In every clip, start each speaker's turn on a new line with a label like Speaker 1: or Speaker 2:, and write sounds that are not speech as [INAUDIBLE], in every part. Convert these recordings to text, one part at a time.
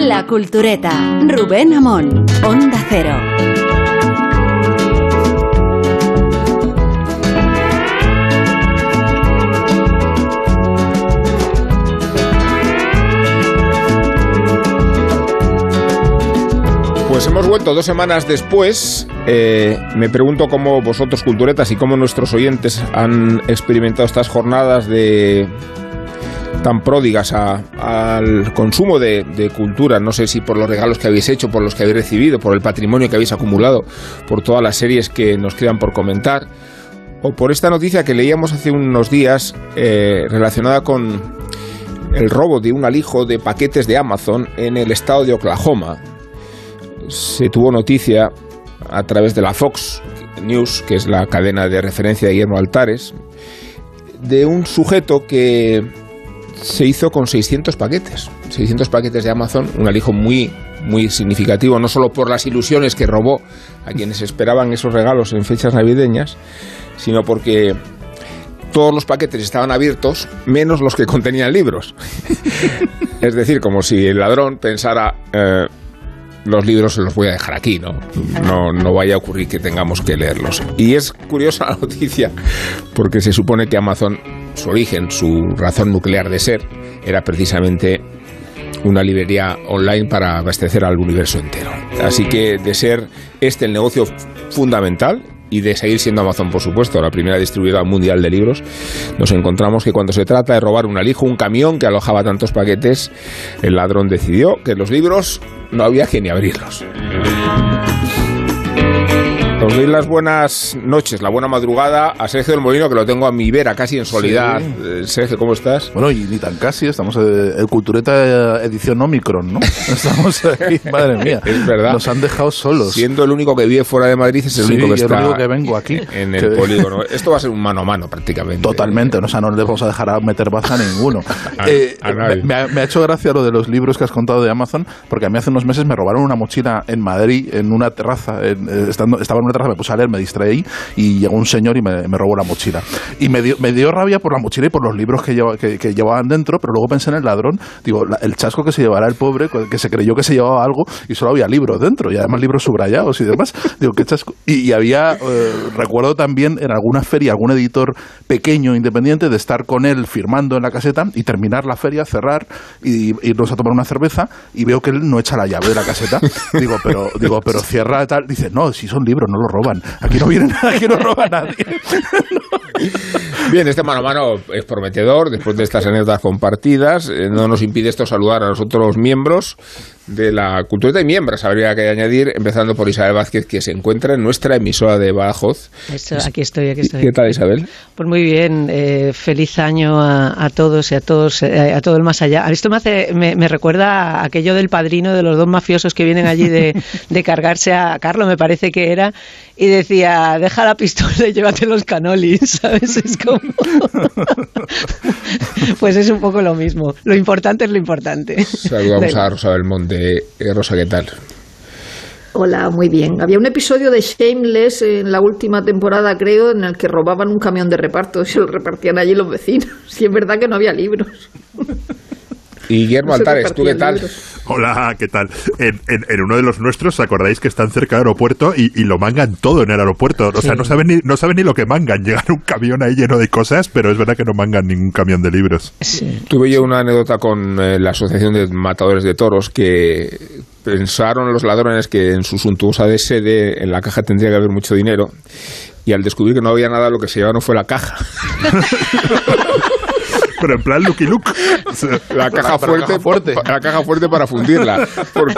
Speaker 1: La Cultureta, Rubén Amón, Onda Cero.
Speaker 2: Pues hemos vuelto dos semanas después. Eh, me pregunto cómo vosotros, culturetas, y cómo nuestros oyentes han experimentado estas jornadas de tan pródigas al consumo de, de, cultura. No sé si por los regalos que habéis hecho, por los que habéis recibido, por el patrimonio que habéis acumulado, por todas las series que nos quedan por comentar, o por esta noticia que leíamos hace unos días eh, relacionada con el robo de un alijo de paquetes de Amazon en el estado de Oklahoma. Se tuvo noticia a través de la Fox News, que es la cadena de referencia de Guillermo Altares, de un sujeto que se hizo con 600 paquetes. 600 paquetes de Amazon, un alijo muy, muy significativo, no solo por las ilusiones que robó a quienes esperaban esos regalos en fechas navideñas, sino porque todos los paquetes estaban abiertos, menos los que contenían libros. [LAUGHS] es decir, como si el ladrón pensara... Eh, los libros se los voy a dejar aquí, ¿no? ¿no? No vaya a ocurrir que tengamos que leerlos. Y es curiosa la noticia porque se supone que Amazon, su origen, su razón nuclear de ser, era precisamente una librería online para abastecer al universo entero. Así que de ser este el negocio fundamental, y de seguir siendo Amazon, por supuesto, la primera distribuidora mundial de libros, nos encontramos que cuando se trata de robar un alijo, un camión que alojaba tantos paquetes, el ladrón decidió que los libros no había que ni abrirlos. Os doy las buenas noches, la buena madrugada a Sergio del Molino, que lo tengo a mi vera, casi en soledad. Sí. Sergio, ¿cómo estás?
Speaker 3: Bueno, y ni tan casi, estamos en el Cultureta edición Omicron, ¿no? [LAUGHS] Estamos aquí, madre mía.
Speaker 2: Es verdad.
Speaker 3: Nos han dejado solos.
Speaker 2: Siendo el único que vive fuera de Madrid, es el
Speaker 3: sí,
Speaker 2: único que
Speaker 3: el
Speaker 2: está
Speaker 3: único que vengo aquí.
Speaker 2: en el polígono. Esto va a ser un mano a mano prácticamente.
Speaker 3: Totalmente, o sea, no le vamos a dejar a meter baza a ninguno. [LAUGHS]
Speaker 2: A-
Speaker 3: Eh,
Speaker 2: a nadie.
Speaker 3: me, ha, me ha hecho gracia lo de los libros que has contado de Amazon, porque a mí hace unos meses me robaron una mochila en Madrid, en una terraza, en- eh, estando, estaba en una terraza, me puse a leer, me distraí y llegó un señor y me, robó la mochila. Y me dio, me dio rabia por la mochila y por los libros que, lleva- que, llevaban dentro, pero luego pensé en el ladrón, digo, el chasco que se llevará el pobre, que se creyó que se llevaba algo y solo había libros dentro, y además libros subrayados y demás. Digo, qué chasco. Y, y había, eh, recuerdo también en alguna feria, algún editor pequeño, independiente, de estar con él firmando en la caseta y terminar la feria, cerrar y irnos a tomar una cerveza y veo que él no echa la llave de la caseta. Digo, pero, digo, pero cierra tal. Dice, no, si son libros, no los roban. Aquí no viene nada, aquí no roba nadie. [LAUGHS]
Speaker 2: Bien, este mano a mano es prometedor después de estas anécdotas compartidas. Eh, no nos impide esto saludar a los otros miembros de la cultura y miembros, habría que añadir, empezando por Isabel Vázquez, que se encuentra en nuestra emisora de Badajoz.
Speaker 4: Eso, aquí estoy, aquí estoy.
Speaker 2: ¿Qué tal, Isabel?
Speaker 4: Pues muy bien, eh, feliz año a, a todos y a todos, eh, a todo el más allá. Esto me hace, me, me recuerda a aquello del padrino de los dos mafiosos que vienen allí de, [LAUGHS] de cargarse a Carlos, me parece que era, y decía, deja la pistola y llévate los canolis, [LAUGHS] ¿sabes? Es como... [LAUGHS] pues es un poco lo mismo. Lo importante es lo importante.
Speaker 2: Saludamos
Speaker 4: Da
Speaker 2: a Rosa Belmonte. Eh, Rosa, ¿qué tal?
Speaker 5: Hola, muy bien. Había un episodio de Shameless en la última temporada, creo, en el que robaban un camión de reparto y [LAUGHS] se lo repartían allí los vecinos. [LAUGHS] Si es verdad que no había libros. [LAUGHS]
Speaker 2: Y Guillermo
Speaker 5: No
Speaker 2: Altares, ¿tú qué tal?
Speaker 6: Hola, ¿qué tal? En, en- en uno de los nuestros, ¿os acordáis que están cerca del aeropuerto y, y lo mangan todo en el aeropuerto? O sea, no saben, ni, no saben ni lo que mangan. Llegan un camión ahí lleno de cosas, pero es verdad que no mangan ningún camión de libros.
Speaker 4: Sí.
Speaker 2: Tuve yo una anécdota con eh, la Asociación de Matadores de Toros que pensaron los ladrones que en su suntuosa de sede en la caja tendría que haber mucho dinero y al descubrir que no había nada lo que se llevaron fue la caja. [LAUGHS]
Speaker 6: Pero en plan Lucky Luke. [LAUGHS]
Speaker 2: La caja fuerte,
Speaker 3: caja fuerte.
Speaker 2: la caja fuerte para fundirla. Porque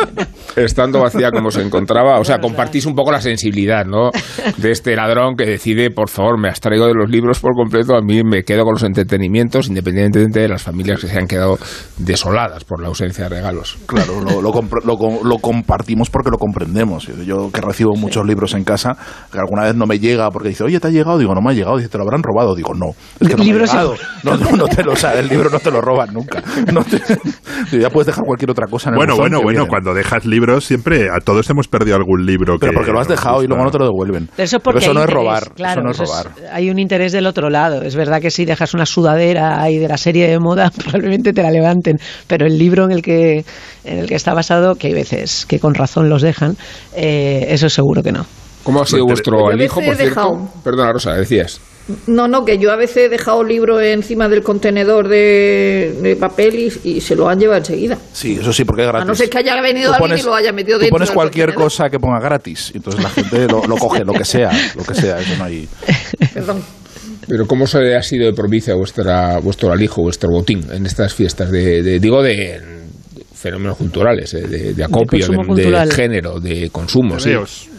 Speaker 2: estando vacía como se encontraba, o sea, compartís un poco la sensibilidad, ¿no? De este ladrón que decide, por favor, me abstraigo de los libros por completo, a mí me quedo con los entretenimientos, independientemente de las familias que se han quedado desoladas por la ausencia de regalos.
Speaker 3: Claro, lo, lo, lo lo compartimos porque lo comprendemos. Yo que recibo muchos libros en casa, que alguna vez no me llega porque dice, oye, ¿te ha llegado? Digo, no me ha llegado. Dice, ¿te lo habrán robado? Digo, no. Es que no me ha
Speaker 4: Libros
Speaker 3: llegado. No, no, no te lo sabes, el libro no te lo roban nunca. No te- [LAUGHS] ya puedes dejar cualquier otra cosa en el
Speaker 6: Bueno, bueno, bueno,
Speaker 3: viene.
Speaker 6: cuando dejas libros siempre, a todos hemos perdido algún libro.
Speaker 3: Pero
Speaker 6: que
Speaker 3: porque lo has dejado y luego no te lo devuelven.
Speaker 4: Eso es porque
Speaker 3: Pero eso no es robar.
Speaker 4: Claro,
Speaker 3: eso no es
Speaker 4: eso es-
Speaker 3: robar.
Speaker 4: hay un interés del otro lado. Es verdad que si dejas una sudadera ahí de la serie de moda, [LAUGHS] probablemente te la levanten. Pero el libro en el que, en el que está basado, que hay veces que con razón los dejan, eh, eso seguro que no.
Speaker 2: ¿Cómo ha sido vuestro elijo, por cierto? Perdona, Rosa, decías.
Speaker 5: No, no, que yo a veces he dejado libros encima del contenedor de, de papel y, y se lo han llevado enseguida.
Speaker 3: Sí, eso sí, porque es gratis.
Speaker 5: A no ser que haya venido
Speaker 3: Tú
Speaker 5: alguien y lo haya metido
Speaker 3: tú
Speaker 5: dentro
Speaker 3: pones cualquier
Speaker 5: contenedor.
Speaker 3: cosa que ponga gratis, entonces la gente lo, lo coge, lo que sea, lo que sea, eso no hay... [LAUGHS]
Speaker 5: Perdón.
Speaker 2: Pero ¿cómo se ha sido de propicia vuestra, vuestro alijo, vuestro botín en estas fiestas? De, de- digo, de, fenómenos culturales, eh, de, de acopio, de,
Speaker 4: cultural.
Speaker 2: de género, de consumo. sí.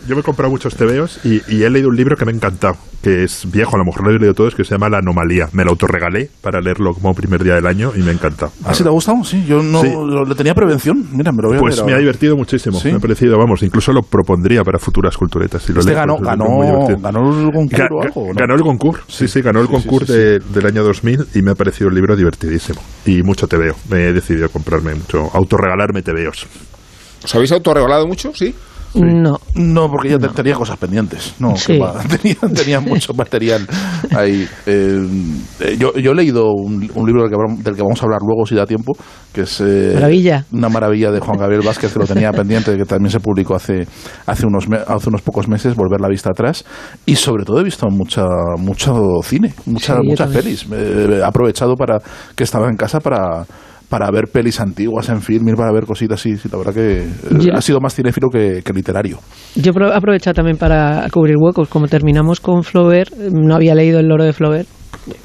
Speaker 6: Yo me he comprado muchos tebeos y, y he leído un libro que me ha encantado, que es viejo, a lo mejor lo he leído todos, que se llama La Anomalía. Me lo autorregalé para leerlo como primer día del año y me ha encantado.
Speaker 3: ¿Ah, sí te ha gustado? Sí, yo no
Speaker 6: Sí.
Speaker 3: lo- le tenía prevención. Mira, me lo voy a
Speaker 6: Pues me ha divertido muchísimo.
Speaker 3: ¿Sí?
Speaker 6: Me ha parecido, vamos, incluso lo propondría para futuras culturetas. si lo
Speaker 3: Este
Speaker 6: leo,
Speaker 3: ganó, ganó, ganó el concurso
Speaker 6: Ga-
Speaker 3: o algo.
Speaker 6: Ganó el concurso, sí, sí, ganó el concurso
Speaker 3: sí, sí.
Speaker 6: de- del año 2000 y me ha parecido un libro divertidísimo. Y mucho te veo. Me he decidido comprarme mucho, autorregalarme tebeos.
Speaker 2: ¿Os habéis autorregalado mucho? Sí.
Speaker 4: No.
Speaker 3: No, porque ya te- tenía cosas pendientes. No,
Speaker 4: Sí. [LAUGHS]
Speaker 3: tenía, tenía mucho material ahí. Eh, eh, yo, yo he leído un, un libro del que, vamos- del que vamos a hablar luego, si da tiempo, que es eh,
Speaker 4: Maravilla.
Speaker 3: una maravilla de Juan Gabriel Vázquez, que lo tenía [LAUGHS] pendiente, que también se publicó hace, hace, unos, me- hace unos pocos meses, Volver la vista atrás. Y sobre todo he visto mucha, mucho cine, mucha-
Speaker 4: Sí,
Speaker 3: muchas pelis. Eh, he aprovechado para que estaba en casa para para ver pelis antiguas en film, para ver cositas así, sí, la verdad que eh,
Speaker 4: Yo-
Speaker 3: ha sido más cinéfilo que, que literario.
Speaker 4: Yo he aprovechado también para cubrir huecos. Como terminamos con Flaubert, no había leído El loro de Flaubert.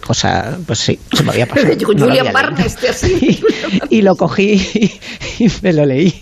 Speaker 4: O sea, pues sí, se me había [LAUGHS] pasado. No había
Speaker 5: Barnes, este así. [LAUGHS]
Speaker 4: y, y lo cogí y, [LAUGHS] y me lo leí.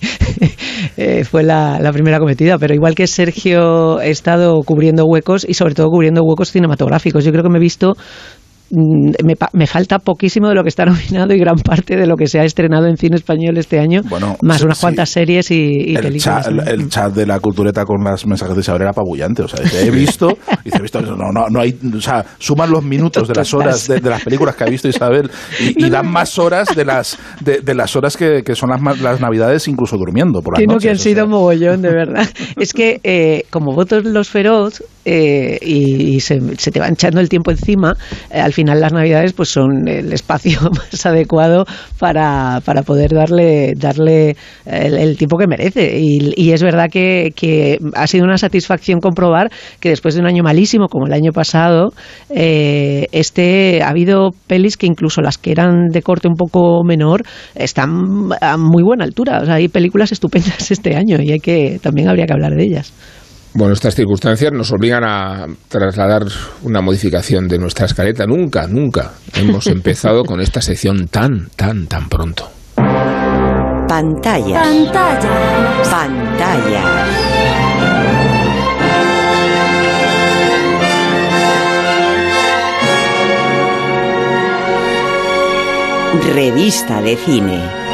Speaker 4: Eh, fue la, la primera cometida, pero igual que Sergio he estado cubriendo huecos y sobre todo cubriendo huecos cinematográficos. Yo creo que me he visto mm, me, pa- me falta poquísimo de lo que está [LAUGHS] nominado y gran parte de lo que se ha estrenado en cine español este año,
Speaker 3: Bueno,
Speaker 4: más
Speaker 3: sí,
Speaker 4: unas
Speaker 3: sí.
Speaker 4: cuantas series y, y
Speaker 3: el,
Speaker 4: películas.
Speaker 3: el, chat de la cultureta con las mensajes de Isabel era apabullante. O sea, [LAUGHS] he visto, dice, he visto, no, no, no hay, o sea, suman los minutos de las horas de, de las películas que ha visto Isabel y, y dan más horas de las de, de las horas que, que son las, las navidades, incluso durmiendo por las noches,
Speaker 4: que han
Speaker 3: o
Speaker 4: sido
Speaker 3: sea.
Speaker 4: mogollón, de verdad. es que eh, como votos los feroz eh, y, y se, te va echando el tiempo encima, eh, al final las navidades pues son el espacio [LAUGHS] más adecuado para, para poder darle darle el, el tiempo que merece. Y, y es verdad que, que ha sido una satisfacción comprobar que después de un año malísimo como el año pasado, eh, este ha habido pelis que incluso las que eran de corte un poco menor están a muy buena altura. O sea, hay películas estupendas este año y hay que también habría que hablar de ellas.
Speaker 2: Bueno, estas circunstancias nos obligan a trasladar una modificación de nuestra escaleta. Nunca, nunca hemos [LAUGHS] empezado con esta sección tan, tan, tan pronto.
Speaker 1: Pantalla.
Speaker 7: Pantalla.
Speaker 1: Pantalla. Revista de cine.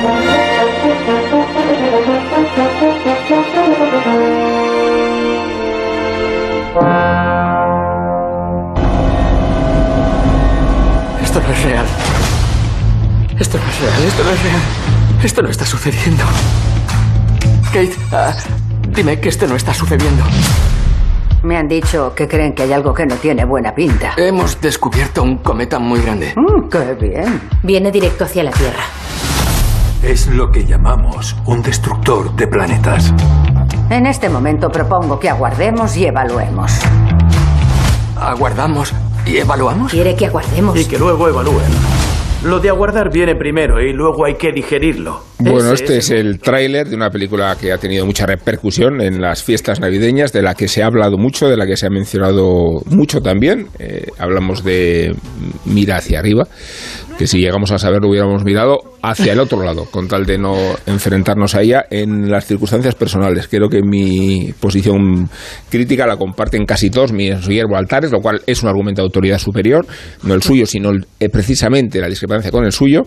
Speaker 8: No es real. Esto no es real, esto no es real. Esto no está sucediendo. Kate, ah, dime que esto no está sucediendo.
Speaker 7: Me han dicho que creen que hay algo que no tiene buena pinta.
Speaker 8: Hemos descubierto un cometa muy grande.
Speaker 7: Mm, ¡Qué bien! Viene directo hacia la Tierra.
Speaker 9: Es lo que llamamos un destructor de planetas.
Speaker 7: En este momento propongo que aguardemos y evaluemos.
Speaker 8: Aguardamos y evaluamos.
Speaker 7: ¿Quiere que aguardemos?
Speaker 10: Y que luego evalúen. Lo de aguardar viene primero y luego hay que digerirlo.
Speaker 2: Bueno,
Speaker 10: Ese
Speaker 2: este es el tráiler de una película que ha tenido mucha repercusión en las fiestas navideñas, de la que se ha hablado mucho, de la que se ha mencionado mucho también. Eh, hablamos de Mira hacia arriba, que si llegamos a saberlo hubiéramos mirado hacia el otro lado, con tal de no enfrentarnos a ella en las circunstancias personales. Creo que mi posición crítica la comparten casi todos mis hierbo altares, lo cual es un argumento de autoridad superior, no el suyo, sino eh, precisamente la discrepancia con el suyo.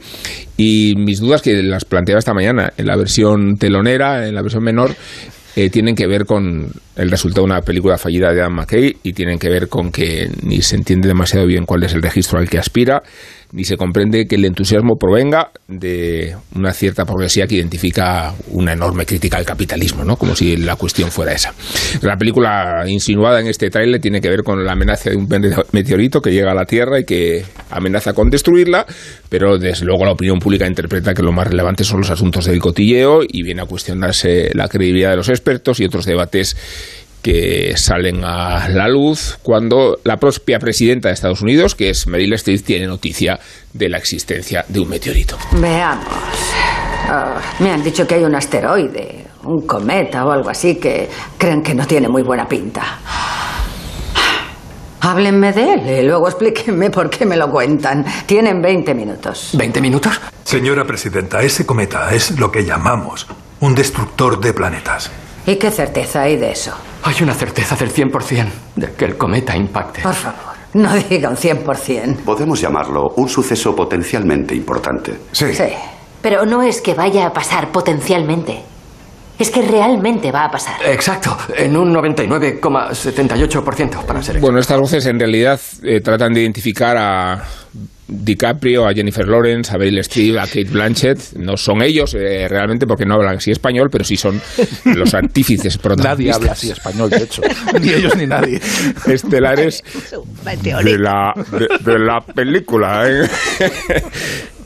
Speaker 2: Y mis dudas, que las planteaba esta mañana, en la versión telonera, en la versión menor, eh, tienen que ver con el resultado de una película fallida de Adam McKay y tienen que ver con que ni se entiende demasiado bien cuál es el registro al que aspira, ni se comprende que el entusiasmo provenga de una cierta progresía que identifica una enorme crítica al capitalismo, ¿no? Como si la cuestión fuera esa. La película insinuada en este tráiler tiene que ver con la amenaza de un meteorito que llega a la Tierra y que amenaza con destruirla, pero desde luego la opinión pública interpreta que lo más relevante son los asuntos del cotilleo y viene a cuestionarse la credibilidad de los expertos y otros debates que salen a la luz cuando la propia presidenta de Estados Unidos, que es Meryl Streep, tiene noticia de la existencia de un meteorito.
Speaker 7: Veamos. Ah, me han dicho que hay un asteroide, un cometa o algo así que creen que no tiene muy buena pinta. Háblenme de él y luego explíquenme por qué me lo cuentan. Tienen 20 minutos.
Speaker 8: ¿20 minutos?
Speaker 9: Señora presidenta, ese cometa es lo que llamamos un destructor de planetas.
Speaker 7: ¿Y qué certeza hay de eso?
Speaker 8: Hay una certeza del 100% de que el cometa impacte.
Speaker 7: Por favor, no diga un 100%.
Speaker 11: Podemos llamarlo un suceso potencialmente importante.
Speaker 7: Sí. Sí.
Speaker 12: Pero no es que vaya a pasar potencialmente. Es que realmente va a pasar.
Speaker 8: Exacto, en un 99,78% para ser
Speaker 2: Bueno, estas voces en realidad eh, tratan de identificar a DiCaprio, a Jennifer Lawrence, a Meryl Streep, a Kate Blanchett. No son ellos eh, realmente porque no hablan así español, pero sí son los artífices protagonistas.
Speaker 3: Nadie habla así español, de hecho. [LAUGHS] ni ellos ni nadie.
Speaker 2: Estelares de la, de, la película. ¿eh?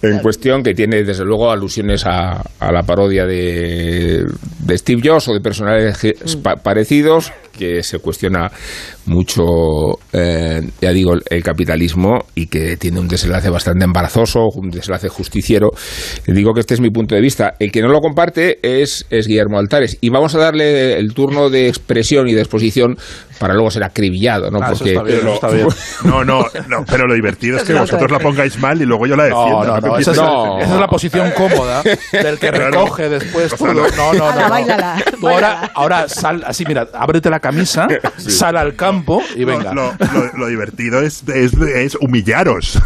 Speaker 2: en cuestión que tiene desde luego alusiones a, a la parodia de, de, Steve Jobs o de personajes pa parecidos que se cuestiona mucho, eh, ya digo, el capitalismo y que tiene un desenlace bastante embarazoso, un desenlace justiciero. Digo que este es mi punto de vista. El que no lo comparte es, es Guillermo Altares. Y vamos a darle el turno de expresión y de exposición para luego ser acribillado, ¿no?
Speaker 3: Ah,
Speaker 2: Porque
Speaker 3: eso está bien, eso está bien.
Speaker 6: No, no, no, pero lo divertido es que vosotros la pongáis mal y luego yo la defiendo.
Speaker 3: No, no, no, esa, es,
Speaker 2: No.
Speaker 3: esa es la posición cómoda del que recoge después todo. No, no, no.
Speaker 4: Ahora,
Speaker 3: Tú ahora, ahora sal así, mira, ábrete la camisa, [LAUGHS] sal al campo y venga.
Speaker 6: Lo, lo- lo divertido es, es, es humillaros.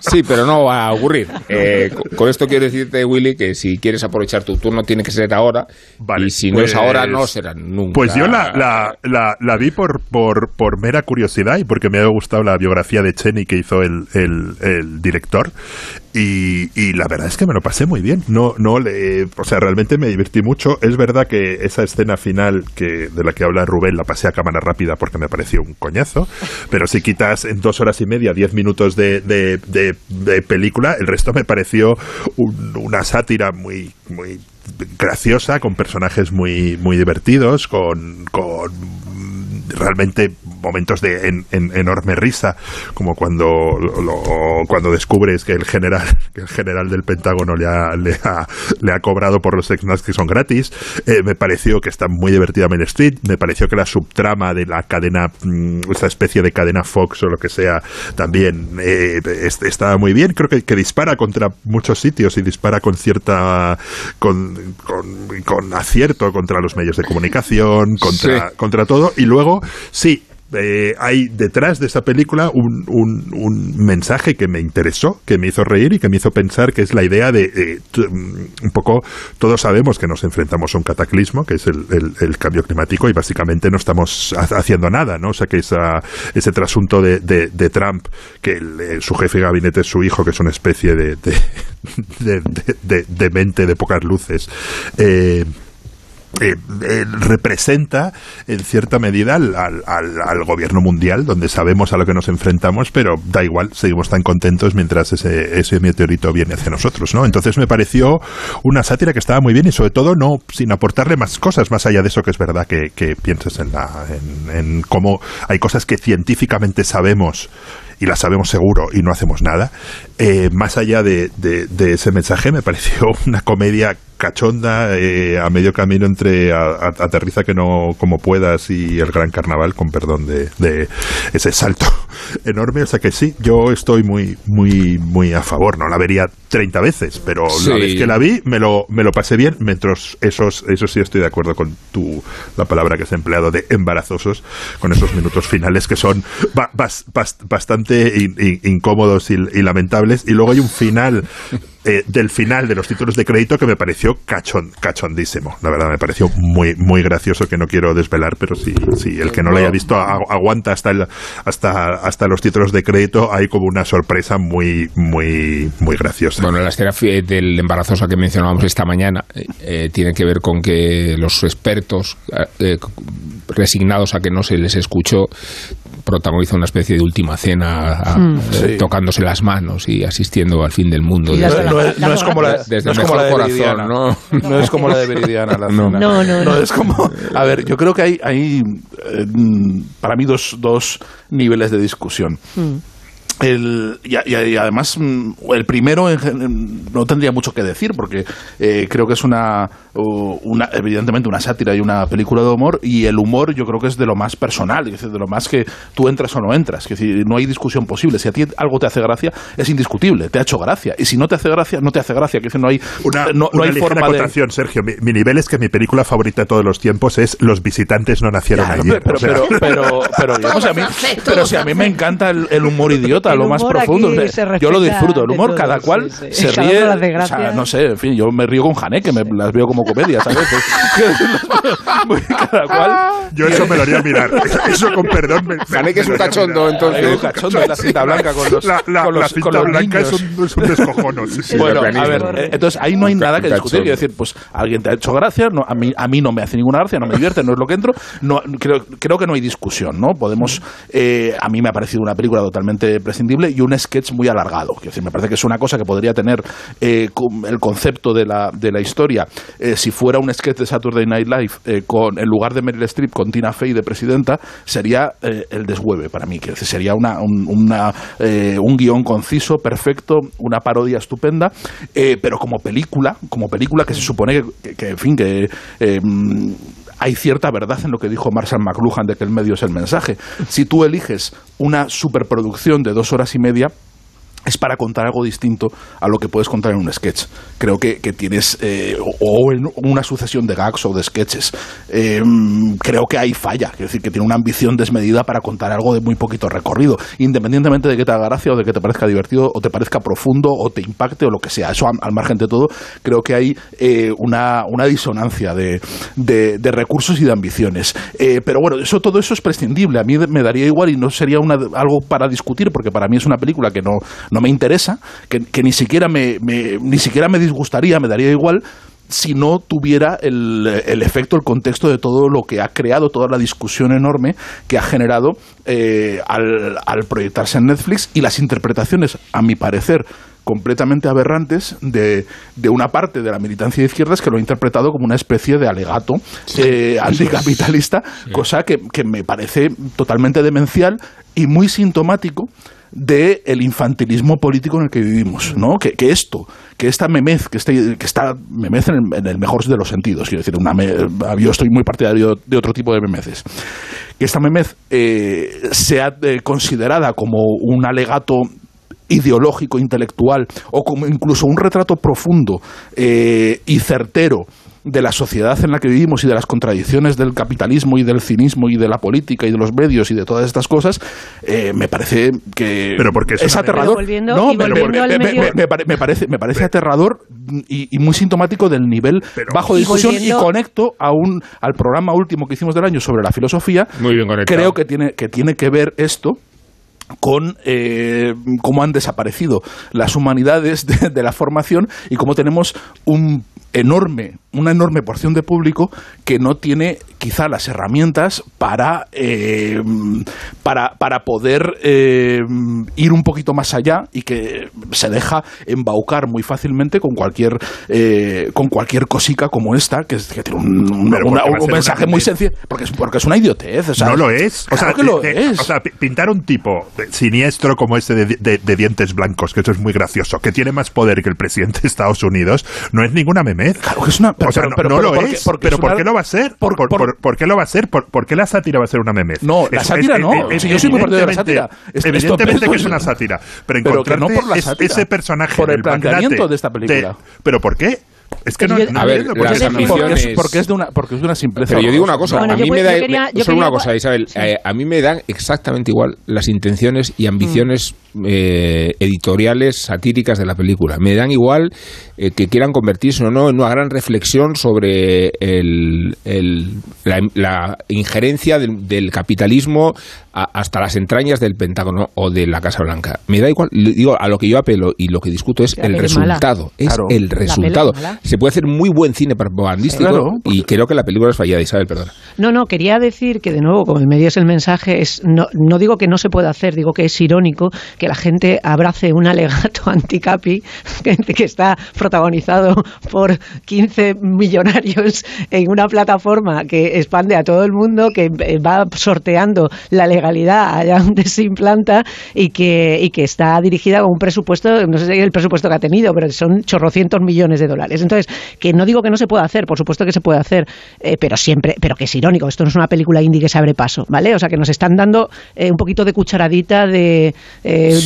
Speaker 2: Sí, pero no va a ocurrir. Eh, con- esto quiero decirte, Willy, que si quieres aprovechar tu turno tiene que ser ahora.
Speaker 6: Vale,
Speaker 2: y si no es
Speaker 6: pues-
Speaker 2: ahora, no será nunca.
Speaker 6: Pues yo la, la, la, la vi por, por, por mera curiosidad y porque me había gustado la biografía de Cheney que hizo el, el, el director. Y, y la verdad es que me lo pasé muy bien. No, no le, o sea, realmente me divertí mucho. Es verdad que esa escena final que, de la que habla Rubén la pasé a cámara rápida porque me pareció un coñazo. Pero si quitas en dos horas y media, diez minutos de, de, de- de película, el resto me pareció un- una sátira muy, muy graciosa, con personajes muy, muy divertidos, con, con realmente momentos de en- en- enorme risa, como cuando, lo- cuando descubres que el general, [LAUGHS] que el general del Pentágono le ha, le ha, le ha cobrado por los ex que son gratis. Eh, me pareció que está muy divertida Main Street, me pareció que la subtrama de la cadena, mm, esta especie de cadena Fox o lo que sea, también eh, est- estaba muy bien. Creo que, que dispara contra muchos sitios y dispara con cierta con, con, con acierto contra los medios de comunicación, contra,
Speaker 2: Sí.
Speaker 6: contra todo. Y luego, sí, eh, hay detrás de esa película un, un, mensaje que me interesó, que me hizo reír y que me hizo pensar que es la idea de eh, mm, un poco todos sabemos que nos enfrentamos a un cataclismo, que es el, cambio climático y básicamente no estamos ha- haciendo nada, ¿no? O sea que esa, ese trasunto de, de, Trump, que eh, su jefe de gabinete es su hijo, que es una especie de- de- [LAUGHS] de mente de pocas luces. Eh, eh, eh, representa en cierta medida al, al- al- gobierno mundial, donde sabemos a lo que nos enfrentamos, pero da igual, seguimos tan contentos mientras ese, ese meteorito viene hacia nosotros, ¿no? Entonces me pareció una sátira que estaba muy bien y sobre todo no sin aportarle más cosas, más allá de eso que es verdad que, que pienses en, la, en, en cómo hay cosas que científicamente sabemos y las sabemos seguro y no hacemos nada. Eh, más allá de, de- de ese mensaje, me pareció [LAUGHS] una comedia cachonda eh, a medio camino entre a- a- Aterriza que no como puedas y El Gran Carnaval, con perdón de, de ese salto [LAUGHS] enorme. O sea que sí, yo estoy muy, muy, muy a favor. No la vería 30 veces, pero
Speaker 2: Sí.
Speaker 6: la vez que la vi me lo, me lo pasé bien. Mientras esos, eso sí estoy de acuerdo con tu, la palabra que has empleado de embarazosos, con esos minutos finales que son ba- bas- bas- bastante in- in- incómodos y, y lamentables Y luego hay un final eh, del final de los títulos de crédito que me pareció cachon, cachondísimo. La verdad, me pareció muy, muy gracioso que no quiero desvelar, pero sí, sí el que no lo haya visto a- aguanta hasta, el, hasta, hasta los títulos de crédito. Hay como una sorpresa muy, muy, muy graciosa.
Speaker 2: Bueno, la escena del embarazosa que mencionábamos esta mañana eh, eh, tiene que ver con que los expertos, eh, resignados a que no se les escuchó, protagonizan una especie de última cena a-
Speaker 3: Mm.
Speaker 2: eh,
Speaker 3: Sí.
Speaker 2: tocándose las manos y asistiendo al fin del mundo.
Speaker 3: Y no, es, no es como la,
Speaker 2: desde
Speaker 3: no es como la de Viridiana.
Speaker 2: corazón, ¿no? [LAUGHS]
Speaker 3: No es como la de Viridiana. La [LAUGHS]
Speaker 2: No.
Speaker 3: cena.
Speaker 4: No, no, no.
Speaker 3: es como... A ver, yo creo que hay, hay eh, para mí dos, dos niveles de discusión.
Speaker 4: Mm.
Speaker 3: El, y, y además, mm, el primero en gen- no tendría mucho que decir, porque eh, creo que es una, una, evidentemente, una sátira y una película de humor, y el humor yo creo que es de lo más personal, es decir, de lo más que tú entras o no entras. Es decir, no hay discusión posible. Si a ti algo te hace gracia, es indiscutible, te ha hecho gracia. Y si no te hace gracia, no te hace gracia. Que decir, no hay,
Speaker 6: Una,
Speaker 3: no, no
Speaker 6: una
Speaker 3: hay forma de.
Speaker 6: Sergio. Mi, mi nivel es que mi película favorita de todos los tiempos es Los visitantes no nacieron ayer.
Speaker 3: pero,
Speaker 6: O sea,
Speaker 3: pero, pero, pero, [LAUGHS] digamos, a mí, pero si a mí me encanta el, el humor idiota, Lo más profundo.
Speaker 4: aquí
Speaker 3: o sea,
Speaker 4: se
Speaker 3: yo lo disfruto. El humor,
Speaker 4: todo,
Speaker 3: cada
Speaker 4: sí,
Speaker 3: cual
Speaker 4: sí.
Speaker 3: se
Speaker 4: Cada
Speaker 3: ríe. o sea, no sé, en fin, yo me río con Jané, que me las veo como comedia, ¿sabes? [LAUGHS] Pues, cada cual.
Speaker 6: Yo eso me lo haría mirar. Eso con perdón. Me,
Speaker 2: Jané, que es un cachondo, entonces.
Speaker 3: Es un cachondo, es la cinta blanca con los,
Speaker 6: La, la-
Speaker 3: con los,
Speaker 6: la cinta
Speaker 3: con los
Speaker 6: blanca es
Speaker 3: niños.
Speaker 6: un, es un descojono. sí, sí.
Speaker 3: Bueno, a ver, eh, entonces ahí no hay nada que discutir. Quiero decir, pues alguien te ha hecho gracia, no, a, mí, a mí no me hace ninguna gracia, no me divierte, no es lo que entro. No, creo, creo que no hay discusión, ¿no? Podemos. eh, a mí me ha parecido una película totalmente prescindible y un sketch muy alargado. Quiero decir, me parece que es una cosa que podría tener eh, el concepto de la, de la historia. eh, si fuera un sketch de Saturday Night Live, eh, con, en lugar de Meryl Streep con Tina Fey de presidenta, sería el deshueve para mí. Decir, sería una, un, guion conciso, perfecto, una parodia estupenda, pero como película, como película que se supone que, que, en fin, que... hay cierta verdad en lo que dijo Marshall McLuhan de que el medio es el mensaje. Si tú eliges una superproducción de dos horas y media, es para contar algo distinto a lo que puedes contar en un sketch. Creo que, que tienes, eh, o, en una sucesión de gags o de sketches. Eh, creo que ahí falla, quiero decir que tiene una ambición desmedida para contar algo de muy poquito recorrido, independientemente de que te haga gracia o de que te parezca divertido o te parezca profundo o te impacte o lo que sea. Eso al, margen de todo, creo que hay eh, una, una disonancia de, de- de recursos y de ambiciones. Eh, pero bueno, eso, todo eso es prescindible. A mí me daría igual y no sería una, algo para discutir, porque para mí es una película que no, no me interesa, que, que ni, siquiera me, me- ni siquiera me disgustaría, me daría igual si no tuviera el, el efecto, el contexto de todo lo que ha creado, toda la discusión enorme que ha generado eh, al, al proyectarse en Netflix y las interpretaciones, a mi parecer, completamente aberrantes de, de una parte de la militancia de izquierdas que lo ha interpretado como una especie de alegato eh, anticapitalista, cosa que, que me parece totalmente demencial y muy sintomático del el infantilismo político en el que vivimos, ¿no? Que, esto, que esta memez, que, este, que está memez en el, en el mejor de los sentidos, quiero decir, yo estoy muy partidario de otro tipo de memeces, que esta memez eh, sea eh, considerada como un alegato ideológico, intelectual, o como incluso un retrato profundo eh, y certero de la sociedad en la que vivimos y de las contradicciones del capitalismo y del cinismo y de la política y de los medios y de todas estas cosas, eh, me parece que
Speaker 6: Pero porque es
Speaker 3: aterrador.
Speaker 4: Volviendo-
Speaker 3: no, pero
Speaker 4: volviendo
Speaker 3: me,
Speaker 4: medio-
Speaker 3: me- me pare- me parece, me parece aterrador y, y muy sintomático del nivel bajo de
Speaker 4: Y
Speaker 3: discusión y conecto a un, al programa último que hicimos del año sobre la filosofía.
Speaker 2: Muy bien conectado.
Speaker 3: Creo que tiene, que tiene que ver esto con eh, cómo han desaparecido las humanidades de, de la formación y cómo tenemos un enorme, una enorme porción de público que no tiene quizá las herramientas para, eh, para, para poder eh, ir un poquito más allá y que se deja embaucar muy fácilmente con cualquier, eh, con cualquier cosica como esta, que, es- que tiene un, un- una- mensaje muy sencillo, porque es, porque es una idiotez. o sea,
Speaker 6: no lo es. O sea,
Speaker 3: que lo
Speaker 6: de-
Speaker 3: es.
Speaker 6: o sea, pi- pintar un tipo siniestro como ese de, de- de dientes blancos, que eso es muy gracioso, que tiene más poder que el presidente de Estados Unidos, no es ninguna
Speaker 3: Claro que es una.
Speaker 6: o sea, no,
Speaker 3: pero-
Speaker 6: no
Speaker 3: pero
Speaker 6: lo
Speaker 3: porque-
Speaker 6: es.
Speaker 3: porque
Speaker 6: pero
Speaker 3: es
Speaker 6: ¿por
Speaker 3: una-
Speaker 6: qué lo va a ser?
Speaker 3: por-
Speaker 6: ¿Por,
Speaker 3: por-
Speaker 6: por- por qué lo va a ser? ¿Por, por qué la sátira va a ser una memez?
Speaker 3: No, la
Speaker 6: Es-
Speaker 3: sátira
Speaker 6: es-
Speaker 3: no. yo soy muy partidario de la
Speaker 6: evidentemente-
Speaker 3: sátira. Es-
Speaker 6: Evidentemente que es una sátira. Pero,
Speaker 3: Pero que no
Speaker 6: encontrarte
Speaker 3: por la
Speaker 6: es-
Speaker 3: sátira.
Speaker 6: ese personaje
Speaker 3: Por el planteamiento de esta película.
Speaker 6: ¿Pero por qué? Es que no,
Speaker 4: Pero yo-
Speaker 6: no
Speaker 2: A ver,
Speaker 6: entiendo,
Speaker 2: las
Speaker 6: porque-
Speaker 2: ambiciones-
Speaker 3: porque, es, porque es de una, porque es de una simpleza.
Speaker 2: Pero yo digo una cosa,
Speaker 4: Bueno,
Speaker 2: a
Speaker 4: yo
Speaker 2: mí me da
Speaker 4: quería- yo
Speaker 2: solo una cosa, Isabel,
Speaker 4: Sí.
Speaker 2: eh, a mí me dan exactamente igual las intenciones y ambiciones eh, editoriales satíricas de la película. Me dan igual eh, que quieran convertirse o no en una gran reflexión sobre el, el- la, la injerencia del, del capitalismo a- hasta las entrañas del Pentágono o de la Casa Blanca. Me da igual, digo, a lo que yo apelo y lo que discuto es
Speaker 4: La
Speaker 2: el resultado. Es
Speaker 3: Claro.
Speaker 2: el resultado. Se puede hacer muy buen cine propagandístico
Speaker 3: Claro.
Speaker 2: y creo que la película es fallada, Isabel, perdona.
Speaker 4: No, no, quería decir que de nuevo, como el medio es el mensaje, es no, no digo que no se pueda hacer, digo que es irónico que la gente abrace un alegato [LAUGHS] anticapi que, está protagonizado por 15 millonarios en una plataforma que expande a todo el mundo, que eh, va sorteando la legalidad allá donde se implanta y que, y que está dirigida con un presupuesto, no sé el presupuesto que ha tenido, pero son chorrocientos millones de dólares. Entonces, que no digo que no se pueda hacer, por supuesto que se puede hacer, eh, pero siempre, pero que es irónico, esto no es una película indie que se abre paso, ¿vale? O sea, que nos están dando eh, un poquito de cucharadita de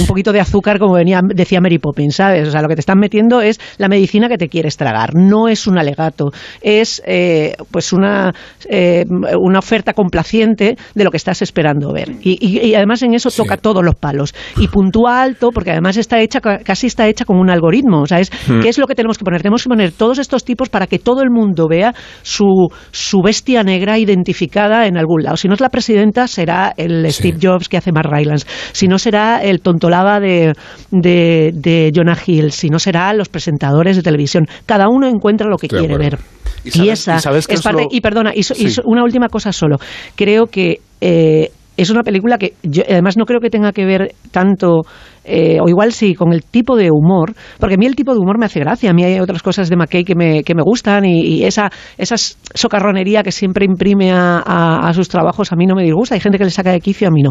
Speaker 4: un poquito de azúcar, como venía, decía Mary Poppins, ¿sabes? O sea, lo que te están metiendo es la medicina que te quieres tragar, no es un alegato, es eh, pues una, eh, una oferta complaciente de lo que estás esperando ver. Y, y- y además en eso toca todos los palos. Y puntúa alto, porque además está hecha, ca- casi está hecha con un algoritmo. O sea, es,
Speaker 13: Hmm.
Speaker 4: ¿qué es lo que tenemos que poner? Tenemos que poner todos estos tipos para que todo el mundo vea su, su bestia negra identificada en algún lado. Si no es la presidenta, será el Steve Jobs que hace Mark Rylance. Si no será el tontolaba de, de, de Jonah Hill. Si no será los presentadores de televisión. Cada uno encuentra lo que
Speaker 3: Estoy
Speaker 4: quiere ver.
Speaker 3: ¿Y
Speaker 4: Y,
Speaker 3: sabes-
Speaker 4: esa
Speaker 3: y sabes
Speaker 4: es
Speaker 3: es
Speaker 4: parte.
Speaker 3: lo-
Speaker 4: Y perdona, y, so- y so- una última cosa solo. Creo que eh, es una película que yo además no creo que tenga que ver tanto eh, o igual sí con el tipo de humor porque a mí el tipo de humor me hace gracia. A mí hay otras cosas de McKay que me, que me gustan y, esa esa socarronería que siempre imprime a, a- a sus trabajos a mí no me disgusta. Hay gente que le saca de quicio a mí no.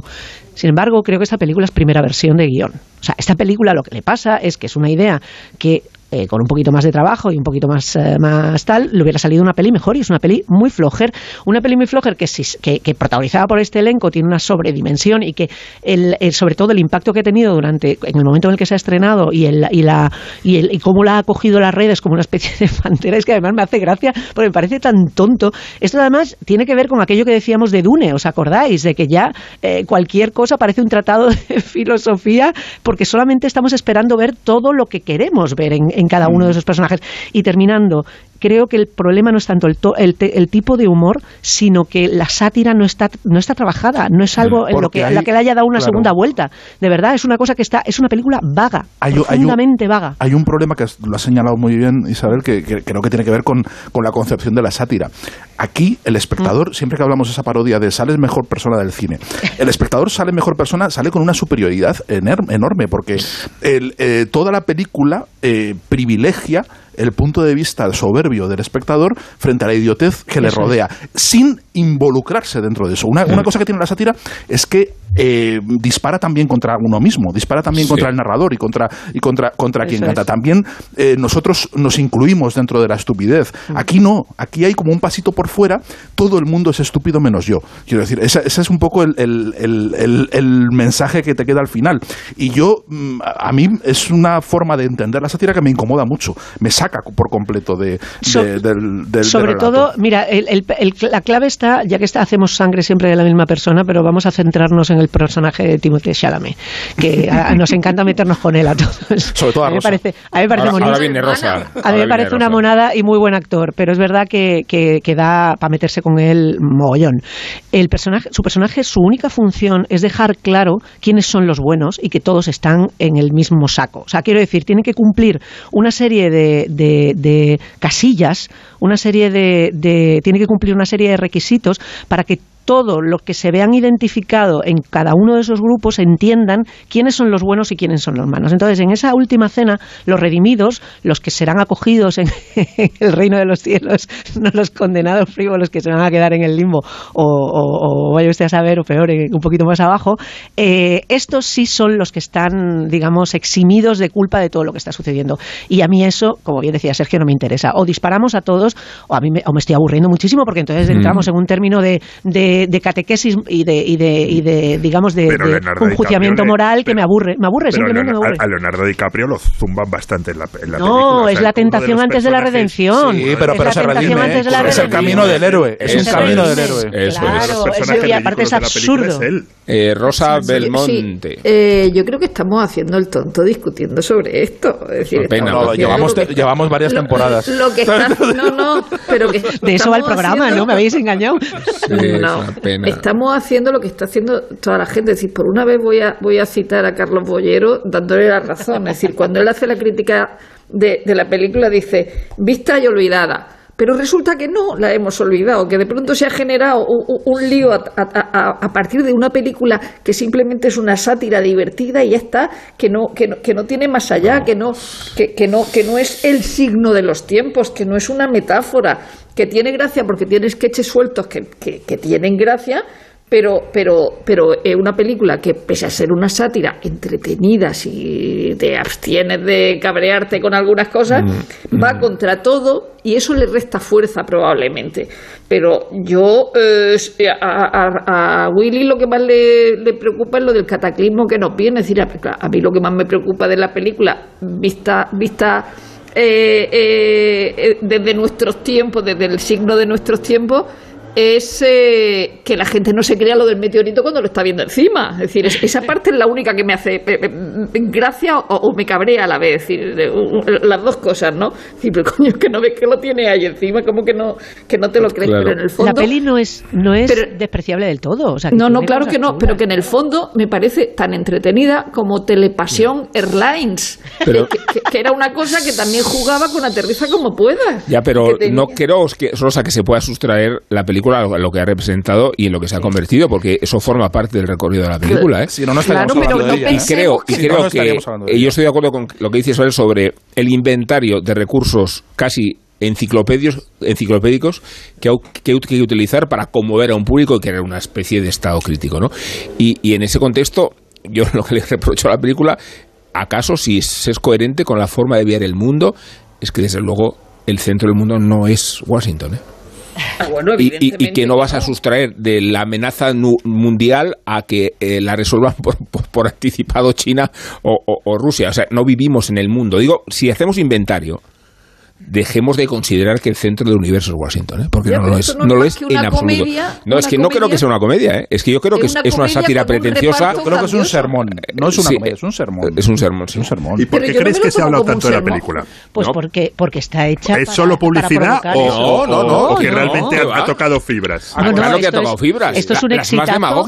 Speaker 4: Sin embargo creo que esta película es primera versión de guion. O sea esta película lo que le pasa es que es una idea que eh, con un poquito más de trabajo y un poquito más, eh, más tal, le hubiera salido una peli mejor y es una peli muy flojer. Una peli muy flojer que, que, que protagonizada por este elenco tiene una sobredimensión y que el, el- sobre todo el impacto que ha tenido durante en el momento en el que se ha estrenado y, el, y, la, y, el, y cómo la ha acogido las redes como una especie de [LAUGHS] pantera es que además me hace gracia porque me parece tan tonto. Esto además tiene que ver con aquello que decíamos de Dune, ¿os acordáis? De que ya eh, cualquier cosa parece un tratado [LAUGHS] de filosofía porque solamente estamos esperando ver todo lo que queremos ver en, en cada uno de esos personajes. Y terminando, creo que el problema no es tanto el, to- el, te- el tipo de humor, sino que la sátira no está, no está trabajada, no es algo en lo que,
Speaker 3: hay-
Speaker 4: la que le haya dado una
Speaker 3: claro.
Speaker 4: segunda vuelta. De verdad, es una cosa que está, es una película vaga,
Speaker 3: Hay un- hay un-
Speaker 4: profundamente vaga.
Speaker 3: Hay un problema que lo ha señalado muy bien Isabel, que, que creo que tiene que ver con, con la concepción de la sátira. Aquí el espectador,
Speaker 4: Mm.
Speaker 3: siempre que hablamos de esa parodia de sales mejor persona del cine, el espectador sale mejor persona, sale con una superioridad enorme, porque el, eh, toda la película eh, privilegia el punto de vista soberbio del espectador frente a la idiotez que le
Speaker 13: Eso es.
Speaker 3: rodea, sin involucrarse dentro de eso. Una, una cosa que tiene la sátira es que eh, dispara también contra uno mismo, dispara también
Speaker 2: Sí.
Speaker 3: contra el narrador y contra, y contra, contra quien canta.
Speaker 2: es.
Speaker 3: También eh, nosotros nos incluimos dentro de la estupidez. Aquí no, aquí hay como un pasito por fuera, todo el mundo es estúpido menos yo. Quiero decir, ese, ese es un poco el, el- el- mensaje que te queda al final. Y yo, mm, a a mí es una forma de entender la sátira que me incomoda mucho, me saca por completo de, de-
Speaker 4: So-
Speaker 3: del, del- del
Speaker 4: Sobre todo, mira, el- el- el- la clave está, ya que está, hacemos sangre siempre de la misma persona, pero vamos a centrarnos en el personaje de Timothée Chalamet, que a- nos encanta meternos con él a todos.
Speaker 3: Sobre todo a
Speaker 4: mí me
Speaker 3: Rosa.
Speaker 4: parece, a mí me parece
Speaker 2: Ahora- ahora viene Rosa.
Speaker 4: A mí me parece una monada y muy buen actor, pero es verdad que, que, que da para meterse con él mogollón. El personaje, su personaje, su única función es dejar claro quiénes son los buenos y que todos están en el mismo saco. O sea, quiero decir, tienen que cumplir una serie de, de- de casillas, una serie de, de- tiene que cumplir una serie de requisitos para que todo lo que se vean identificado en cada uno de esos grupos entiendan quiénes son los buenos y quiénes son los malos. Entonces, en esa última cena, los redimidos, los que serán acogidos en [LAUGHS] el reino de los cielos, no los condenados frívolos que se van a quedar en el limbo, o, o- o vaya usted a saber, o peor, un poquito más abajo, eh, estos sí son los que están, digamos, eximidos de culpa de todo lo que está sucediendo. Y a mí eso, como bien decía Sergio, no me interesa. O disparamos a todos, o a mí me, o me estoy aburriendo muchísimo, porque entonces
Speaker 13: Mm.
Speaker 4: entramos en un término de, de de, de catequesis y de, y de, y de digamos, de, de
Speaker 6: le-
Speaker 4: moral que me aburre. Me aburre,
Speaker 6: Pero a
Speaker 4: simplemente me
Speaker 6: Leonardo,
Speaker 4: aburre.
Speaker 6: a Leonardo DiCaprio lo zumban bastante en la, en la película.
Speaker 4: No,
Speaker 6: O sea,
Speaker 4: es la tentación antes de la redención.
Speaker 3: Sí, pero,
Speaker 4: Es
Speaker 3: pero
Speaker 4: la
Speaker 3: se redime.
Speaker 4: antes de la
Speaker 3: Es el camino del héroe. Es un camino
Speaker 2: es.
Speaker 3: del héroe.
Speaker 2: Eso es.
Speaker 4: Claro, eso- y aparte es absurdo.
Speaker 6: es.
Speaker 2: Eh, Rosa
Speaker 5: Sí,
Speaker 2: Belmonte.
Speaker 5: eh, yo creo que estamos haciendo el tonto discutiendo sobre esto. Es decir,
Speaker 3: Llevamos, te- llevamos varias
Speaker 5: lo-
Speaker 3: temporadas.
Speaker 5: Lo que está, [LAUGHS] no, no, pero que
Speaker 4: De eso va el programa,
Speaker 5: haciendo-
Speaker 4: ¿no? Me habéis engañado.
Speaker 2: Sí, es
Speaker 5: no,
Speaker 2: pena.
Speaker 5: estamos haciendo lo que está haciendo toda la gente. Es decir, por una vez voy a, voy a citar a Carlos Bollero dándole la razón. Es decir, cuando él hace la crítica de, de la película, dice, vista y olvidada. Pero resulta que no la hemos olvidado, que de pronto se ha generado un, lío a, a- a- a partir de una película que simplemente es una sátira divertida y ya está, que no, que no, que no tiene más allá, que no, que, que no, que no es el signo de los tiempos, que no es una metáfora, que tiene gracia porque tiene sketches sueltos que, que, que tienen gracia, pero, pero, pero es una película que, pese a ser una sátira entretenida, si te abstienes de cabrearte con algunas cosas, va contra todo y eso le resta fuerza probablemente. Pero yo, eh, a, a- a Willy lo que más le, le preocupa es lo del cataclismo que nos viene. Es decir, a, a mí lo que más me preocupa de la película, vista, vista eh, eh, eh, desde nuestros tiempos, desde el signo de nuestros tiempos, es eh, que la gente no se crea lo del meteorito cuando lo está viendo encima. Es decir, es- esa parte es la única que me hace eh, eh, gracia o, o me cabrea a la vez. Es decir, las dos cosas, ¿no? Es decir, pero coño, que no ves que lo tiene ahí encima, como que no, que no te lo crees,
Speaker 2: Claro.
Speaker 5: pero en el fondo...
Speaker 4: La peli no es, no es
Speaker 5: Pero-
Speaker 4: despreciable del todo. O sea, que
Speaker 5: No, no, claro que no,
Speaker 4: chulas.
Speaker 5: pero que en el fondo me parece tan entretenida como Telepasión Airlines,
Speaker 2: Pero-
Speaker 5: que, que- que era una cosa que también jugaba con aterriza como puedas.
Speaker 2: Ya, pero no creo que, Rosa, que se pueda sustraer la película a lo- que ha representado y en lo que se ha convertido, porque eso forma parte del recorrido de la película. ¿eh?
Speaker 3: Si no, no estaríamos
Speaker 5: Claro, pero no
Speaker 3: ella.
Speaker 2: y creo, y
Speaker 5: que-
Speaker 3: Si
Speaker 2: creo
Speaker 3: no
Speaker 2: que
Speaker 3: estaríamos hablando de
Speaker 2: eh, yo estoy de acuerdo con lo que dice Isabel sobre el inventario de recursos casi enciclopedios, enciclopédicos que, hay que utilizar para conmover a un público y crear una especie de estado crítico. ¿no? Y, y en ese contexto, yo [LAUGHS] lo que le reprocho a la película, acaso si es, es coherente con la forma de ver el mundo, es que desde luego el centro del mundo no es Washington. ¿eh? [LAUGHS]
Speaker 5: Bueno,
Speaker 2: y, que no vas a sustraer de la amenaza nu- mundial a que eh, la resuelvan [LAUGHS] por, por- por anticipado China o, o- o Rusia. O sea, no vivimos en el mundo. Digo, si hacemos inventario, dejemos de considerar que el centro del universo es Washington, ¿eh? porque
Speaker 5: Ya,
Speaker 2: no lo es,
Speaker 5: no
Speaker 2: no lo en absoluto.
Speaker 5: comedia,
Speaker 2: no, es que no creo que sea una comedia, ¿eh? es que yo creo que
Speaker 5: Es
Speaker 2: es,
Speaker 5: una
Speaker 2: es una
Speaker 5: comedia
Speaker 2: sátira pretenciosa.
Speaker 3: Yo creo que es un sermón. No es una
Speaker 2: Sí.
Speaker 3: comedia, es un sermón.
Speaker 2: Es un sermón, sí.
Speaker 3: Es un sermón.
Speaker 6: ¿Y por
Speaker 5: Pero
Speaker 6: qué crees que se ha hablado tanto de la película?
Speaker 4: Pues
Speaker 2: No.
Speaker 4: porque, porque está hecha
Speaker 6: ¿Es
Speaker 4: para-
Speaker 6: solo publicidad o,
Speaker 2: No, no,
Speaker 6: o que
Speaker 2: no,
Speaker 6: realmente ha,
Speaker 2: va.
Speaker 6: ha tocado fibras?
Speaker 2: Ah, claro que ha tocado fibras.
Speaker 4: Esto es un exitazo.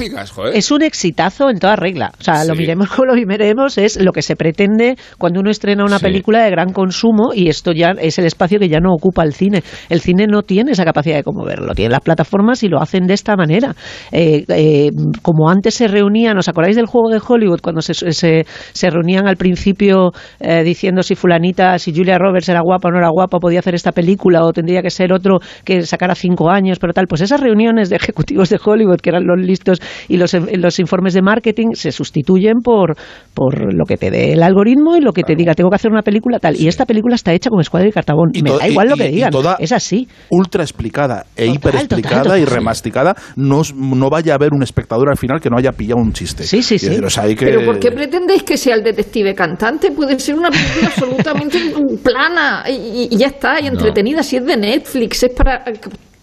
Speaker 4: Es un exitazo en toda regla. O sea, lo miremos [LAUGHS] como lo miremos, es lo que se pretende cuando uno estrena una película de gran consumo y esto ya es el espacio que ya no ocupa el cine. El cine no tiene esa capacidad de conmoverlo, tiene las plataformas y lo hacen de esta manera. Eh, eh, como antes se reunían, ¿os acordáis del juego de Hollywood cuando se, se, se reunían al principio eh, diciendo si fulanita, si Julia Roberts era guapa o no era guapa, podía hacer esta película o tendría que ser otro que sacara cinco años, pero tal? Pues esas reuniones de ejecutivos de Hollywood, que eran los listos y los, los informes de marketing, se sustituyen por, por lo que te dé el algoritmo y lo que te diga, tengo que hacer una película tal. Y esta película está hecha con escuadra y cartabón.
Speaker 3: Y
Speaker 4: Me
Speaker 3: to-
Speaker 4: da igual
Speaker 3: y-
Speaker 4: lo que digan,
Speaker 3: toda-
Speaker 4: es así.
Speaker 3: ultra explicada e
Speaker 4: Total,
Speaker 3: hiper explicada
Speaker 4: total,
Speaker 3: y remasticada, no, os- no vaya a haber un espectador al final que no haya pillado un chiste.
Speaker 4: Sí, sí, sí.
Speaker 3: decir, o sea, hay que-
Speaker 5: Pero ¿por qué pretendéis que sea el detective cantante? Puede ser una película [LAUGHS] absolutamente plana y, y ya está, y entretenida. Si es de Netflix, es para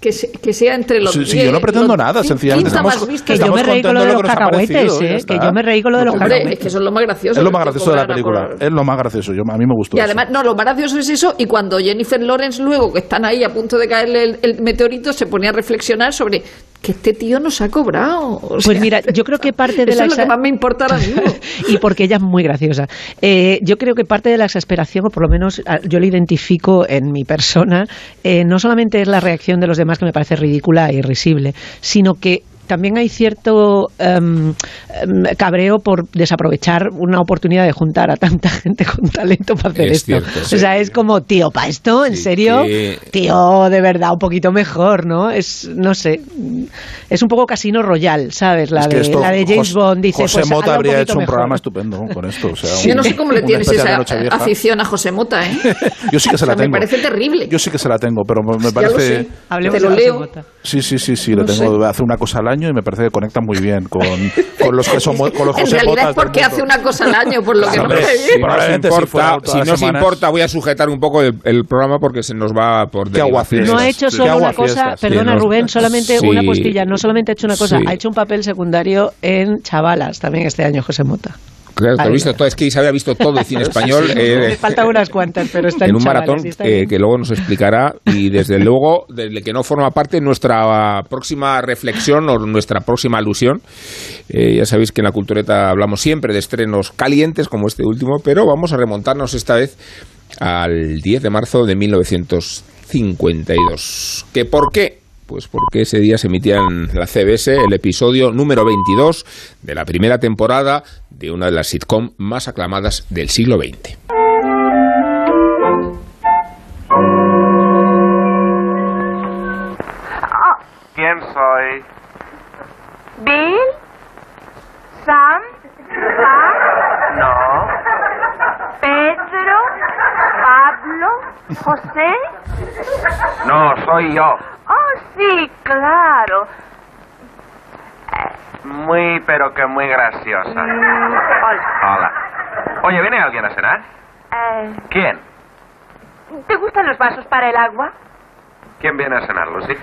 Speaker 5: que, se- que sea entre los.
Speaker 3: Sí, sí, yo no pretendo nada, sencillamente
Speaker 5: 15
Speaker 3: estamos-
Speaker 5: más vistos.
Speaker 4: Que yo
Speaker 3: Estamos
Speaker 4: me reí con lo de
Speaker 3: lo
Speaker 4: los cacahuetes, ¿eh? que yo me reí con lo de los
Speaker 5: Hombre,
Speaker 4: cacahuetes.
Speaker 5: es que eso es lo más gracioso.
Speaker 3: Es lo más gracioso de la película.
Speaker 5: por-
Speaker 3: Es lo más gracioso. Yo, a mí me gustó.
Speaker 5: Y
Speaker 3: eso.
Speaker 5: además, no, lo más gracioso es eso, y cuando Jennifer Lawrence luego, que están ahí a punto de caerle el, el meteorito, se ponía a reflexionar sobre que este tío nos ha cobrado. O
Speaker 4: Pues
Speaker 5: sea,
Speaker 4: mira, yo creo que [LAUGHS] parte de
Speaker 5: eso
Speaker 4: la
Speaker 5: es lo que más me importa ahora mismo. [LAUGHS]
Speaker 4: y porque ella es muy graciosa. Eh, yo creo que parte de la exasperación, o por lo menos ah, yo lo identifico en mi persona, eh, no solamente es la reacción de los demás que me parece ridícula e irrisible, sino que también hay cierto em, em, cabreo por desaprovechar una oportunidad de juntar a tanta [LAUGHS] gente con talento para hacer
Speaker 2: Es
Speaker 4: esto.
Speaker 2: cierto,
Speaker 4: o
Speaker 2: sí.
Speaker 4: sea, es como, tío, ¿para esto? ¿En
Speaker 2: Sí,
Speaker 4: serio?
Speaker 2: que-
Speaker 4: Tío, de verdad, un poquito mejor, ¿no? Es, no sé, es un poco Casino Royal, ¿sabes? La,
Speaker 3: Es que
Speaker 4: de,
Speaker 3: esto,
Speaker 4: la de James
Speaker 3: Jos-
Speaker 4: Bond dice,
Speaker 3: José
Speaker 4: pues,
Speaker 3: Mota habría hecho un
Speaker 4: mejor.
Speaker 3: programa estupendo con esto. O sea,
Speaker 5: Yo
Speaker 3: un-
Speaker 5: no sé cómo le tienes esa afición a José Mota, ¿eh?
Speaker 3: Yo sí que se
Speaker 5: O sea,
Speaker 3: la tengo.
Speaker 5: Me parece terrible.
Speaker 3: Yo sí que se la tengo, pero me
Speaker 5: Ya lo
Speaker 3: parece.
Speaker 5: sé.
Speaker 4: Hablemos
Speaker 5: Te lo
Speaker 4: de José
Speaker 5: leo.
Speaker 4: Mota.
Speaker 3: Sí, sí, sí, sí, lo
Speaker 5: No
Speaker 3: tengo.
Speaker 5: sé.
Speaker 3: Hace una cosa al año y me parece que conecta muy bien con, [LAUGHS] con los que somos con los
Speaker 5: En
Speaker 3: José
Speaker 5: realidad
Speaker 3: Botas
Speaker 5: es porque hace una cosa al año, por lo que no sé.
Speaker 2: Si
Speaker 3: Probablemente
Speaker 2: importa, si no os importa, voy a sujetar un poco el, el programa porque se nos va por
Speaker 3: Qué.
Speaker 4: No ha hecho solo una cosa, perdona Rubén, solamente
Speaker 2: sí.
Speaker 4: una postilla, no solamente ha hecho una cosa,
Speaker 2: Sí.
Speaker 4: ha hecho un papel secundario en Chavalas también este año, José Mota.
Speaker 2: Claro, te he visto todo, es que Isa había visto todo el cine [LAUGHS] español. eh,
Speaker 4: Me faltan unas cuantas, pero está en,
Speaker 2: un maratón
Speaker 4: está
Speaker 2: eh, que luego nos explicará y desde [LAUGHS] luego desde que no forma parte nuestra próxima reflexión o nuestra próxima alusión Eh, ya sabéis que en la cultureta hablamos siempre de estrenos calientes como este último pero vamos a remontarnos esta vez al 10 de marzo de 1952 ¿que por qué? Pues porque ese día se emitía en la CBS el episodio número 22 de la primera temporada de una de las sitcom más aclamadas del siglo XX.
Speaker 13: ¿Quién soy?
Speaker 14: Bill, Sam, Sam,
Speaker 13: No.
Speaker 14: Pedro, Pablo, José.
Speaker 13: No, soy yo.
Speaker 14: Oh, sí, claro.
Speaker 13: Muy, pero que muy graciosa.
Speaker 14: Mm, hola.
Speaker 13: Hola. Oye, ¿viene alguien a cenar?
Speaker 14: Eh,
Speaker 13: ¿Quién?
Speaker 14: ¿Te gustan los vasos para el agua?
Speaker 13: ¿Quién viene a cenar, Lucy?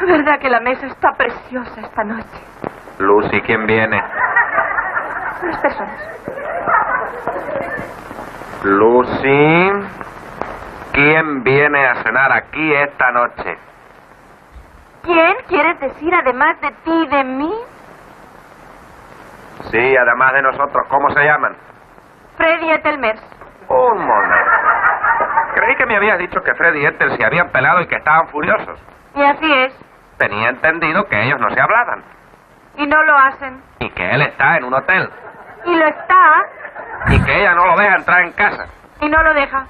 Speaker 14: ¿Verdad que la mesa está preciosa esta noche?
Speaker 13: Lucy, ¿quién viene?
Speaker 14: Unas personas.
Speaker 13: Lucy, ¿quién viene a cenar aquí esta noche?
Speaker 14: ¿Quién quieres decir además de ti y de mí?
Speaker 13: Sí, además de nosotros, ¿cómo se llaman?
Speaker 14: Freddy Ethelmers.
Speaker 13: Un momento. Creí que me habías dicho que Freddy y Ethel se habían pelado y que estaban furiosos.
Speaker 14: Y así es.
Speaker 13: Tenía entendido que ellos no se hablaban
Speaker 14: Y no lo hacen.
Speaker 13: y que él está en un hotel
Speaker 14: Y lo está.
Speaker 13: y que ella no lo deja entrar en casa.
Speaker 14: Y no lo deja.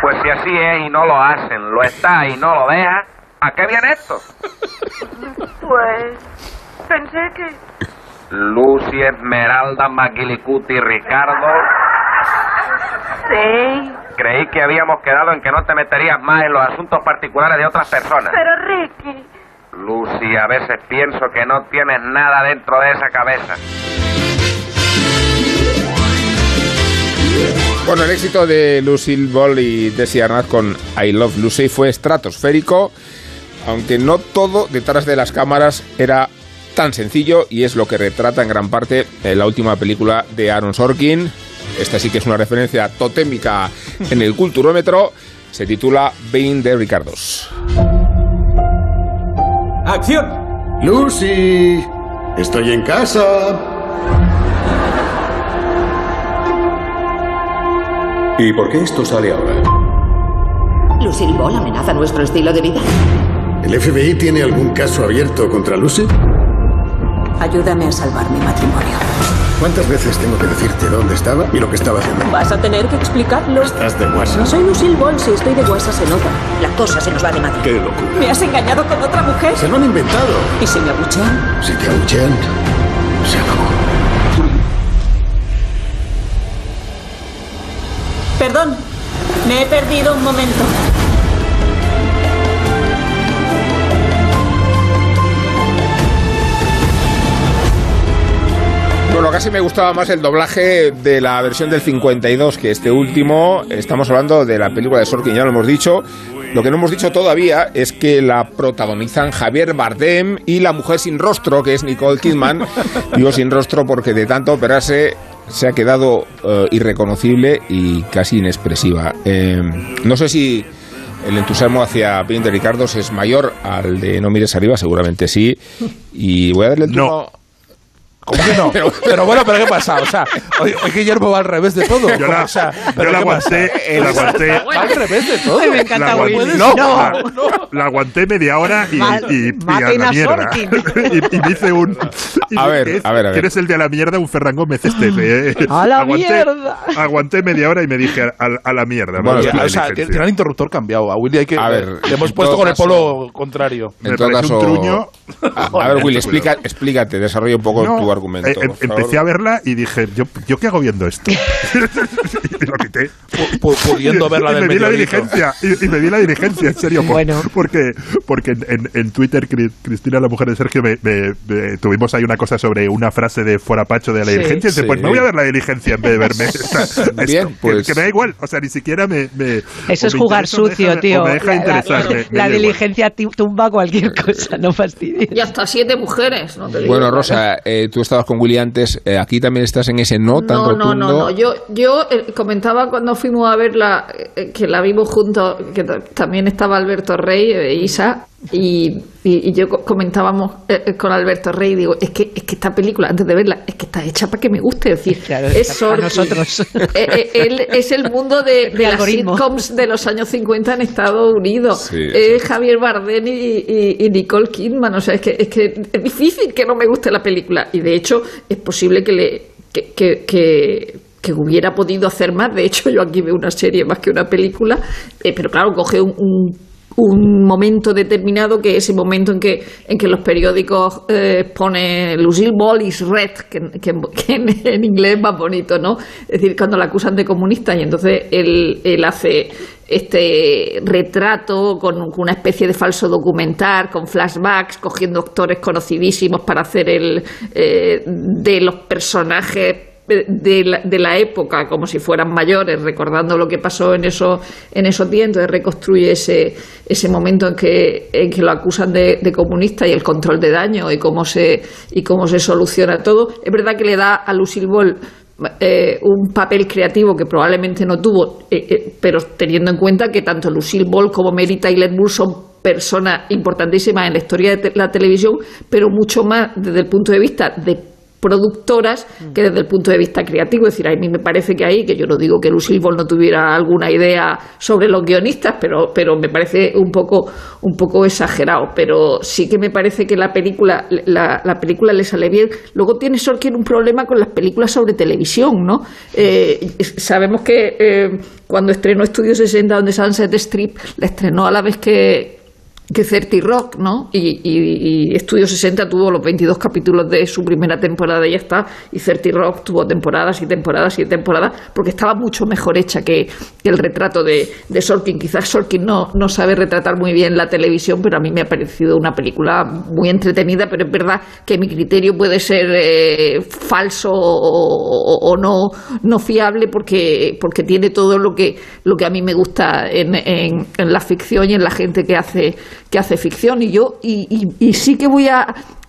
Speaker 13: Pues si así es y no lo hacen, lo está y no lo deja, ¿a qué viene esto?
Speaker 14: Pues... Pensé que...
Speaker 13: Lucy, Esmeralda, Maguilicuti, Ricardo.
Speaker 14: Sí.
Speaker 13: Creí que habíamos quedado en que no te meterías más en los asuntos particulares de otras personas.
Speaker 14: Pero Ricky...
Speaker 13: Lucy, a veces pienso que no tienes nada dentro de esa cabeza.
Speaker 2: Bueno, el éxito de Lucille Ball y Desi Arnaz con I Love Lucy fue estratosférico, aunque no todo detrás de las cámaras era tan sencillo y es lo que retrata en gran parte la última película de Aaron Sorkin. Esta sí que es una referencia totémica en el culturómetro. Se titula Being the Ricardos.
Speaker 15: ¡Acción! Lucy, estoy en casa. ¿Y por qué esto sale ahora?
Speaker 16: Lucille Ball amenaza nuestro estilo de vida.
Speaker 15: ¿El FBI tiene algún caso abierto contra Lucy?
Speaker 16: Ayúdame a salvar mi matrimonio.
Speaker 15: ¿Cuántas veces tengo que decirte dónde estaba y lo que estaba haciendo?
Speaker 16: Vas a tener que explicarlo.
Speaker 15: ¿Estás de WhatsApp?
Speaker 16: Soy Lucille Ball, si estoy de WhatsApp se nota. La cosa se nos va de madre.
Speaker 15: ¡Qué locura!
Speaker 16: ¿Me has engañado con otra mujer?
Speaker 15: Se lo han inventado.
Speaker 16: ¿Y si me abuchean?
Speaker 15: Si te abuchean, se acabó.
Speaker 16: Perdón, me he perdido un momento.
Speaker 2: Bueno, casi me gustaba más el doblaje de la versión del 52 que este último. Estamos hablando de la película de Sorkin, ya lo hemos dicho. Lo que no hemos dicho todavía es que la protagonizan Javier Bardem y la mujer sin rostro, que es Nicole Kidman. [LAUGHS] Digo sin rostro porque de tanto operarse se ha quedado eh, irreconocible y casi inexpresiva. Eh, no sé si el entusiasmo hacia de Ricardos es mayor al de No mires arriba, seguramente sí. Y voy a darle el turno...
Speaker 3: ¿Cómo que no? [LAUGHS] Pero, bueno, ¿pero qué pasa? O sea, hoy, hoy Guillermo va al revés de todo.
Speaker 6: Yo la-
Speaker 3: o sea,
Speaker 6: yo
Speaker 3: ¿pero
Speaker 6: la aguanté, la aguanté.
Speaker 3: Va al revés de todo.
Speaker 4: Ay, me encanta
Speaker 6: La aguanté,
Speaker 4: Willy.
Speaker 6: no,
Speaker 4: No.
Speaker 6: la, la aguanté media hora y,
Speaker 4: Mal-
Speaker 6: y, y a la mierda. [LAUGHS] Y, y me hice un. y
Speaker 2: A
Speaker 6: me-
Speaker 2: ver,
Speaker 6: ¿qué es?
Speaker 2: a ver, a ver.
Speaker 6: ¿Quién es el de a la mierda? Un Ferran Gómez este. eh.
Speaker 4: ¡A la
Speaker 6: aguanté,
Speaker 4: mierda!
Speaker 6: Aguanté media hora y me dije a, a la mierda.
Speaker 3: Bueno, ya, o sea, tiene el interruptor cambiado. A Willy hay que.
Speaker 2: A ver,
Speaker 3: le hemos puesto con el polo contrario.
Speaker 2: En
Speaker 6: Me
Speaker 2: todo
Speaker 6: parece un truño.
Speaker 2: A ver, Will, [LAUGHS] explica, explícate, desarrolla un poco
Speaker 6: No,
Speaker 2: tu argumento.
Speaker 6: eh, em-
Speaker 2: por favor.
Speaker 6: empecé a verla y dije, ¿yo, ¿yo qué hago viendo esto? [LAUGHS] [LAUGHS] y lo quité.
Speaker 3: pudiendo ver la
Speaker 6: Y
Speaker 3: del
Speaker 6: me di la diligencia, y, y me di la diligencia, en serio. [LAUGHS]
Speaker 4: Bueno.
Speaker 6: Porque, porque en, en- en Twitter, Cri- Cristina, la mujer de Sergio, me, me- me- tuvimos ahí una cosa sobre una frase de Forapacho de la
Speaker 4: Sí.
Speaker 6: diligencia. Y dice,
Speaker 2: Sí.
Speaker 6: pues me voy a ver la diligencia en vez de verme. esta- esto,
Speaker 2: Bien,
Speaker 6: que-
Speaker 2: pues-
Speaker 6: Que, me da igual. O sea, ni siquiera me. me-
Speaker 4: Eso es
Speaker 6: me
Speaker 4: jugar
Speaker 6: interesa o me
Speaker 4: sucio, tío.
Speaker 6: me deja
Speaker 4: La, la- diligencia tumba cualquier cosa, no fastidies.
Speaker 5: Y hasta siete mujeres, no te digo.
Speaker 2: Bueno, Rosa, eh, tú estabas con Willy antes. eh, aquí también estás en ese no tan
Speaker 5: No, no,
Speaker 2: rotundo.
Speaker 5: no, no. Yo, yo eh, comentaba cuando fuimos a verla, eh, que la vimos juntos, que ta- también estaba Alberto Rey e Isa, y, y- y yo co- comentábamos eh, eh, con Alberto Rey, digo, es que, es que esta película, antes de verla, es que está hecha para que me guste, es decir,
Speaker 4: Claro,
Speaker 5: es
Speaker 4: nosotros. [LAUGHS]
Speaker 5: Eh, eh, él es el mundo de, de las sitcoms de los años 50 en Estados Unidos.
Speaker 2: Sí,
Speaker 5: es Javier Bardem y, y- y Nicole Kidman, o sea, es que, es que es difícil que no me guste la película, y de hecho es posible que le... que- que- que que hubiera podido hacer más. De hecho, yo aquí veo una serie más que una película, eh, pero claro, coge un, un- un momento determinado que es ese momento en que, en que los periódicos eh, pone Lucille Ball is red, que, que- que [LAUGHS] en, inglés es más bonito, ¿no? Es decir, cuando la acusan de comunista y entonces él, él hace este retrato con una especie de falso documental, con flashbacks, cogiendo actores conocidísimos para hacer el eh, de los personajes de la, de la época como si fueran mayores, recordando lo que pasó en, eso, en esos días, entonces reconstruye ese, ese momento en que, en que lo acusan de, de comunista y el control de daño y cómo se, y cómo se soluciona todo. Es verdad que le da a Lucille Ball eh, un papel creativo que probablemente no tuvo, eh, eh, pero teniendo en cuenta que tanto Lucille Ball como Mary Tyler Moore son personas importantísimas en la historia de la televisión, pero mucho más desde el punto de vista de productoras que desde el punto de vista creativo. Es decir, a mí me parece que ahí, que yo no digo que Lucille Ball no tuviera alguna idea sobre los guionistas, pero, pero me parece un poco, un poco exagerado. Pero sí que me parece que la película, la, la película le sale bien. Luego tiene Sorkin un problema con las películas sobre televisión, ¿no? Eh, sabemos que eh, cuando estrenó Estudio 60, donde Sunset Strip, la estrenó a la vez que, que 30 Rock, ¿no? Y, y, y Estudio 60 tuvo los 22 capítulos de su primera temporada y ya está. Y 30 Rock tuvo temporadas y temporadas y temporadas porque estaba mucho mejor hecha que, el retrato de, de Sorkin. Quizás Sorkin no, no sabe retratar muy bien la televisión, pero a mí me ha parecido una película muy entretenida, pero es verdad que mi criterio puede ser eh, falso o no, no fiable porque, porque tiene todo lo que, lo que a mí me gusta en, en- en la ficción y en la gente que hace, que hace ficción. Y yo, y, y- y sí que voy a,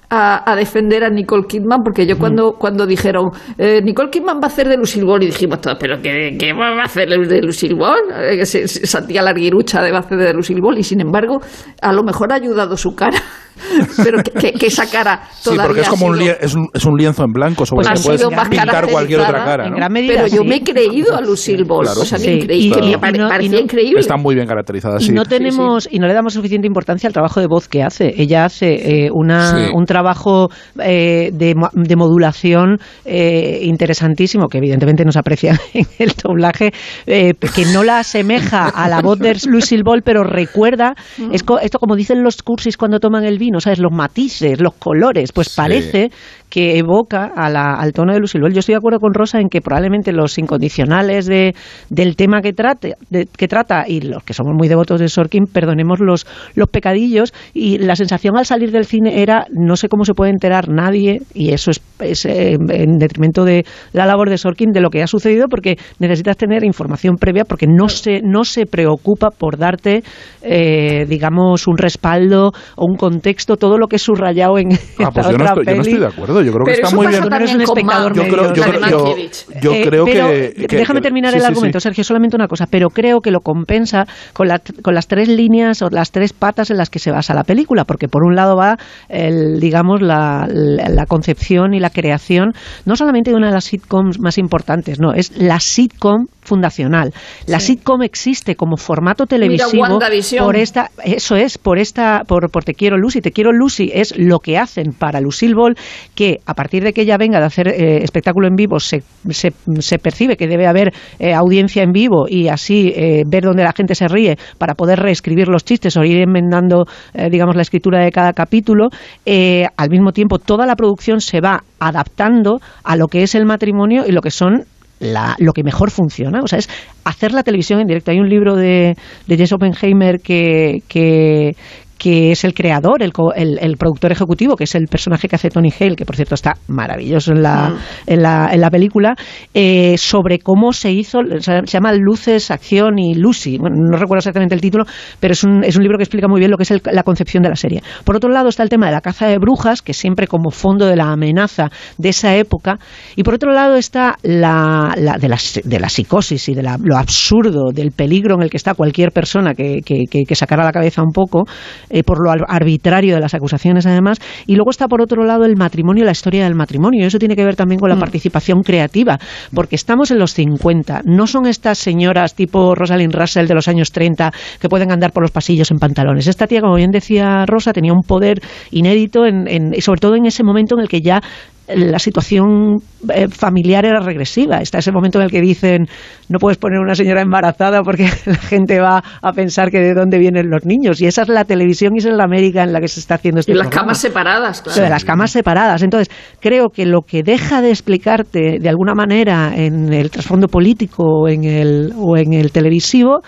Speaker 5: a, a defender a Nicole Kidman, porque yo cuando, cuando dijeron eh, Nicole Kidman va a hacer de Lucille Ball, y dijimos todos, ¿pero qué, qué va a hacer de Lucille Ball? Eh, que se, se Santiago Larguirucha de va a hacer de Lucille Ball, y sin embargo, a lo mejor ha ayudado su cara, [LAUGHS] pero que, que- que esa cara
Speaker 3: Sí,
Speaker 5: todavía
Speaker 3: porque es un,
Speaker 5: sido-
Speaker 3: lie- es, un, es un lienzo en blanco sobre
Speaker 5: Pues
Speaker 3: el que puedes pintar cualquier otra cara.
Speaker 4: en
Speaker 3: ¿no?
Speaker 4: gran medida,
Speaker 5: Pero yo
Speaker 4: sí.
Speaker 5: me he creído a Lucille Ball,
Speaker 3: Claro.
Speaker 5: o sea, me
Speaker 4: Sí, y-
Speaker 5: me
Speaker 4: y
Speaker 5: pare-
Speaker 4: no- y
Speaker 5: parecía
Speaker 4: no-
Speaker 5: increíble.
Speaker 3: Está muy bien caracterizada,
Speaker 4: Y no tenemos y no le damos suficiente importancia al trabajo de voz que hace. Ella hace eh, una,
Speaker 2: Sí.
Speaker 4: un trabajo eh, de, de modulación eh, interesantísimo que evidentemente no se aprecia [LAUGHS] en el doblaje, eh, que no la asemeja a la voz de [LAUGHS] Lucille Ball, pero recuerda es co- esto como dicen los cursis cuando toman el vino, sabes los matices, los colores, pues
Speaker 2: Sí.
Speaker 4: parece que evoca a la- al tono de Lucille Ball. Yo estoy de acuerdo con Rosa en que probablemente los incondicionales de, del tema que, trate, de- que trata y los que somos muy devotos de Sorkin, perdonemos los, los pecadillos y la sensación al salir del cine era no sé cómo se puede enterar nadie y eso es, es, eh, en detrimento de la labor de Sorkin de lo que ha sucedido porque necesitas tener información previa porque no se, no se preocupa por darte eh, digamos un respaldo o un contexto, todo lo que es subrayado en,
Speaker 3: Ah, pues yo no,
Speaker 4: otra
Speaker 3: estoy, yo no
Speaker 4: peli.
Speaker 3: estoy de acuerdo. Yo creo que está
Speaker 5: eso
Speaker 3: muy
Speaker 5: pasa
Speaker 3: bien.
Speaker 4: Tú no eres un espectador.
Speaker 3: Yo creo, yo, creo- yo-
Speaker 5: Mankiewicz.
Speaker 3: yo
Speaker 4: Eh,
Speaker 3: creo
Speaker 4: pero
Speaker 3: que, que-
Speaker 4: déjame terminar
Speaker 3: sí,
Speaker 4: el
Speaker 3: sí,
Speaker 4: argumento,
Speaker 3: sí.
Speaker 4: Sergio, solamente una cosa, pero creo que lo compensa con, la- con las tres líneas o las tres patas en las que se basa la película, porque por un lado va el, digamos la, la- la concepción y la creación no solamente de una de las sitcoms más importantes, no, es la sitcom fundacional. La sitcom existe como formato televisivo por esta, eso es, por esta, por, por Te quiero Lucy, Te quiero Lucy es lo que hacen para Lucille Ball, que a partir de que ella venga de hacer eh, espectáculo en vivo se, se, percibe que debe haber eh, audiencia en vivo y así eh, ver dónde la gente se ríe para poder reescribir los chistes o ir enmendando, digamos, la escritura de cada capítulo. Al mismo tiempo, toda la producción se va adaptando a lo que es el matrimonio y lo que son la- lo que mejor funciona, o sea, es hacer la televisión en directo. Hay un libro de, de Jess Oppenheimer que, que, que es el creador, el, el, el productor ejecutivo, que es el personaje que hace Tony Hale, que por cierto está maravilloso en la, en la, en la película, eh, sobre cómo se hizo, se llama Luces, Acción y Lucy. Bueno, no recuerdo exactamente el título, pero es un, es un libro que explica muy bien lo que es el- la concepción de la serie. Por otro lado está el tema de la caza de brujas, que siempre como fondo de la amenaza de esa época, y por otro lado está la, la- de, la, de la psicosis y de la- lo absurdo, del peligro en el que está cualquier persona que, que, que- que sacara la cabeza un poco, eh, por lo ar- arbitrario de las acusaciones además, y luego está por otro lado el matrimonio, la historia del matrimonio, eso tiene que ver también con la participación creativa, porque estamos en los 50, no son estas señoras tipo Rosalind Russell de los años 30 que pueden andar por los pasillos en pantalones. Esta tía, como bien decía Rosa, tenía un poder inédito, en, en- y sobre todo en ese momento en el que ya la situación eh, familiar era regresiva. Está ese momento en el que dicen no puedes poner una señora embarazada porque [LAUGHS] la gente va a pensar que de dónde vienen los niños. Y esa es la televisión y esa es la América en la que se está haciendo este
Speaker 5: Y las
Speaker 4: programa.
Speaker 5: camas separadas,
Speaker 4: O
Speaker 5: claro.
Speaker 4: sea, de las camas separadas. Entonces, creo que lo que deja de explicarte de alguna manera en el trasfondo político o en el, o en el televisivo,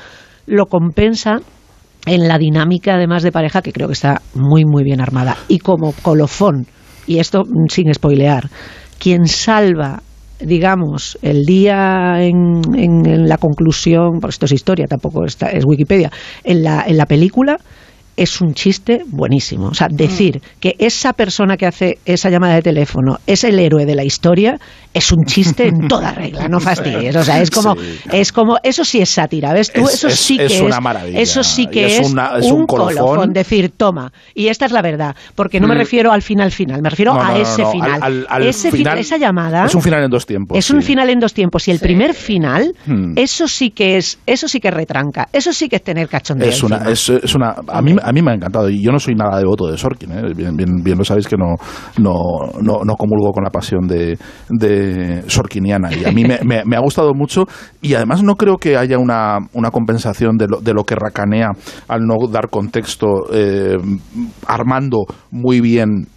Speaker 4: lo compensa en la dinámica además de pareja que creo que está muy muy bien armada y como colofón y esto sin spoilear quien salva digamos el día en, en- la conclusión porque esto es historia tampoco está, es Wikipedia en la, en la película es un chiste buenísimo. O sea, decir que esa persona que hace esa llamada de teléfono es el héroe de la historia es un chiste en toda regla, no fastidies. O sea, es como,
Speaker 3: Sí.
Speaker 4: es como, eso sí es sátira, ¿ves tú?
Speaker 3: Es-
Speaker 4: eso
Speaker 3: es-
Speaker 4: sí que
Speaker 3: es
Speaker 4: es,
Speaker 3: una maravilla.
Speaker 4: Eso sí que
Speaker 3: es una- es un colofón.
Speaker 4: Decir, toma. Y esta es la verdad, porque no me
Speaker 3: Mm.
Speaker 4: refiero al final final, me refiero
Speaker 3: No,
Speaker 4: a
Speaker 3: no,
Speaker 4: ese
Speaker 3: no,
Speaker 4: final.
Speaker 3: al- al- al
Speaker 4: ese fin-
Speaker 3: final-
Speaker 4: esa llamada
Speaker 3: Es un final en dos tiempos.
Speaker 4: es un final en dos tiempos y el primer final,
Speaker 3: Hmm.
Speaker 4: eso sí que es, eso sí que retranca, eso sí que es tener cachondeo.
Speaker 3: Es una, es, es una, a mí, a mí me ha encantado y yo no soy nada devoto de Sorkin, ¿eh? bien, bien, bien lo sabéis que no, no, no, comulgo con la pasión de, de Sorkiniana y a mí me ha gustado mucho y además no creo que haya una, una compensación de lo, de lo que racanea al no dar contexto eh, armando muy bien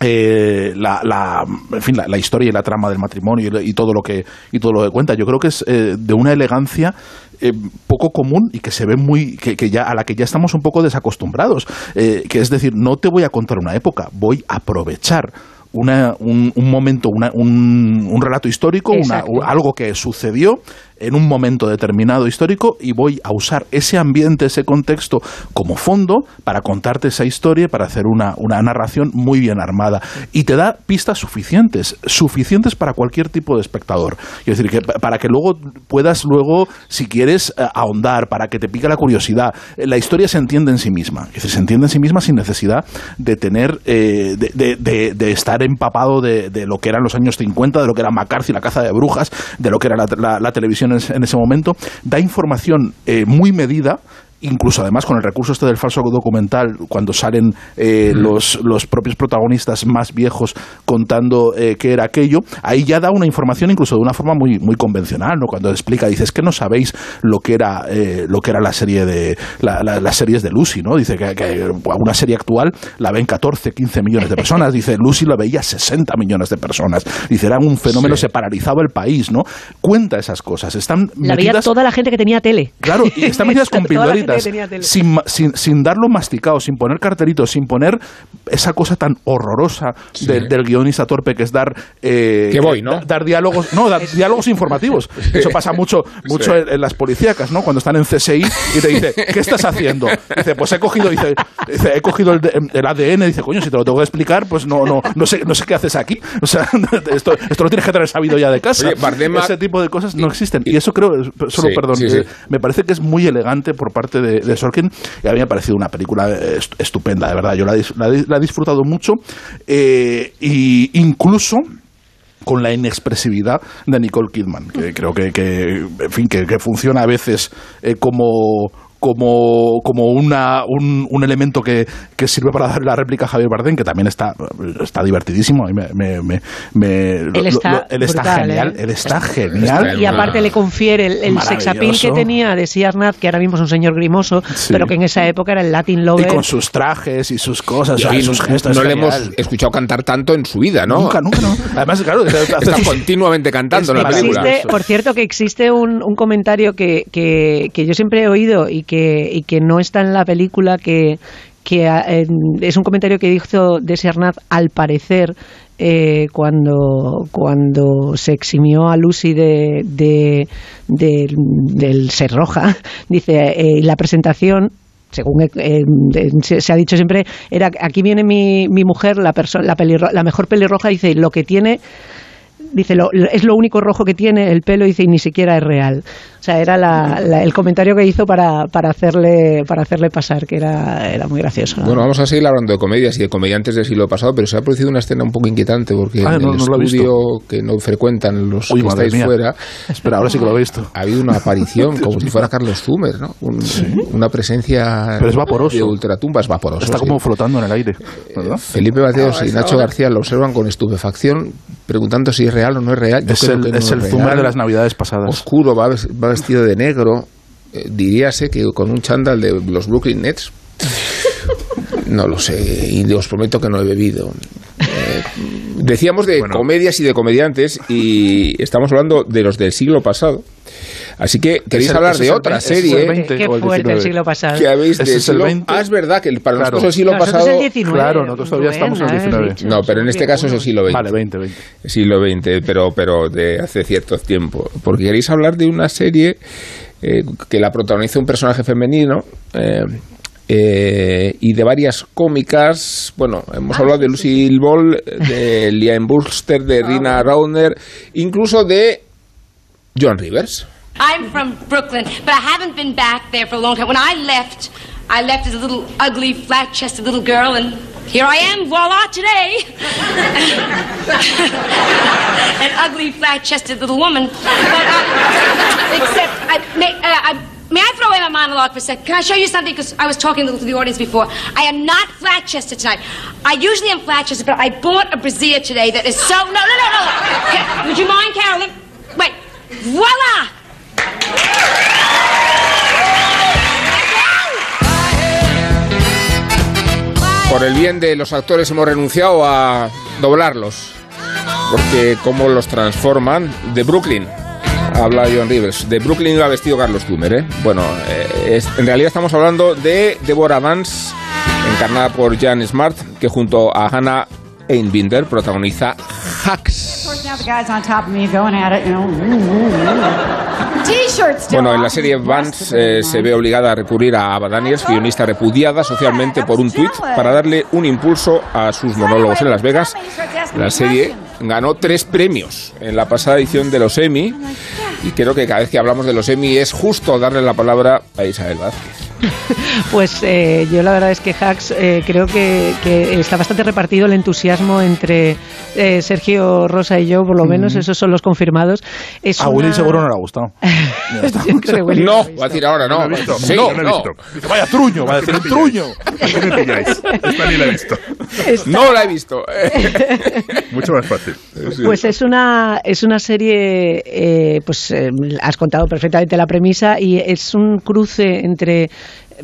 Speaker 3: eh, la, la, en fin, la, la historia y la trama del matrimonio y, y todo lo que y todo lo que cuenta. Yo creo que es eh, de una elegancia eh, poco común y que se ve muy que, que ya a la que ya estamos un poco desacostumbrados. Eh, que es decir, no te voy a contar una época, voy a aprovechar. Una, un, un momento, una- un, un relato histórico, una- algo que sucedió en un momento determinado histórico y voy a usar ese ambiente, ese contexto como fondo para contarte esa historia, para hacer una, una narración muy bien armada. Y te da pistas suficientes, suficientes para cualquier tipo de espectador. Es decir, que pa- para que luego puedas luego, si quieres, eh, ahondar, para que te pique la curiosidad. Eh, La historia se entiende en sí misma. Es decir, se entiende en sí misma sin necesidad de tener, eh, de, de- de- de estar empapado de, de lo que eran los años 50, de lo que era McCarthy, la caza de brujas, de lo que era la, la- la televisión en, ese- en ese momento. Da información eh, muy medida incluso además con el recurso este del falso documental, cuando salen eh, los, los propios protagonistas más viejos contando eh, qué era aquello, ahí ya da una información incluso de una forma muy, muy convencional, ¿no? Cuando explica, dice, es que no sabéis lo que era, eh, lo que era la serie de, la- la- las series de Lucy, ¿no? Dice que, que una serie actual la ven 14, 15 millones de personas, dice, Lucy la veía 60 millones de personas, dice, era un fenómeno, se paralizaba el país, ¿no? Cuenta esas cosas, están
Speaker 4: La veía toda la gente que tenía tele.
Speaker 3: Claro, y están metidas [LAUGHS] con pildoritas, sin, ma- sin, sin darlo masticado, sin poner cartelitos, sin poner esa cosa tan horrorosa del, del guionista torpe que es dar... eh,
Speaker 2: Que voy, ¿no?
Speaker 3: da- Dar diálogos, no, dar [LAUGHS] diálogos informativos. [LAUGHS] Eso pasa mucho, mucho
Speaker 2: Sí.
Speaker 3: en, en las policíacas, ¿no? Cuando están en CSI y te dice, ¿qué estás haciendo? Dice, pues he cogido, dice, dice, he cogido el, de- el ADN, dice, coño, si te lo tengo que explicar, pues no, no, no sé, no sé qué haces aquí. [LAUGHS] O sea, esto, esto lo tienes que tener sabido ya de casa.
Speaker 2: Oye,
Speaker 3: Ese tipo de cosas no existen. Y eso creo, solo
Speaker 2: Sí,
Speaker 3: perdón,
Speaker 2: sí, sí.
Speaker 3: eh, me parece que es muy elegante por parte de, de Sorkin y a mí me ha parecido una película eh, est- estupenda, de verdad. Yo la, he disfrutado mucho eh, y incluso con la inexpresividad de Nicole Kidman, que creo que, en fin, que, que funciona a veces eh, como como, como una, un, un elemento que, que sirve para dar la réplica a Javier Bardem, que también está, está divertidísimo. Me, me, me- lo-
Speaker 4: Él está
Speaker 3: lo- él está
Speaker 4: brutal,
Speaker 3: genial.
Speaker 4: ¿eh?
Speaker 3: Él está genial.
Speaker 4: Y aparte le confiere el, el sex appeal que tenía de Siarnat, que ahora mismo es un señor grimoso,
Speaker 3: Sí.
Speaker 4: pero que en esa época era el Latin
Speaker 3: Y
Speaker 4: Lover.
Speaker 3: con sus trajes y sus cosas,
Speaker 2: Y
Speaker 3: y sus gestos.
Speaker 2: no
Speaker 3: es
Speaker 2: le hemos escuchado cantar tanto en su vida, ¿no?
Speaker 3: Nunca, nunca, no. Además, claro, [LAUGHS]
Speaker 2: Está continuamente cantando en la película.
Speaker 4: Existe, por cierto, que existe un, un comentario que, que, que yo siempre he oído y que, y que no está en la película, que, que en- es un comentario que hizo Desi Arnaz al parecer eh, cuando, cuando se eximió a Lucy de, de- del- ser roja. [LAUGHS] Dice, eh, la presentación según eh, eh, se, ha dicho siempre, era aquí viene mi, mi mujer, la, la, pelirro- la mejor pelirroja, dice, lo que tiene dice lo, es lo único rojo que tiene el pelo dice y ni siquiera es real sea era la- la- el comentario que hizo para, para hacerle para hacerle pasar que era era muy gracioso ¿no?
Speaker 2: Bueno, vamos a seguir hablando de comedias y de comediantes del siglo pasado, pero se ha producido una escena un poco inquietante porque
Speaker 3: Ah,
Speaker 2: en
Speaker 3: no,
Speaker 2: el
Speaker 3: no
Speaker 2: estudio que no frecuentan los
Speaker 3: Uy,
Speaker 2: que estáis
Speaker 3: mía.
Speaker 2: fuera,
Speaker 3: Espera, ahora sí que lo he visto.
Speaker 2: ha habido una aparición [LAUGHS] como si fuera Carlos Zumer, ¿no? Un- Una presencia
Speaker 3: Pero es vaporoso.
Speaker 2: de ultratumba, es vaporoso.
Speaker 3: Está
Speaker 2: sí.
Speaker 3: como flotando en el aire. ¿verdad?
Speaker 2: Felipe Mateos
Speaker 3: Ah,
Speaker 2: y Nacho
Speaker 3: ahora.
Speaker 2: García lo observan con estupefacción, preguntando si es real o no es real. Yo
Speaker 3: Es
Speaker 2: creo
Speaker 3: el,
Speaker 2: que no
Speaker 3: es el. Zumer de las navidades pasadas.
Speaker 2: Oscuro, va, va vestido de negro. Eh, diríase que con un chándal de los Brooklyn Nets. [LAUGHS] No lo sé, y os prometo que no he bebido. Decíamos de comedias y de comediantes, y estamos hablando de los del siglo pasado. Así que queréis
Speaker 3: el-
Speaker 2: hablar de
Speaker 3: es
Speaker 2: otra
Speaker 3: veinte- ese es
Speaker 2: serie.
Speaker 4: Qué
Speaker 3: el
Speaker 4: fuerte el
Speaker 3: 19.
Speaker 4: siglo pasado.
Speaker 2: que habéis
Speaker 3: es el 20.
Speaker 2: Ah, es verdad que para
Speaker 3: Claro.
Speaker 2: nosotros el siglo
Speaker 4: Nosotros
Speaker 2: pasado.
Speaker 4: el 19,
Speaker 3: Claro, nosotros todavía estamos en el
Speaker 4: ¿sabes?
Speaker 3: 19.
Speaker 4: Dicho,
Speaker 2: No, pero en este caso es el siglo XX.
Speaker 3: Vale, 20, 20.
Speaker 2: siglo XX, pero, pero de hace cierto tiempo. Porque queréis hablar de una serie eh, que la protagoniza un personaje femenino eh, eh, y de varias cómicas. Bueno, hemos hablado de Lucille Ball, de [LAUGHS] Liam Burster, de Rina Rauner, incluso de John Rivers.
Speaker 17: I'm from Brooklyn, but I haven't been back there for a long time. When I left, I left as a little ugly, flat chested little girl, and here I am, voila, today. [LAUGHS] An ugly, flat chested little woman. But, uh, except, I, may, uh, I, may I throw away my monologue for a second? Can I show you something? Because I was talking a to the audience before. I am not flat chested tonight. I usually am flat chested, but I bought a brassiere today that is so. No, no, no, no. Would you mind, Carolyn? Wait. Voila!
Speaker 2: Por el bien de los actores hemos renunciado a doblarlos. Porque los transforman de Brooklyn. Habla John Rivers. De Brooklyn iba vestido Carlos Tumer, ¿eh? Bueno, eh, es- en realidad estamos hablando de Deborah Vance, encarnada por Jan Smart, que junto a Hannah Einbinder protagoniza Hacks. Bueno, en la serie Vance eh, se ve obligada a recurrir a Ava Daniels, guionista repudiada socialmente por un tuit, para darle un impulso a sus monólogos en Las Vegas. La serie ganó tres premios en la pasada edición de los Emmy y creo que cada vez que hablamos de los Emmy es justo darle la palabra a Isabel Vázquez. [LAUGHS]
Speaker 4: Pues eh, yo la verdad es que Hacks eh, creo que, que está bastante repartido el entusiasmo entre eh, Sergio Rosa y yo, por lo menos, esos son los confirmados. Es
Speaker 3: A Willy seguro no le ha gustado. [LAUGHS] [LAUGHS]
Speaker 2: No, va a decir ahora no.
Speaker 6: No
Speaker 2: Sí,
Speaker 3: Vaya truño, va a decir un truño.
Speaker 6: ¿Qué me pilláis? Esta ni la he visto.
Speaker 2: No la he visto.
Speaker 6: Mucho más fácil.
Speaker 4: Pues es una, es una serie, eh, pues eh, has contado perfectamente la premisa y es un cruce entre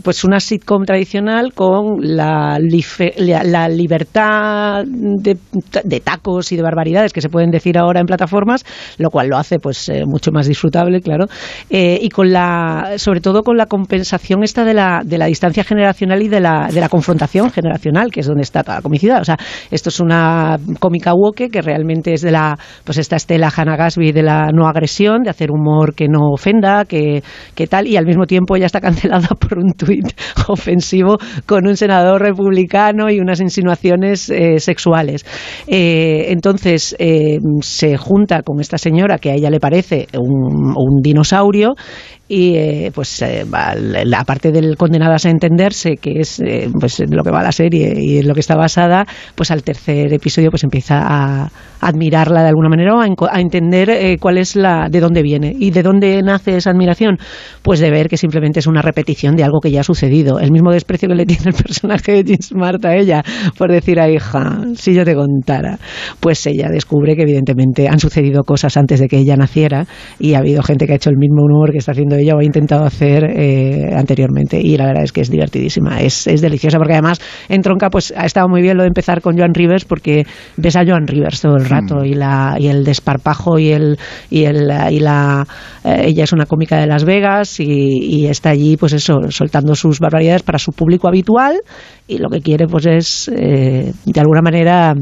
Speaker 4: pues una sitcom tradicional con la, la, libertad de, de tacos y de barbaridades que se pueden decir ahora en plataformas, lo cual lo hace pues eh, mucho más disfrutable, claro, eh, y con la, sobre todo con la compensación esta de la, de la distancia generacional y de la, de la confrontación generacional, que es donde está toda la comicidad. O sea, esto es una cómica woke que realmente es de la, pues esta Estela Hannah Gatsby de la no agresión, de hacer humor que no ofenda, que, que tal, y al mismo tiempo ya está [LAUGHS] cancelada por un [LAUGHS] ofensivo con un senador republicano y unas insinuaciones eh, sexuales. Eh, entonces eh, se junta con esta señora que a ella le parece un dinosaurio y eh, pues eh, la parte del condenadas a entenderse que es eh, pues lo que va la serie y en lo que está basada pues al tercer episodio pues empieza a admirarla de alguna manera o a, a entender eh, cuál es la de dónde viene. Y de dónde nace esa admiración pues de ver que simplemente es una repetición de algo que ya ha sucedido. El mismo desprecio que le tiene el personaje de Jean Smart a ella por decir a hija si yo te contara pues ella descubre que evidentemente han sucedido cosas antes de que ella naciera y ha habido gente que ha hecho el mismo humor que está haciendo ella o ha intentado hacer eh, anteriormente. Y la verdad es que es divertidísima es, es deliciosa porque además en Tronca pues ha estado muy bien lo de empezar con Joan Rivers porque ves a Joan Rivers todo el rato y la y el desparpajo y el y el y la eh, ella es una cómica de Las Vegas y, y está allí pues eso soltando sus barbaridades para su público habitual y lo que quiere pues es eh, de alguna manera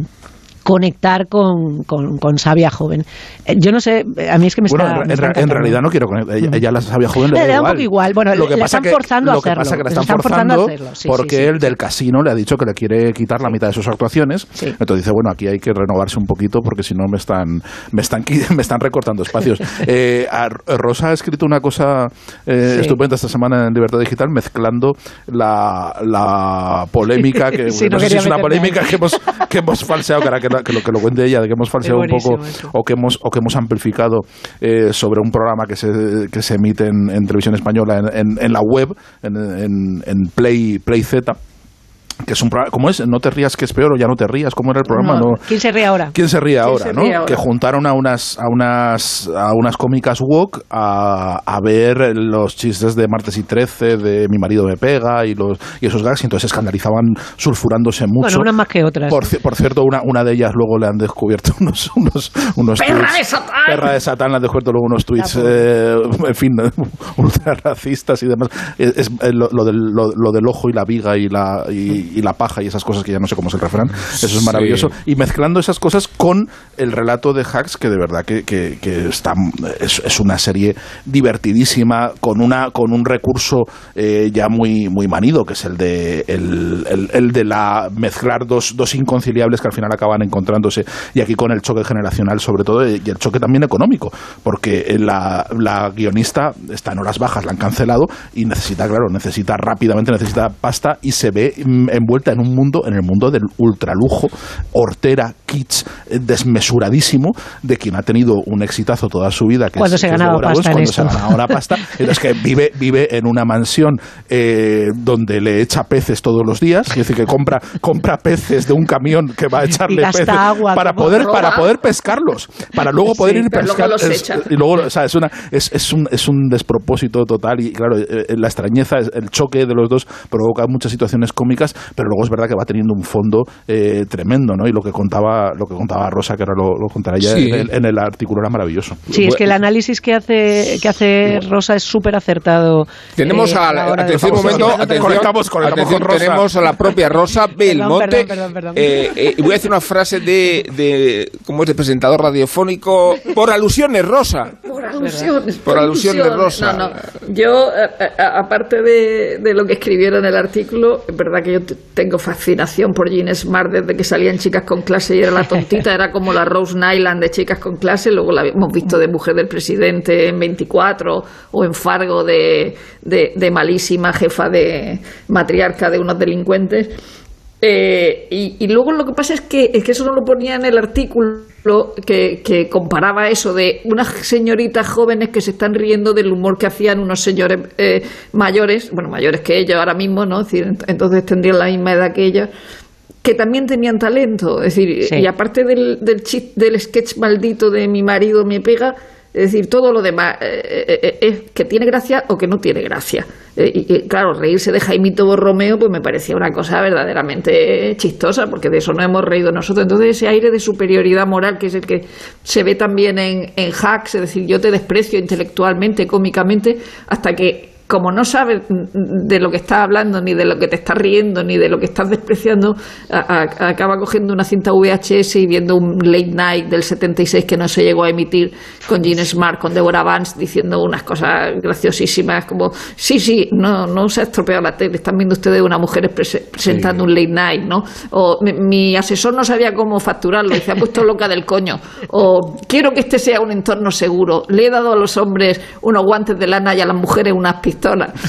Speaker 4: conectar con, con, con Sabia joven. Eh, Yo no sé, a mí es que me
Speaker 3: Bueno,
Speaker 4: está,
Speaker 3: en,
Speaker 4: me
Speaker 3: en
Speaker 4: está
Speaker 3: realidad no quiero con ella, ella la sabía joven, le,
Speaker 4: Le
Speaker 3: da
Speaker 4: un poco igual. Bueno,
Speaker 3: lo que
Speaker 4: le
Speaker 3: pasa
Speaker 4: están
Speaker 3: que,
Speaker 4: forzando a
Speaker 3: lo que
Speaker 4: hacerlo.
Speaker 3: pasa que le
Speaker 4: Les
Speaker 3: están,
Speaker 4: están forzando a hacerlo, sí,
Speaker 3: porque
Speaker 4: sí.
Speaker 3: él del casino le ha dicho que le quiere quitar la mitad de sus actuaciones. Entonces dice, bueno, aquí hay que renovarse un poquito porque si no me están me están [LAUGHS] me están recortando espacios. [LAUGHS] Eh, Rosa ha escrito una cosa eh, estupenda esta semana en Libertad Digital mezclando la, la polémica que [LAUGHS]
Speaker 4: no
Speaker 3: no sé si es una polémica que hemos que hemos falseado ahora que, la- que lo que lo cuente ella de que hemos falseado un poco
Speaker 4: eso.
Speaker 3: o que hemos o que hemos amplificado eh, sobre un programa que se, que se emite en, en televisión española en, en- en la web en, en- en Play Play Z que es un programa ¿cómo es? no te rías que es peor o ya no te rías ¿cómo era el programa?
Speaker 4: No,
Speaker 3: No.
Speaker 4: ¿Quién se ríe ahora?
Speaker 3: ¿Quién se ríe
Speaker 4: ¿Quién
Speaker 3: ahora,
Speaker 4: se
Speaker 3: no?
Speaker 4: ríe ahora?
Speaker 3: Que juntaron a unas a unas a unas cómicas woke a, a ver los chistes de martes y 13 de mi marido me pega y los y esos gags y entonces se escandalizaban sulfurándose mucho.
Speaker 4: Bueno, unas más que otras.
Speaker 3: Por, por cierto, una, una de ellas luego le han descubierto [LAUGHS] unos unos unos
Speaker 5: ¡Perra
Speaker 3: tweets-
Speaker 5: de Satán!
Speaker 3: Perra de Satán le han descubierto luego unos tweets eh, en fin [LAUGHS] ultra racistas y demás. Es, es, eh, lo, lo del, lo, lo del ojo y la viga y la y, y la paja y esas cosas que ya no sé cómo es el refrán. Eso es maravilloso. Y mezclando esas cosas con el relato de Hacks, que de verdad que, que- que está, es, es una serie divertidísima, con, una, con un recurso eh, ya muy, muy manido, que es el de, el, el- el de la mezclar dos, dos inconciliables que al final acaban encontrándose, y aquí con el choque generacional sobre todo, y el choque también económico, porque la, la guionista está en horas bajas, la han cancelado, y necesita, claro, necesita rápidamente, necesita pasta, y se ve mm, envuelta en un mundo, en el mundo del ultralujo, hortera, kitsch, eh, desmesuradísimo, de quien ha tenido un exitazo toda su vida. Que
Speaker 4: Cuando
Speaker 3: es-
Speaker 4: se
Speaker 3: es
Speaker 4: ganaba pasta
Speaker 3: cuando se ganaba una pasta. [LAUGHS] Entonces que vive, vive en una mansión eh, donde le echa peces todos los días, es decir, que compra, compra peces de un camión que va a echarle peces
Speaker 4: agua
Speaker 3: para poder,
Speaker 4: roba.
Speaker 3: para poder pescarlos, para luego poder
Speaker 5: Sí,
Speaker 3: ir es-
Speaker 5: echa.
Speaker 3: y luego, o sea, es, una, es, es, un, es un despropósito total y claro, eh, la extrañeza, es- el choque de los dos provoca muchas situaciones cómicas, pero luego es verdad que va teniendo un fondo eh, tremendo, ¿no? Y lo que contaba, lo que contaba Rosa, que ahora lo, lo contará ella
Speaker 2: Sí.
Speaker 3: en, el, en el artículo, era maravilloso.
Speaker 4: Sí, es que el análisis que hace que hace Rosa es súper acertado.
Speaker 2: Tenemos
Speaker 4: eh,
Speaker 2: a la,
Speaker 4: de-
Speaker 2: momento, atención,
Speaker 3: Conectamos- conectamos
Speaker 2: atención,
Speaker 3: con Rosa.
Speaker 2: tenemos a la propia Rosa [LAUGHS] Belmonte.
Speaker 4: perdón, perdón, perdón.
Speaker 2: Eh, eh, y voy a decir una frase de, de, ¿cómo es? De presentador radiofónico, por alusiones, Rosa.
Speaker 5: Por alusiones.
Speaker 2: Por alusiones, Rosa.
Speaker 5: No, no. Yo, aparte de, de lo que escribieron en el artículo, es verdad que yo tengo fascinación por Jean Smart desde que salían chicas con clase y era la tontita, era como la Rose Nyland de chicas con clase. Luego la hemos visto de mujer del presidente en 24 o en Fargo de, de, de malísima jefa de matriarca de unos delincuentes. Eh, y, y luego lo que pasa es que, es que eso no lo ponía en el artículo que, que comparaba eso de unas señoritas jóvenes que se están riendo del humor que hacían unos señores eh, mayores, bueno, mayores que ellos ahora mismo, ¿no? Es decir, ent- entonces tendrían la misma edad que ellos, que también tenían talento. Es decir,
Speaker 4: Sí.
Speaker 5: y aparte del, del, del sketch maldito de mi marido me pega, es decir, todo lo demás eh, eh, eh, es que tiene gracia o que no tiene gracia. Eh, y, y, claro, reírse de Jaimito Borromeo pues me parecía una cosa verdaderamente chistosa, porque de eso no hemos reído nosotros. Entonces ese aire de superioridad moral, que es el que se ve también en, en Hacks, es decir, yo te desprecio intelectualmente, cómicamente, hasta que como no sabes de lo que estás hablando, ni de lo que te estás riendo, ni de lo que estás despreciando, a- a- acaba cogiendo una cinta VHS y viendo un late night del 76 que no se llegó a emitir con Gene Smart, con Deborah Vance, diciendo unas cosas graciosísimas como, sí, sí, no, no se ha estropeado la tele, están viendo ustedes una mujer prese- presentando un late night, ¿no? O mi, mi asesor no sabía cómo facturarlo y se ha puesto loca del coño. O quiero que este sea un entorno seguro. Le he dado a los hombres unos guantes de lana y a las mujeres unas pistolas.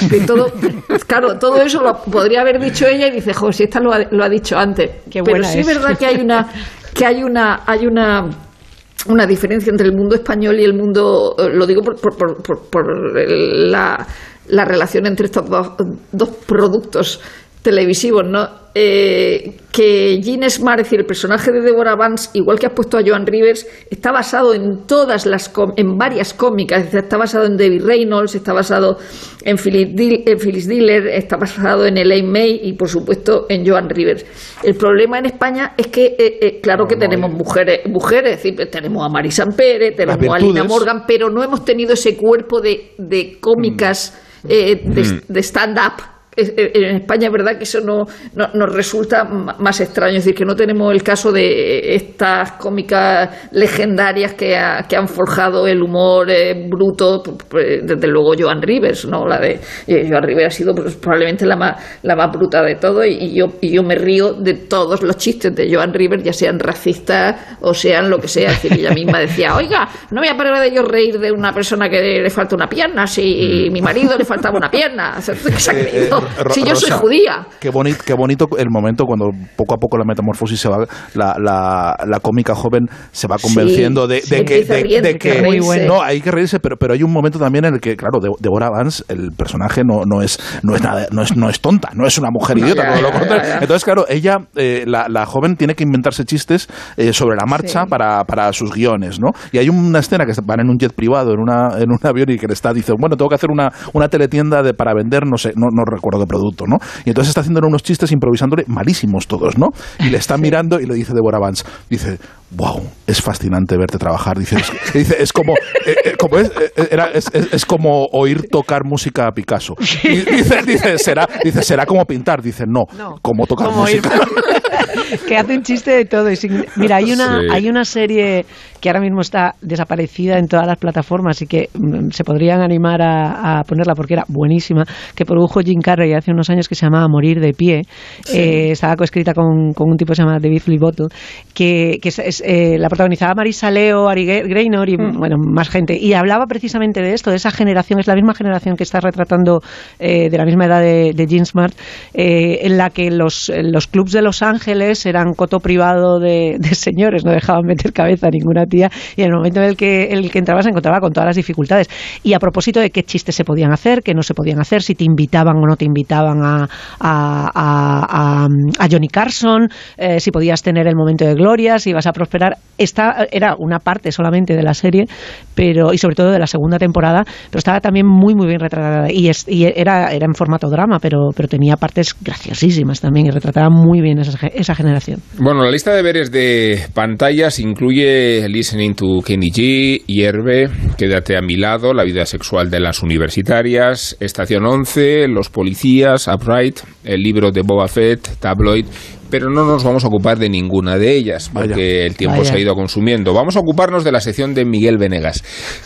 Speaker 5: Que todo, [LAUGHS] claro, todo eso lo podría haber dicho ella y dice, si esta lo ha, lo ha dicho antes. Pero sí es verdad que hay una, que hay una, hay una una diferencia entre el mundo español y el mundo, lo digo por, por, por, por- la, la relación entre estos dos, dos productos televisivos, ¿no? Eh, que Gene Smart, es decir, el personaje de Deborah Vance, igual que has puesto a Joan Rivers, está basado en todas las, en varias cómicas, está basado en Debbie Reynolds, está basado en Phyllis, Dil- en Phyllis Diller, está basado en Elaine May y, por supuesto, en Joan Rivers. El problema en España es que, eh, eh, claro que tenemos mujeres, mujeres, es decir, tenemos a Marisa Pérez, tenemos a Lina. Morgan, pero no hemos tenido ese cuerpo de, de cómicas eh, de,
Speaker 3: Mm.
Speaker 5: de stand-up. Eh, En España es verdad que eso no, no- nos resulta más extraño, es decir, que no tenemos el caso de estas cómicas legendarias que, ha- que han forjado el humor eh, bruto, desde luego Joan Rivers, ¿no? La de eh, Joan Rivers ha sido pues, probablemente la más, la más bruta de todo y, y yo, y yo me río de todos los chistes de Joan Rivers, ya sean racistas o sean lo que sea. Es decir, ella misma decía, [LAUGHS] oiga, no voy a parar de yo reír de una persona que le falta una pierna, si mi marido le faltaba una pierna. O sea, ¿qué se ha creído?
Speaker 3: Ro- [LAUGHS]
Speaker 5: si yo soy judía.
Speaker 3: Qué bonito, qué bonito el momento cuando poco a poco la metamorfosis se va, la, la, la cómica joven se va convenciendo de,
Speaker 5: sí,
Speaker 3: de que, de,
Speaker 5: riendo,
Speaker 3: de
Speaker 5: hay
Speaker 3: que no hay que reírse, pero, pero hay un momento también en el que, claro, De- Deborah Vance, el personaje no, no es no es nada, no es, no es tonta, no es una mujer
Speaker 5: No,
Speaker 3: idiota,
Speaker 5: ya,
Speaker 3: todo lo contrario. Entonces, claro, ella, eh, la, la joven tiene que inventarse chistes eh, sobre la marcha
Speaker 5: Sí.
Speaker 3: para, para sus guiones, ¿no? Y hay una escena que van en un jet privado, en una en un [LAUGHS] avión y que le está dice, bueno, tengo que hacer una, una teletienda de, para vender, no sé, no, no recuerdo qué producto, ¿no? Y entonces está haciendo unos chistes improvisándole malísimos todos, ¿no? Y le está [LAUGHS] mirando y le dice Deborah Vance, dice, wow, es fascinante verte trabajar. Dice, es, dice, es como, eh, eh, como es, eh, era- es, como oír tocar música a Picasso. Y dice, dice, será, dice, será como pintar. Dice, no, como tocar
Speaker 4: Como oír-
Speaker 3: música. [LAUGHS] [LAUGHS]
Speaker 4: que hace un chiste de todo. y sin- Mira, hay una,
Speaker 3: Sí.
Speaker 4: hay una serie que ahora mismo está desaparecida en todas las plataformas y que mm, se podrían animar a, a ponerla porque era buenísima, que produjo Jim Carrey hace unos años que se llamaba Morir de pie. Eh, estaba coescrita con, con un tipo que se llama David Lee Bottle, que, que es, es, eh, la protagonizaba Marisa Leo, Ari Gaynor y bueno, más gente. Y hablaba precisamente de esto, de esa generación, es la misma generación que está retratando eh, de la misma edad de, de Jean Smart, eh, en la que los, los clubs de Los Ángeles eran coto privado de, señores, no dejaban meter cabeza a ninguna tía, y en el momento en el que, el que entraba se encontraba con todas las dificultades. Y a propósito de qué chistes se podían hacer, qué no se podían hacer, si te invitaban o no te invitaban a- a- a Johnny Carson, eh, si podías tener el momento de gloria, si ibas a prosperar. Esta era una parte solamente de la serie, pero y sobre todo de la segunda temporada, pero estaba también muy muy bien retratada y, es- y era, era en formato drama, pero, pero tenía partes graciosísimas también y retrataba muy bien esa, esa generación.
Speaker 2: Bueno, la lista de deberes de pantallas incluye Listening to Kenny G, Hierve, Quédate a mi lado, La vida sexual de las universitarias, Estación 11, Los policías, Upright, el libro de Boba Fett, Tabloid, pero no nos vamos a ocupar de ninguna de ellas, porque el tiempo
Speaker 18: Vaya.
Speaker 2: se ha ido consumiendo. Vamos a ocuparnos de la sección de Miguel Venegas,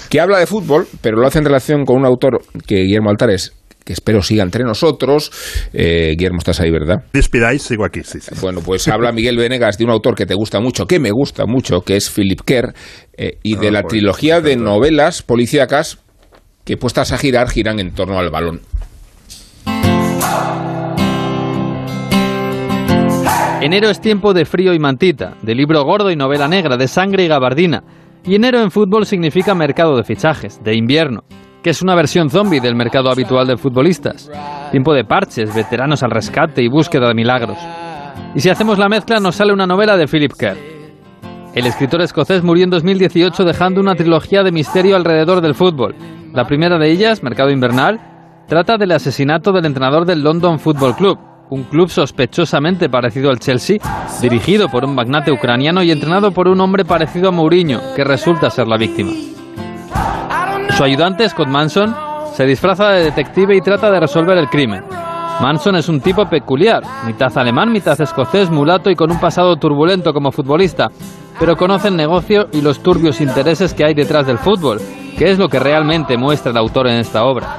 Speaker 2: que habla de fútbol, pero lo hace en relación con un autor que Guillermo Altares que espero siga entre nosotros. Eh, Guillermo, estás ahí, ¿verdad?
Speaker 6: Despidáis, sigo aquí, sí, sí.
Speaker 2: Bueno, pues habla Miguel Venegas de un autor que te gusta mucho, que me gusta mucho, que es Philip Kerr, eh, y de la
Speaker 6: pues,
Speaker 2: trilogía de novelas policíacas que puestas a girar, giran en torno al balón.
Speaker 18: Enero es tiempo de frío y mantita, de libro gordo y novela negra, de sangre y gabardina. Y enero en fútbol significa mercado de fichajes, de invierno, que es una versión zombie del mercado habitual de futbolistas. Tiempo de parches, veteranos al rescate y búsqueda de milagros. Y si hacemos la mezcla nos sale una novela de Philip Kerr. El escritor escocés murió en 2018 dejando una trilogía de misterio alrededor del fútbol. La primera de ellas, Mercado Invernal, trata del asesinato del entrenador del London Football Club, un club sospechosamente parecido al Chelsea, dirigido por un magnate ucraniano y entrenado por un hombre parecido a Mourinho, que resulta ser la víctima. Su ayudante, Scott Manson, se disfraza de detective y trata de resolver el crimen. Manson es un tipo peculiar, mitad alemán, mitad escocés, mulato y con un pasado turbulento como futbolista, pero conoce el negocio y los turbios intereses que hay detrás del fútbol, que es lo que realmente muestra el autor en esta obra.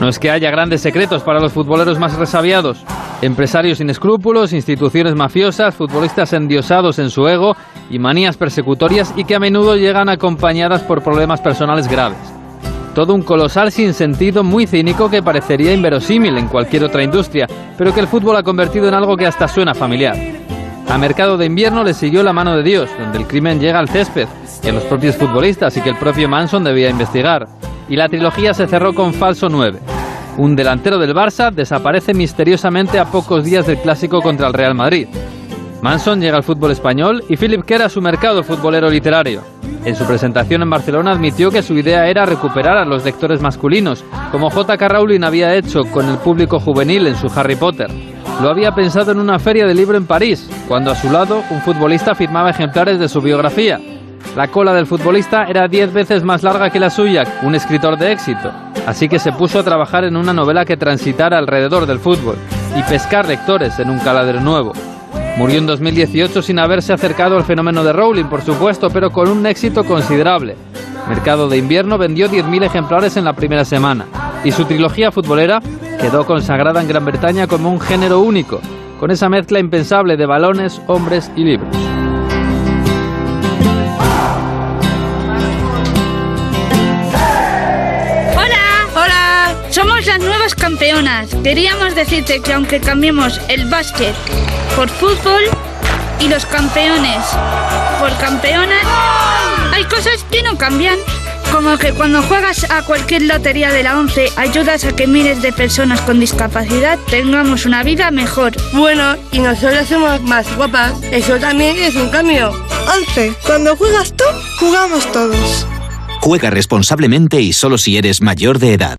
Speaker 18: No es que haya grandes secretos para los futboleros más resabiados. Empresarios sin escrúpulos, instituciones mafiosas, futbolistas endiosados en su ego y manías persecutorias y que a menudo llegan acompañadas por problemas personales graves. Todo un colosal sinsentido muy cínico que parecería inverosímil en cualquier otra industria, pero que el fútbol ha convertido en algo que hasta suena familiar. A Mercado de Invierno le siguió La mano de Dios, donde el crimen llega al césped, y a los propios futbolistas y que el propio Manson debía investigar. Y la trilogía se cerró con Falso 9. Un delantero del Barça desaparece misteriosamente a pocos días del clásico contra el Real Madrid. Manson llega al fútbol español y Philip Kerr a su mercado futbolero literario. En su presentación en Barcelona admitió que su idea era recuperar a los lectores masculinos, como J.K. Rowling había hecho con el público juvenil en su Harry Potter. Lo había pensado en una feria de libro en París, cuando a su lado un futbolista firmaba ejemplares de su biografía. La cola del futbolista era diez veces más larga que la suya, un escritor de éxito. Así que se puso a trabajar en una novela que transitara alrededor del fútbol y pescar lectores en un caladero nuevo. Murió en 2018 sin haberse acercado al fenómeno de Rowling, por supuesto, pero con un éxito considerable. Mercado de Invierno vendió 10.000 ejemplares en la primera semana y su trilogía futbolera quedó consagrada en Gran Bretaña como un género único, con esa mezcla impensable de balones, hombres y libros.
Speaker 19: Campeonas. Queríamos decirte que aunque cambiemos el básquet por fútbol y los campeones por campeonas, hay cosas que no cambian. Como que cuando juegas a cualquier lotería de la 11 ayudas a que miles de personas con discapacidad tengamos una vida mejor.
Speaker 20: Bueno, y nosotros somos más guapas. Eso también es un cambio.
Speaker 21: 11. Cuando juegas tú, jugamos todos.
Speaker 22: Juega responsablemente y solo si eres mayor de edad.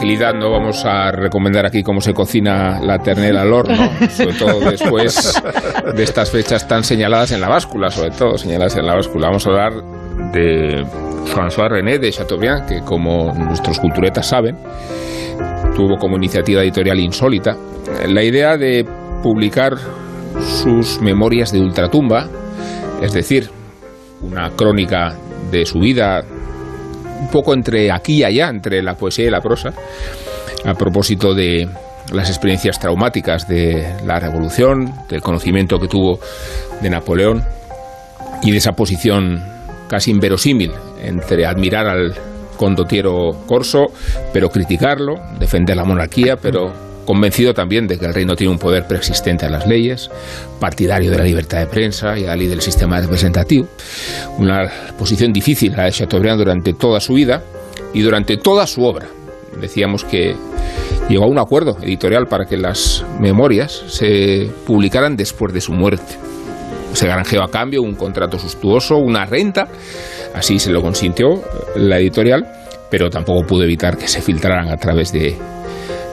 Speaker 2: No vamos a recomendar aquí cómo se cocina la ternera al horno, sobre todo después de estas fechas tan señaladas en la báscula, sobre todo señaladas en la báscula. Vamos a hablar de François René de Chateaubriand, que como nuestros culturetas saben, tuvo como iniciativa editorial insólita la idea de publicar sus memorias de ultratumba, es decir, una crónica de su vida, un poco entre aquí y allá, entre la poesía y la prosa, a propósito de las experiencias traumáticas de la revolución, del conocimiento que tuvo de Napoleón y de esa posición casi inverosímil entre admirar al condotiero corso, pero criticarlo, defender la monarquía, pero convencido también de que el reino tiene un poder preexistente a las leyes, partidario de la libertad de prensa y a la ley del sistema representativo. Una posición difícil la de Chateaubriand durante toda su vida y durante toda su obra. Decíamos que llegó a un acuerdo editorial para que las memorias se publicaran después de su muerte. Se granjeó a cambio un contrato sustuoso, una renta, así se lo consintió la editorial, pero tampoco pudo evitar que se filtraran a través de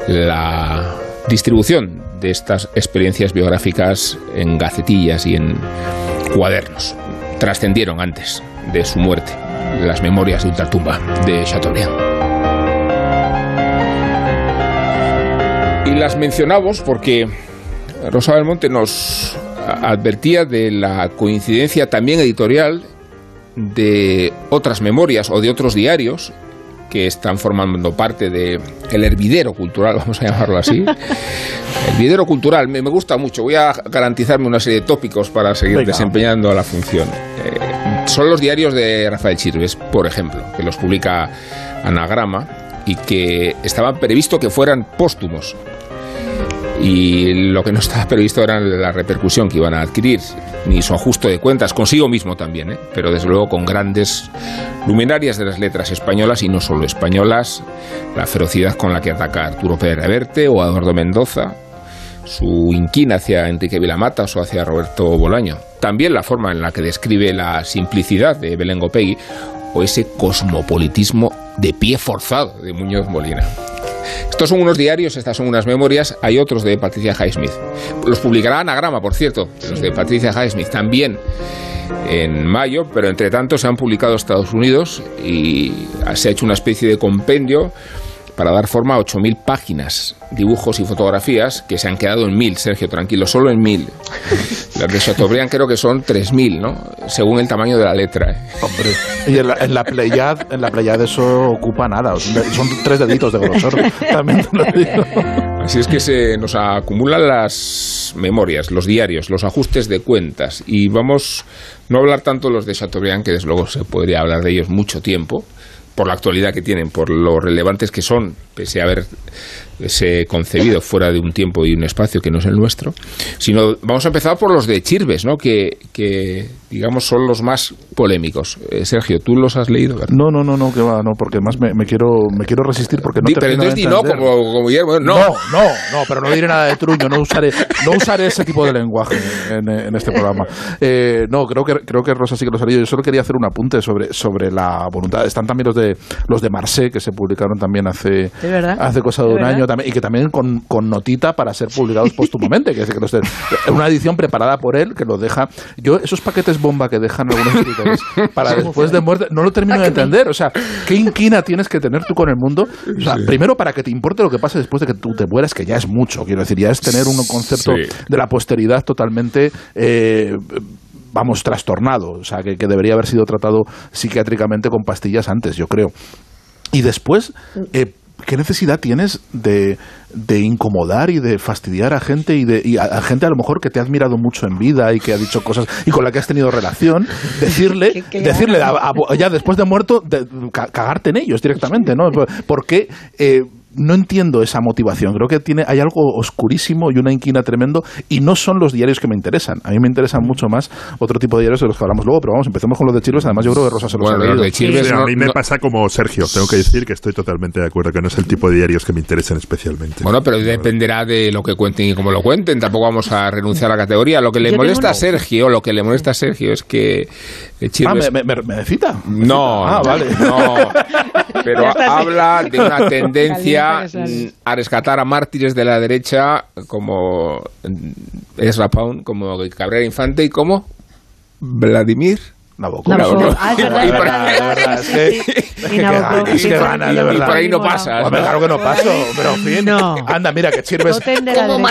Speaker 2: la distribución de estas experiencias biográficas en gacetillas y en cuadernos. Trascendieron antes de su muerte las memorias de ultratumba de Chateaubriand. Y las mencionamos porque Rosa Belmonte nos advertía de la coincidencia también editorial de otras memorias o de otros diarios que están formando parte del el hervidero cultural, [LAUGHS] vamos a llamarlo así. El hervidero cultural me, me, gusta mucho. Voy a garantizarme una serie de tópicos para seguir Venga. desempeñando la función. Eh, son los diarios de Rafael Chirves, por ejemplo, que los publica Anagrama y que estaba previsto que fueran póstumos. Y lo que no estaba previsto era la repercusión que iban a adquirir, ni su ajuste de cuentas, consigo mismo también, ¿eh? pero desde luego con grandes luminarias de las letras españolas y no solo españolas, la ferocidad con la que ataca Arturo Pérez Reverte o Eduardo Mendoza, su inquina hacia Enrique Vilamatas o hacia Roberto Bolaño. También la forma en la que describe la simplicidad de Belén Gopegui o ese cosmopolitismo de pie forzado de Muñoz Molina. Estos son unos diarios, estas son unas memorias, hay otros de Patricia Highsmith. Los publicará Anagrama, por cierto, los de Patricia Highsmith también en mayo, pero entre tanto se han publicado Estados Unidos y se ha hecho una especie de compendio para dar forma a 8.000 páginas, dibujos y fotografías que se han quedado en 1.000, Sergio, tranquilo, solo en 1.000. [LAUGHS] Las de Chateaubriand creo que son 3.000, ¿no? Según el tamaño de la letra. ¿eh?
Speaker 3: Hombre, y en la, en la Pleiad, en la Pleiad eso ocupa nada, son, son tres deditos de grosor, también te lo digo.
Speaker 2: Así es que se nos acumulan las memorias, los diarios, los ajustes de cuentas y vamos no a hablar tanto los de Chateaubriand, que desde luego se podría hablar de ellos mucho tiempo, por la actualidad que tienen, por lo relevantes que son, pese a haberse concebido fuera de un tiempo y un espacio que no es el nuestro, sino vamos a empezar por los de Chirves, ¿no? que, que digamos son los más polémicos. Eh, Sergio, ¿tú los has leído? ¿verdad?
Speaker 3: No, no, no, no, que va, no, porque más me, me quiero me quiero resistir porque no
Speaker 2: Di- pero entonces di no, como, como Guillermo, no.
Speaker 3: No, no, no, pero no diré nada de truño, no usaré, no usaré ese tipo de lenguaje en, en este programa. Eh, no, creo que creo que Rosa sí que lo ha leído. Yo solo quería hacer un apunte sobre, sobre la voluntad. Están también los de los de Marseille que se publicaron también hace, hace cosa de
Speaker 4: ¿Es
Speaker 3: un
Speaker 4: verdad?
Speaker 3: año también, y que también con, con notita para ser publicados póstumamente, que es que los de- una edición preparada por él que lo deja. Yo esos paquetes bomba que dejan algunos escritores para después de muerte no lo termino de entender. O sea, ¿qué inquina tienes que tener tú con el mundo? O sea, primero para que te importe lo que pase después de que tú te mueras, que ya es mucho. Quiero decir, ya es tener un concepto
Speaker 2: Sí.
Speaker 3: de la posteridad totalmente. eh, Vamos, trastornado, o sea, que, que debería haber sido tratado psiquiátricamente con pastillas antes, yo creo. Y después, eh, ¿qué necesidad tienes de, de incomodar y de fastidiar a gente y, de, y a, a gente a lo mejor que te ha admirado mucho en vida y que ha dicho cosas y con la que has tenido relación? [LAUGHS] Decirle, decirle a- a- ya después de muerto, de- cagarte en ellos directamente, ¿no? [LAUGHS] Porque eh, no entiendo esa motivación. Creo que tiene, hay algo oscurísimo y una inquina tremendo y no son los diarios que me interesan. A mí me interesan mucho más otro tipo de diarios de los que hablamos luego, pero vamos, empecemos con los de Chirves. Además, yo creo que Rosa se los
Speaker 2: Bueno,
Speaker 3: ha
Speaker 2: los
Speaker 3: leído.
Speaker 2: de Chirves
Speaker 6: Sí, a
Speaker 2: no-
Speaker 6: mí me
Speaker 2: no-
Speaker 6: pasa como Sergio, tengo que decir que estoy totalmente de acuerdo, que no es el tipo de diarios que me interesan especialmente.
Speaker 2: Bueno, pero dependerá de lo que cuenten y cómo lo cuenten. Tampoco vamos a renunciar a la categoría. Lo que le
Speaker 4: Yo
Speaker 2: molesta a Sergio, lo que le molesta a Sergio es que eh,
Speaker 3: Ah,
Speaker 2: Chirves...
Speaker 3: me, me, me- me cita.
Speaker 2: No,
Speaker 3: Ah, vale.
Speaker 2: no. Pero [LAUGHS] habla de una tendencia Mm, a rescatar a mártires de la derecha como Ezra Pound, como Cabrera Infante y como Vladimir
Speaker 3: Nabokov.
Speaker 4: Nabokov. Ah, es
Speaker 2: Y
Speaker 4: verdad, es
Speaker 3: es [LAUGHS] es
Speaker 4: Nabokov,
Speaker 3: que
Speaker 4: por-
Speaker 2: y ahí no.
Speaker 3: Hombre, claro que no paso, pero en fin.
Speaker 4: No.
Speaker 3: Anda, mira, que
Speaker 5: Como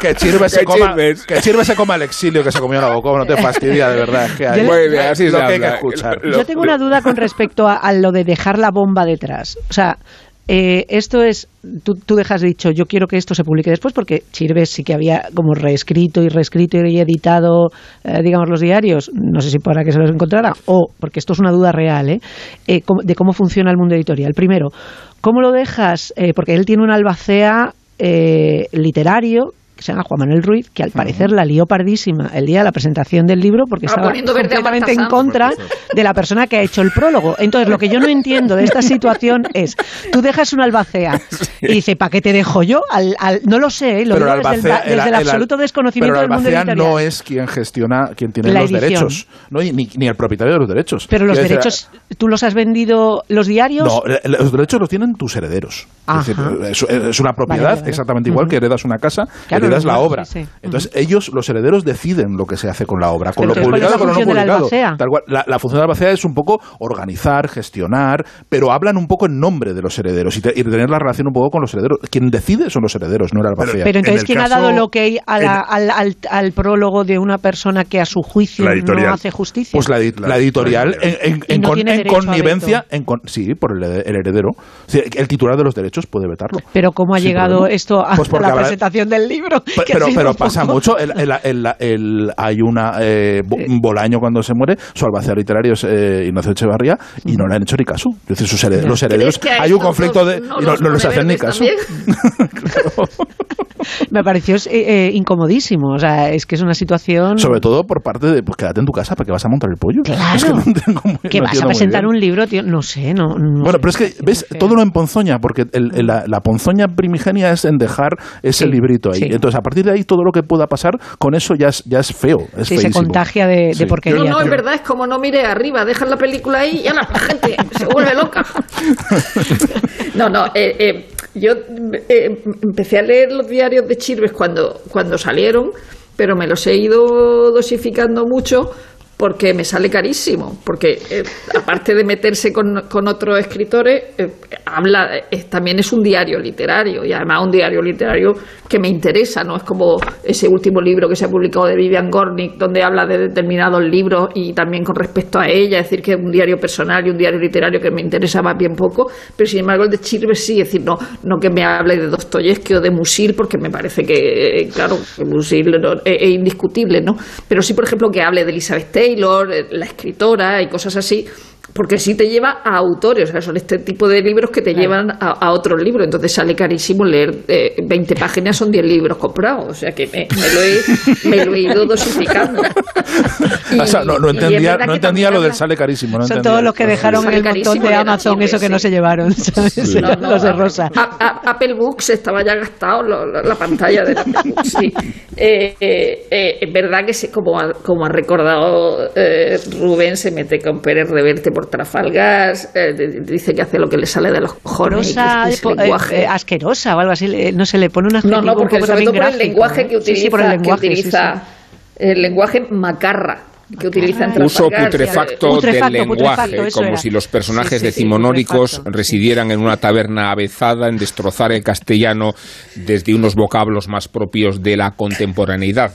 Speaker 3: Que, Chirves se
Speaker 2: Que
Speaker 3: coma, que Chirves se coma el exilio que se comió Nabokov, no te fastidia, de verdad. Es que hay,
Speaker 2: Muy bien, así
Speaker 3: lo
Speaker 2: se
Speaker 3: que hay que escuchar.
Speaker 2: Lo-
Speaker 4: Yo tengo una duda con respecto a, a lo de dejar la bomba detrás. O sea, eh, esto es, tú, tú dejas dicho, yo quiero que esto se publique después, porque Chirves sí que había como reescrito y reescrito y editado, eh, digamos, los diarios, no sé si para que se los encontrara, o porque esto es una duda real, ¿eh? Eh, de cómo funciona el mundo editorial. Primero, ¿cómo lo dejas? Eh, porque él tiene un albacea eh, literario que se llama Juan Manuel Ruiz, que al parecer la lió pardísima el día de la presentación del libro porque
Speaker 5: Ah,
Speaker 4: estaba completamente en
Speaker 5: Baltasar.
Speaker 4: contra de la persona que ha hecho el prólogo. Entonces, lo que yo no entiendo de esta situación es, tú dejas un albacea [LAUGHS] y dice, ¿para qué te dejo yo? Al, al- no lo sé, ¿eh? lo
Speaker 3: Pero
Speaker 4: digo
Speaker 3: el
Speaker 4: desde, el,
Speaker 3: albacea-
Speaker 4: ba- desde el
Speaker 3: el- el-
Speaker 4: absoluto desconocimiento
Speaker 3: pero el
Speaker 4: del mundo editorial.
Speaker 3: no es quien gestiona, quien tiene
Speaker 4: La
Speaker 3: los
Speaker 4: edición.
Speaker 3: derechos, ¿no? Ni, ni el propietario de los derechos.
Speaker 4: Pero los
Speaker 3: Quiero decir,
Speaker 4: derechos, ¿tú los has vendido los diarios?
Speaker 3: No, eh, los derechos los tienen tus herederos. Es, es, es una propiedad
Speaker 4: Vale, vale.
Speaker 3: exactamente igual que heredas una casa,
Speaker 4: Claro,
Speaker 3: heredas la obra.
Speaker 4: sí, sí.
Speaker 3: Entonces ellos, los herederos, deciden lo que se hace con la obra, con
Speaker 4: Pero
Speaker 3: lo
Speaker 4: entonces, ¿cuál es
Speaker 3: publicado, con lo no publicado. Tal cual. La, la función del albacea es un poco organizar, gestionar, pero hablan un poco en nombre de los herederos y, te- y tener la relación un poco con los herederos. Quien decide son los herederos, no el albacea.
Speaker 4: Pero
Speaker 6: En
Speaker 4: entonces,
Speaker 6: el
Speaker 4: ¿quién
Speaker 6: caso-
Speaker 4: ha dado lo que a la-
Speaker 6: en-
Speaker 4: al, al- al prólogo de una persona que a su juicio
Speaker 6: La
Speaker 4: no hace justicia?
Speaker 3: Pues la, la editorial en, en- en
Speaker 4: no
Speaker 3: con- en connivencia, en con- sí, por el, el heredero. El titular de los derechos puede vetarlo.
Speaker 4: Pero ¿cómo ha llegado
Speaker 3: problema.
Speaker 4: esto a,
Speaker 3: Pues
Speaker 4: la
Speaker 3: habrá-
Speaker 4: presentación del libro? [LAUGHS]
Speaker 3: Pero, pasa
Speaker 4: poco-
Speaker 3: mucho. El, el- el- el- hay una eh, Bo- Bolaño cuando se muere, su albacea literario es eh, Ignacio Echevarría y no le han hecho ni caso. Es decir, sus hered- los herederos.
Speaker 5: ¿Crees que a
Speaker 3: hay un conflicto de. y no, no les hacen ni caso. [LAUGHS] [LAUGHS]
Speaker 4: me pareció eh, eh, incomodísimo. O sea, es que es una situación.
Speaker 3: Sobre todo por parte de, pues quédate en tu casa para que vas a montar el pollo.
Speaker 4: Claro.
Speaker 3: Es que, no tengo muy-
Speaker 4: que
Speaker 3: no
Speaker 4: vas a presentar un libro, tío. No sé, no. no
Speaker 3: Bueno,
Speaker 4: sé.
Speaker 3: pero es que, ¿ves? Todo lo emponzoña, porque el- el- la, la ponzoña primigenia es en dejar ese librito ahí.
Speaker 4: sí.
Speaker 3: Entonces, a partir de ahí, todo lo que pueda pasar, con eso ya es, ya es feo. Es
Speaker 4: Sí, se contagia de, de
Speaker 3: Sí.
Speaker 4: porquería.
Speaker 5: No, no, es verdad, es como no mire arriba, dejan la película ahí y ahora la gente se vuelve loca. [LAUGHS] No, no, eh, eh, yo eh, empecé a leer los diarios de Chirves cuando, cuando salieron, pero me los he ido dosificando mucho porque me sale carísimo, porque eh, aparte de meterse con, con otros escritores, eh, habla, eh, también es un diario literario y además un diario literario que me interesa, no es como ese último libro que se ha publicado de Vivian Gornick, donde habla de determinados libros y también con respecto a ella, es decir, que es un diario personal y un diario literario que me interesa más bien poco, pero sin embargo el de Chirves sí, es decir, no, no que me hable de Dostoyevsky o de Musil, porque me parece que, claro, Musil es, es indiscutible, ¿no? Pero sí, por ejemplo, que hable de Elizabeth Taylor, eh, la escritora y cosas así, porque sí te lleva a autores, o sea, son este tipo de libros que te llevan a, a otros libros, entonces sale carísimo leer eh, 20 páginas, son 10 libros comprados, o sea que me, me lo, he, me lo he ido dosificando. [LAUGHS]
Speaker 3: O sea, no, entendía, no entendía lo del sale carísimo. No
Speaker 4: Son
Speaker 3: entendía.
Speaker 4: todos los que dejaron el montón de
Speaker 5: de
Speaker 4: Amazon, eso que no se llevaron, ¿sabes?
Speaker 5: No, no,
Speaker 4: los de Rosa.
Speaker 5: a- a- Apple Books estaba ya gastado lo- la, la pantalla del Apple Books, sí. Eh, eh, eh, es verdad que se- como, ha, como ha recordado eh, Rubén, se mete con Pérez Reverte por Trafalgar, eh, dice que hace lo que le sale de los cojones, y que
Speaker 4: Rosa
Speaker 5: es
Speaker 4: po- eh,
Speaker 5: lenguaje.
Speaker 4: eh, asquerosa o algo así, no se le pone un
Speaker 5: No, no, porque sobre todo por el lenguaje que utiliza,
Speaker 4: Sí, sí, por el lenguaje,
Speaker 5: que
Speaker 4: sí, sí.
Speaker 5: utiliza el lenguaje macarra que utiliza en
Speaker 2: Uso putrefacto,
Speaker 4: Putrefacto,
Speaker 2: del lenguaje,
Speaker 4: putrefacto,
Speaker 2: como
Speaker 4: era.
Speaker 2: si los personajes
Speaker 4: Sí, sí, sí,
Speaker 2: decimonónicos
Speaker 4: putrefacto.
Speaker 2: residieran en una taberna avezada en destrozar el castellano desde unos vocablos más propios de la contemporaneidad.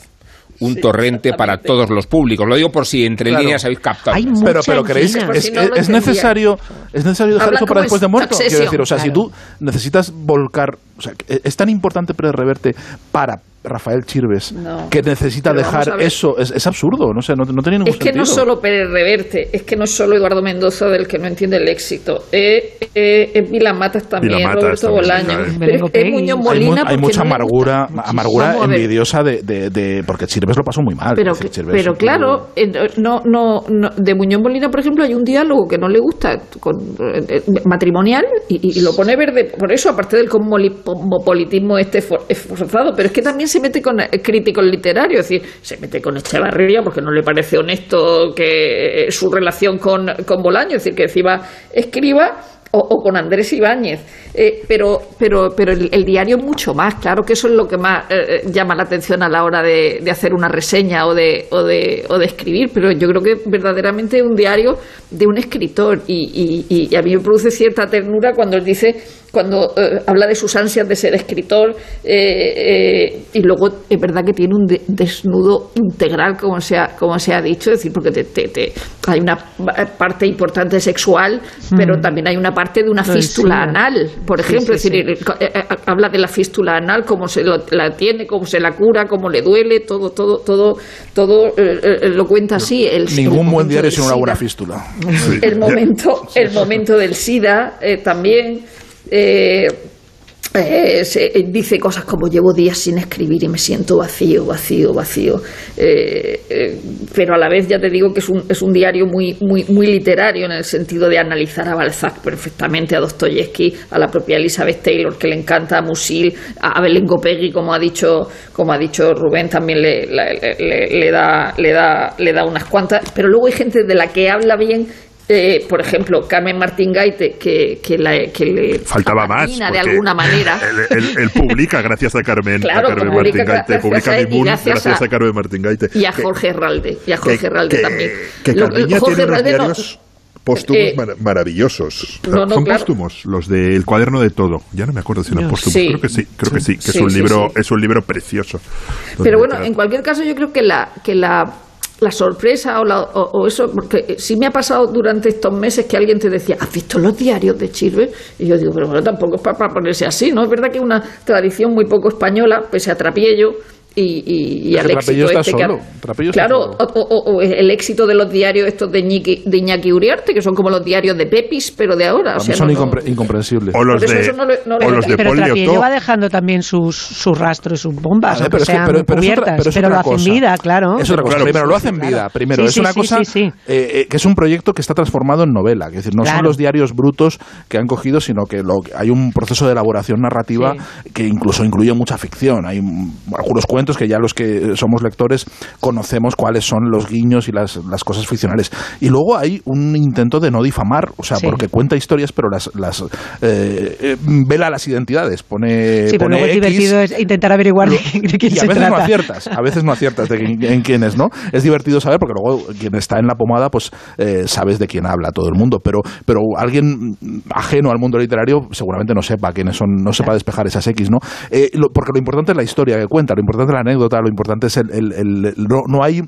Speaker 2: Un torrente para todos los públicos. Lo digo por si entre
Speaker 3: Claro.
Speaker 2: líneas habéis captado.
Speaker 4: Hay
Speaker 3: Pero, pero creéis.
Speaker 5: Por
Speaker 3: es,
Speaker 5: si no
Speaker 3: necesario es necesario dejar
Speaker 5: Habla
Speaker 3: eso para después
Speaker 5: es
Speaker 3: de muerto. Quiero decir, o sea, si tú necesitas volcar, o sea, que es tan importante Pérez Reverte para Rafael Chirves
Speaker 5: No.
Speaker 3: que necesita dejar eso, es, es absurdo, no sé, no, no tiene ningún
Speaker 5: Es que no solo Pérez Reverte, es que no solo Eduardo Mendoza del que no entiende el éxito, es, es, es Milan Matas también, Roberto Bolaño, es. Muñoz
Speaker 3: hay, mu-
Speaker 5: Molina
Speaker 3: hay mucha
Speaker 5: no
Speaker 3: amargura, amargura envidiosa de, de, de- porque Chirves lo pasó muy mal.
Speaker 5: Pero,
Speaker 3: es decir, Chirves
Speaker 5: pero claro, eh, no, no, no- de Muñoz Molina, por ejemplo, hay un diálogo que no le gusta con, eh, eh, matrimonial y, y lo pone verde por eso, aparte del cosmopolitismo este for- esforzado, pero es que también se mete con críticos literarios, es decir, se mete con Echevarría porque no le parece honesto que eh, su relación con, con Bolaño, es decir, que encima escriba o, o con Andrés Ibáñez. Eh, pero pero, pero el, el diario mucho más, claro que eso es lo que más eh, llama la atención a la hora de, de hacer una reseña o de, o, de, o de escribir, pero yo creo que verdaderamente es un diario de un escritor y, y- y a mí me produce cierta ternura cuando él dice, cuando eh, habla de sus ansias de ser escritor eh, eh, y luego es verdad que tiene un de- desnudo integral, como se ha, como se ha dicho, es decir, porque te- te- te- hay una parte importante sexual, pero también hay una parte de una fístula anal, por ejemplo,
Speaker 4: sí,
Speaker 5: es decir, el- eh, habla de la fístula anal, cómo se lo- la tiene, cómo se la cura, cómo le duele, todo, todo, todo, todo eh, eh, lo cuenta así. El, el
Speaker 3: Ningún buen diario sin una buena fístula.
Speaker 5: El momento, el momento del SIDA eh, también. Eh, eh, se, eh, dice cosas como llevo días sin escribir y me siento vacío, vacío, vacío. Eh, pero a la vez ya te digo que es un, es un diario muy, muy, muy literario en el sentido de analizar a Balzac perfectamente, a Dostoyevsky, a la propia Elizabeth Taylor que le encanta, a Musil, a Belén Gopegui, como ha dicho, como ha dicho Rubén, también le- le da, le, da, le da unas cuantas. Pero luego hay gente de la que habla bien eh, por ejemplo, Carmen Martín Gaite, que, que, la- que le
Speaker 6: Faltaba más.
Speaker 5: de alguna manera. [LAUGHS]
Speaker 6: Él, él- él publica gracias a Carmen,
Speaker 5: Claro,
Speaker 6: a Carmen
Speaker 5: publica
Speaker 6: Martín Gaite,
Speaker 5: gracias
Speaker 6: publica
Speaker 5: a él
Speaker 6: Moon
Speaker 5: gracias
Speaker 6: gracias
Speaker 5: a-
Speaker 6: a, Carmen Martín Gaite.
Speaker 5: Y a Jorge Herralde. Y a Jorge
Speaker 6: que-
Speaker 5: Herralde también.
Speaker 6: Que
Speaker 5: Lo- Jorge
Speaker 6: tiene
Speaker 5: Herralde
Speaker 6: póstumos
Speaker 5: eh,
Speaker 6: mar- maravillosos.
Speaker 5: no, no,
Speaker 6: Son
Speaker 5: claro.
Speaker 6: póstumos, los del cuaderno de todo. Ya no me acuerdo si eran
Speaker 5: No.
Speaker 6: póstumos.
Speaker 5: Sí.
Speaker 6: Creo que sí, creo que sí, que
Speaker 5: Sí,
Speaker 6: es un
Speaker 5: sí,
Speaker 6: libro,
Speaker 5: sí.
Speaker 6: es un libro precioso.
Speaker 5: Pero bueno, en cualquier caso yo creo que la, que la, la sorpresa o, la- o- eso, porque sí me ha pasado durante estos meses que alguien te decía, ¿has visto los diarios de Chirve? Y yo digo, pero bueno, tampoco es para, para ponerse así, ¿no? Es verdad que es una tradición muy poco española, pese a Trapiello, y, y- y al
Speaker 3: que
Speaker 5: éxito
Speaker 3: está
Speaker 5: este que
Speaker 3: solo, está
Speaker 5: claro,
Speaker 3: solo.
Speaker 5: o, o- o el éxito de los diarios estos de Iñaki, de Iñaki Uriarte, que son como los diarios de Pepis, pero de ahora. O sea,
Speaker 3: son
Speaker 5: no-
Speaker 3: incompre- incomprensibles.
Speaker 6: O los de,
Speaker 5: eso no lo- no lo-
Speaker 6: o los de
Speaker 4: pero
Speaker 6: Top.
Speaker 4: va dejando también sus, sus rastros y sus bombas, aunque
Speaker 3: pero es que-
Speaker 4: sean
Speaker 3: pero- pero es otra-
Speaker 4: cubiertas,
Speaker 3: pero es
Speaker 4: pero
Speaker 3: otra
Speaker 4: lo hacen vida, claro.
Speaker 3: Es otra cosa.
Speaker 6: Claro,
Speaker 3: Primero, lo hacen
Speaker 4: claro.
Speaker 3: vida. Primero,
Speaker 4: Sí,
Speaker 3: es
Speaker 4: sí,
Speaker 3: una
Speaker 4: sí,
Speaker 3: cosa
Speaker 4: sí, sí.
Speaker 3: eh, eh, que es un proyecto que está transformado en novela. Que es decir, no son
Speaker 4: Claro.
Speaker 3: los diarios brutos que han cogido, sino que lo- hay un proceso de elaboración narrativa que incluso incluye mucha ficción. Hay algunos cuentos que ya los que somos lectores conocemos cuáles son los guiños y las, las cosas ficcionales. Y luego hay un intento de no difamar, o sea,
Speaker 4: Sí.
Speaker 3: porque cuenta historias, pero las, las eh, eh, vela las identidades. Pone,
Speaker 4: Sí, pero
Speaker 3: pone
Speaker 4: luego es
Speaker 3: X,
Speaker 4: divertido es intentar averiguar de, de quién
Speaker 3: y a veces
Speaker 4: trata.
Speaker 3: no aciertas, a veces no aciertas de quién- en quién es, ¿no? Es divertido saber porque luego quien está en la pomada, pues eh, sabes de quién habla todo el mundo, pero, pero alguien ajeno al mundo literario seguramente no sepa quiénes son, no sepa despejar esas X, ¿no? Eh, lo- porque lo importante es la historia que cuenta, lo importante es la anécdota, lo importante es el... el- no, no hay...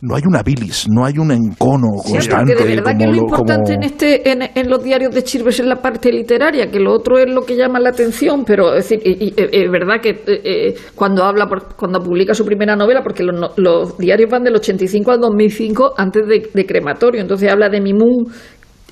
Speaker 3: No hay una bilis, no hay un encono
Speaker 5: Sí,
Speaker 3: constante.
Speaker 5: porque de verdad
Speaker 3: como
Speaker 5: que lo importante
Speaker 3: como-
Speaker 5: en este en, en los diarios de Chirves es la parte literaria, que lo otro es lo que llama la atención, pero es decir, y- y- es verdad que eh, eh, cuando habla por- cuando publica su primera novela, porque los, los diarios van del 85 al 2005 antes de, de Crematorio, entonces habla de Mimún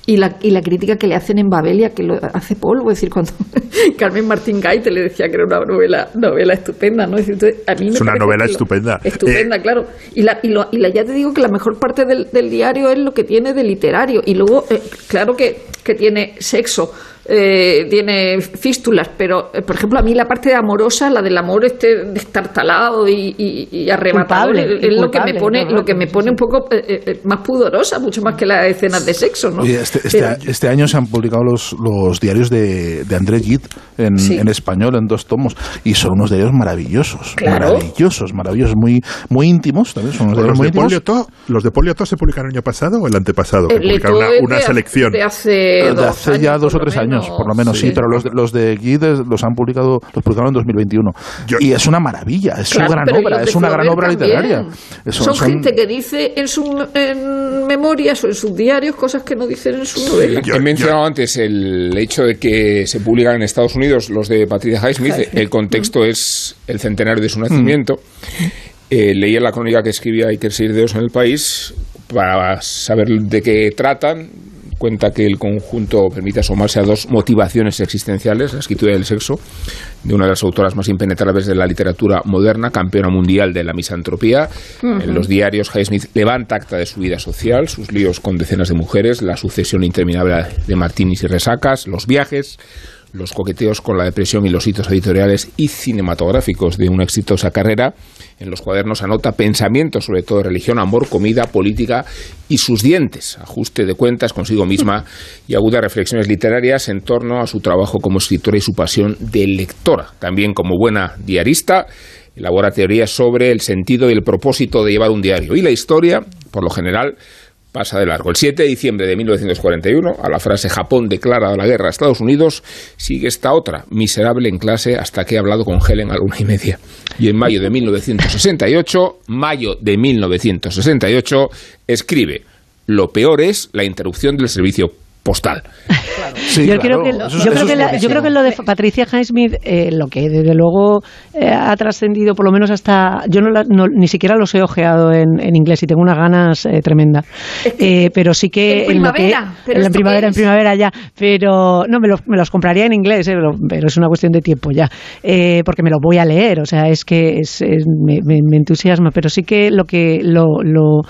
Speaker 5: y la, y la crítica que le hacen en Babelia, que lo hace polvo, es decir, cuando [LAUGHS] Carmen Martín Gaite le decía que era una novela, novela estupenda, ¿no? Es, decir, a mí me
Speaker 6: Es una novela
Speaker 5: lo-
Speaker 6: estupenda.
Speaker 5: Estupenda, claro. Y, la, y, lo- y la- ya te digo que la mejor parte del, del diario es lo que tiene de literario. Y luego, eh, claro que, que tiene sexo, eh, tiene fístulas, pero, eh, por ejemplo, a mí la parte amorosa, la del amor este destartalado y, y, y arrebatador,
Speaker 4: Culpable,
Speaker 5: es, es lo que me pone, lo que me pone un poco eh, eh, más pudorosa, mucho más que las escenas de sexo, ¿no?
Speaker 3: Oye, este, este,
Speaker 5: Pero-
Speaker 3: este año se han publicado los, los diarios de, de André Gide en,
Speaker 5: Sí.
Speaker 3: en español, en dos tomos, y son unos diarios maravillosos.
Speaker 5: Claro.
Speaker 3: Maravillosos, maravillosos, muy, muy íntimos también. Son unos
Speaker 6: ¿Los
Speaker 3: diarios muy
Speaker 6: de,
Speaker 3: íntimos.
Speaker 6: ¿Los de Polio Top se publicaron el año pasado o el antepasado? Que
Speaker 5: El
Speaker 6: publicaron una,
Speaker 5: de-
Speaker 6: selección.
Speaker 5: De hace,
Speaker 3: de hace
Speaker 5: años,
Speaker 3: ya dos o tres años, por lo menos, sí, pero los, de- los de Guide los han publicado, los publicaron en 2021. y es una maravilla, es
Speaker 5: Claro,
Speaker 3: una gran obra, es una gran obra
Speaker 5: también.
Speaker 3: literaria. Son-
Speaker 5: Son,
Speaker 3: son-
Speaker 5: gente que dice en sus memorias o en sus diarios cosas que no dicen en sus novelas.
Speaker 2: He mencionado antes el hecho de que se publican en Estados Unidos los de Patricia Highsmith.
Speaker 5: Highsmith.
Speaker 2: El contexto es el centenario de su nacimiento. Eh, leí en la crónica que escribía Iker Sirdeos en el país para saber de qué tratan. Cuenta que el conjunto permite asomarse a dos motivaciones existenciales, la escritura y el sexo, de una de las autoras más impenetrables de la literatura moderna, campeona mundial de la misantropía. En los diarios, Highsmith levanta acta de su vida social, sus líos con decenas de mujeres, la sucesión interminable de martinis y resacas, los viajes, los coqueteos con la depresión y los hitos editoriales y cinematográficos de una exitosa carrera. En los cuadernos anota pensamientos sobre todo religión, amor, comida, política y sus dientes, ajuste de cuentas consigo misma [LAUGHS] y agudas reflexiones literarias en torno a su trabajo como escritora y su pasión de lectora. También como buena diarista, elabora teorías sobre el sentido y el propósito de llevar un diario y la historia, por lo general, pasa de largo. El 7 de diciembre de 1941, a la frase Japón declara la guerra a Estados Unidos, sigue esta otra, miserable en clase hasta que he hablado con Helen a la una y media. Y en mayo de 1968, mayo de 1968, escribe, lo peor es la interrupción del servicio postal.
Speaker 4: yo, creo que, yo, creo que la- yo creo que lo de Patricia Highsmith, eh, lo que desde luego eh, ha trascendido, por lo menos hasta. Yo no, la- no- ni siquiera los he ojeado en, en inglés y tengo unas ganas eh, tremendas. Eh, pero sí que.
Speaker 5: en
Speaker 4: lo que-
Speaker 5: primavera, pero
Speaker 4: en la
Speaker 5: ¿esto
Speaker 4: primavera, en ya. Pero. No, me los, me los compraría en inglés, eh, pero, pero es una cuestión de tiempo ya. Eh, porque me los voy a leer, o sea, es que es- es- me, me- me entusiasma. Pero sí que lo que. Lo, lo-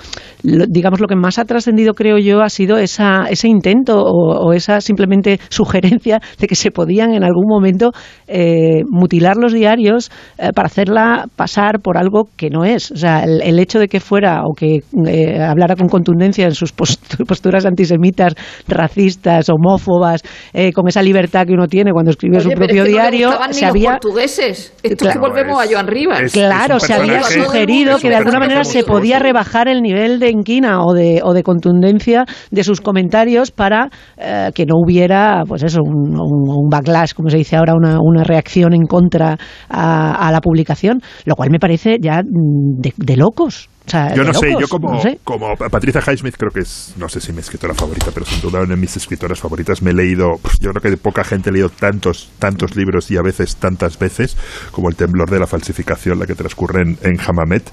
Speaker 4: lo- digamos, lo que más ha trascendido, creo yo, ha sido esa, ese intento o, o esa simplemente sugerencia de que se podían en algún momento eh, mutilar los diarios eh, para hacerla pasar por algo que no es. O sea, el, el hecho de que fuera o que eh, hablara con contundencia en sus post- [LAUGHS] posturas antisemitas, racistas, homófobas, eh, con esa libertad que uno tiene cuando escribe
Speaker 5: Oye,
Speaker 4: su propio
Speaker 5: es que no le
Speaker 4: diario,
Speaker 5: ni
Speaker 4: se
Speaker 5: los
Speaker 4: había
Speaker 5: portugueses. Esto es
Speaker 4: Claro,
Speaker 5: que volvemos a Joan Rivas.
Speaker 4: Claro, se había sugerido que de alguna manera se podía rebajar el nivel de inquina o de, o de contundencia de sus comentarios para eh, que no hubiera, pues eso, un, un- backlash, como se dice ahora, una, una reacción en contra a, a la publicación, lo cual me parece ya mm, de, de locos. O sea,
Speaker 6: Yo
Speaker 4: de
Speaker 6: no sé,
Speaker 4: locos,
Speaker 6: yo como,
Speaker 4: no sé.
Speaker 6: como Patricia Highsmith creo que es, no sé si mi escritora favorita, pero sin duda una de mis escritoras favoritas. Me he leído, yo creo que poca gente ha leído tantos, tantos libros y a veces tantas veces como El temblor de la falsificación, la que transcurre en, en Hammamet.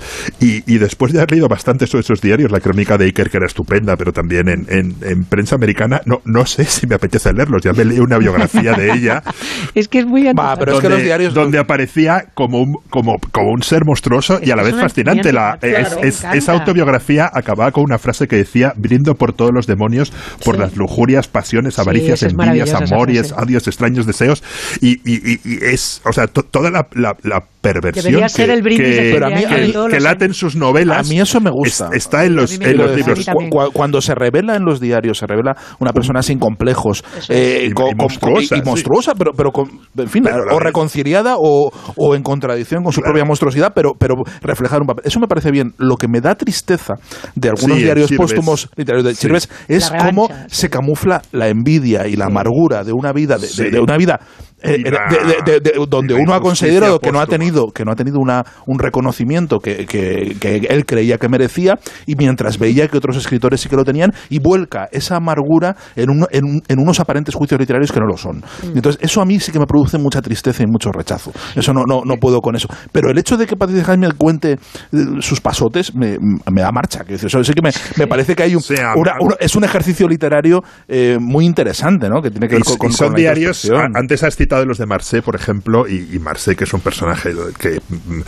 Speaker 6: Y, y después de haber leído bastante sobre esos diarios, la crónica de Iker, que era estupenda, pero también en, en, en prensa americana, no, no sé si me apetece leerlos. Ya me leí una biografía de ella. [LAUGHS]
Speaker 4: Es que es muy
Speaker 3: Va, pero es que
Speaker 6: donde,
Speaker 3: los diarios...
Speaker 6: donde aparecía como un, como, como un ser monstruoso y a la
Speaker 4: Es
Speaker 6: vez fascinante. La,
Speaker 4: experiencia,
Speaker 6: es-
Speaker 4: claro,
Speaker 6: es- esa autobiografía acababa con una frase que decía: brindo por todos los demonios, por
Speaker 4: Sí.
Speaker 6: las lujurias, pasiones, avaricias, envidias, amores,
Speaker 4: frase.
Speaker 6: odios, extraños deseos. Y, y- y- y es, o sea, to- toda la, la- la perversión
Speaker 4: Debería ser
Speaker 6: que,
Speaker 4: el brindis
Speaker 6: que-
Speaker 4: de
Speaker 3: Pero a mí-
Speaker 6: que late en sus novelas.
Speaker 3: A mí eso me gusta.
Speaker 6: es- está en los, en libros.
Speaker 3: Cu- cuando se revela en los diarios, se revela una persona sin complejos eh.
Speaker 6: Y- monstruosa,
Speaker 3: y
Speaker 6: sí.
Speaker 3: monstruosa, pero, pero con, en fin, o reconciliada o, o en contradicción con su propia monstruosidad, pero, pero reflejar un papel. Eso me parece bien. Lo que me da tristeza de algunos
Speaker 6: Sí,
Speaker 3: diarios
Speaker 6: Chirves.
Speaker 3: póstumos literarios de
Speaker 6: Sí.
Speaker 3: Chirves es cómo
Speaker 4: revancha, sí.
Speaker 3: se camufla la envidia y la amargura de una vida, de, de-
Speaker 6: Sí.
Speaker 3: de una vida eh, de- de- de- donde uno ha considerado que no ha tenido que no ha tenido una, un reconocimiento que, que- que él creía que merecía y mientras veía que otros escritores sí que lo tenían y vuelca esa amargura en, un- en, un- en unos aparentes juicios literarios que no lo son.
Speaker 6: Mm.
Speaker 3: Entonces eso a mí sí que me produce mucha tristeza y mucho rechazo. Eso no, no, no puedo con eso. Pero el hecho de que Patricia Jaime cuente eh, sus pasotes me, me da marcha. Que eso sí que me, me parece que hay un,
Speaker 6: sea,
Speaker 3: una- una- es un ejercicio literario eh, muy interesante, ¿no? Que tiene que ver con,
Speaker 6: y
Speaker 3: con-
Speaker 6: son
Speaker 3: con la
Speaker 6: diarios, antes has citado los de Marseille, por ejemplo, y, y Marseille, que es un personaje que mm,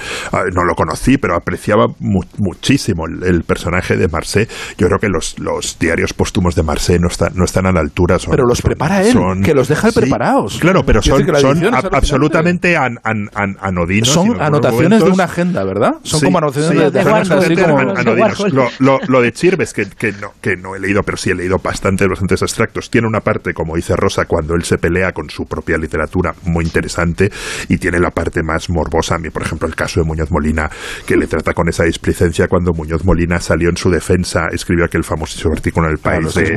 Speaker 6: no lo conocí, pero apreciaba mu- muchísimo el, el personaje de Marseille. Yo creo que los, los diarios póstumos de Marseille no, están no están a la altura. son-
Speaker 3: Pero los
Speaker 6: son-
Speaker 3: prepara él,
Speaker 6: son-
Speaker 3: que los deja
Speaker 6: Sí,
Speaker 3: preparados.
Speaker 6: Claro, pero son, son absolutamente an- an- an- anodinos.
Speaker 3: Son anotaciones de
Speaker 6: momentos-
Speaker 3: una agenda, ¿verdad? Son
Speaker 6: Sí,
Speaker 3: como anotaciones
Speaker 6: sí,
Speaker 3: de,
Speaker 4: de de
Speaker 6: anodinos. Lo, lo- lo de Chirves, que, que, no, que no he leído, pero sí he leído bastante, bastantes extractos, tiene una parte, como dice Rosa, cuando él se pelea con su propia literatura, muy interesante, y tiene la parte más morbosa. A mí, por ejemplo, el caso de Muñoz Molina, que le trata con esa displicencia cuando Muñoz Molina salió en su defensa, escribió aquel famosísimo artículo en el
Speaker 3: Claro,
Speaker 6: país
Speaker 3: es
Speaker 6: de,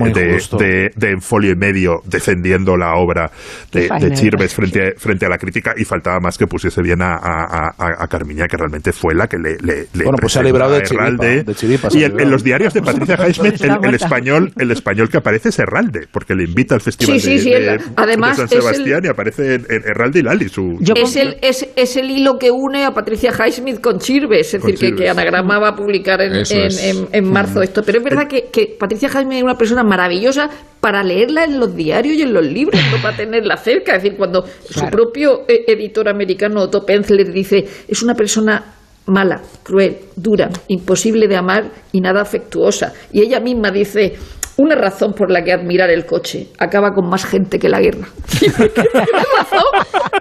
Speaker 6: de, de- de en folio y medio defendiendo la obra de, Chirves frente a, frente a la crítica y faltaba más que pusiese bien a, a, a- a Carmiña, que realmente fue la que le, le, le
Speaker 3: Bueno, pues se ha librado de chiripa,
Speaker 6: Herralde.
Speaker 3: de chiripa ha
Speaker 6: y en, los diarios de Patricia Highsmith, el, el español, el español que aparece es Herralde, porque le invita al festival
Speaker 5: Sí, sí,
Speaker 6: de,
Speaker 5: sí,
Speaker 6: de-
Speaker 5: el- además
Speaker 6: de San
Speaker 5: es el-
Speaker 6: Sebastián y aparece en, en Herralde y Lali, su,
Speaker 4: Yo
Speaker 5: es, el, es, es el hilo que une a Patricia Highsmith con Chirves, es
Speaker 6: Con
Speaker 5: decir, que, que. Anagrama va a publicar en,
Speaker 2: Eso
Speaker 5: en,
Speaker 2: es.
Speaker 5: en- en marzo esto. Pero es verdad que, que Patricia Highsmith es una persona maravillosa para leerla en los diarios y en los libros, no para tenerla cerca. Es decir, cuando su propio eh, editor americano, Otto Penzler, dice es una persona mala, cruel, dura, imposible de amar y nada afectuosa. Y ella misma dice, una razón por la que admirar el coche acaba con más gente que la guerra. [LAUGHS]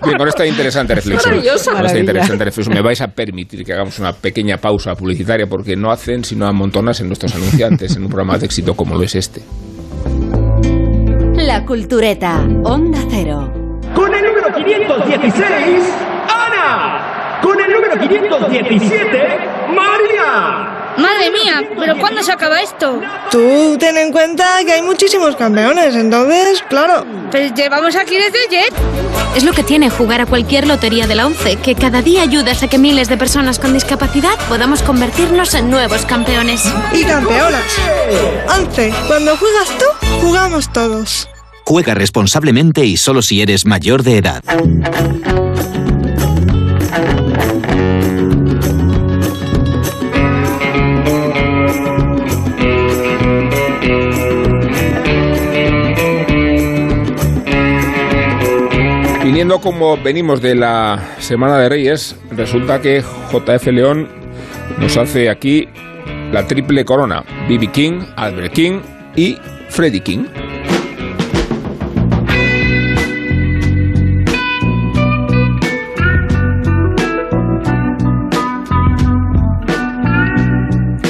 Speaker 2: Bien, con esta interesante reflexión. Con esta interesante reflexión. Me vais a permitir que hagamos una pequeña pausa publicitaria porque no hacen sino amontonarse nuestros anunciantes en un programa de éxito como lo es este.
Speaker 1: La Cultureta, Onda Cero.
Speaker 23: Con el número 516, Ana. Con el número 517, María.
Speaker 19: Madre mía, pero ¿cuándo se acaba esto?
Speaker 21: Tú ten en cuenta que hay muchísimos campeones, entonces, claro.
Speaker 19: Pues llevamos aquí desde ayer.
Speaker 24: Es lo que tiene jugar a cualquier lotería de la ONCE, que cada día ayudas a que miles de personas con discapacidad podamos convertirnos en nuevos campeones.
Speaker 21: Y campeonas. Once, cuando juegas tú, jugamos todos.
Speaker 22: Juega responsablemente y solo si eres mayor de edad.
Speaker 2: Viniendo como venimos de la Semana de Reyes, resulta que JF León nos hace aquí la triple corona. B.B. King, Albert King y Freddie King.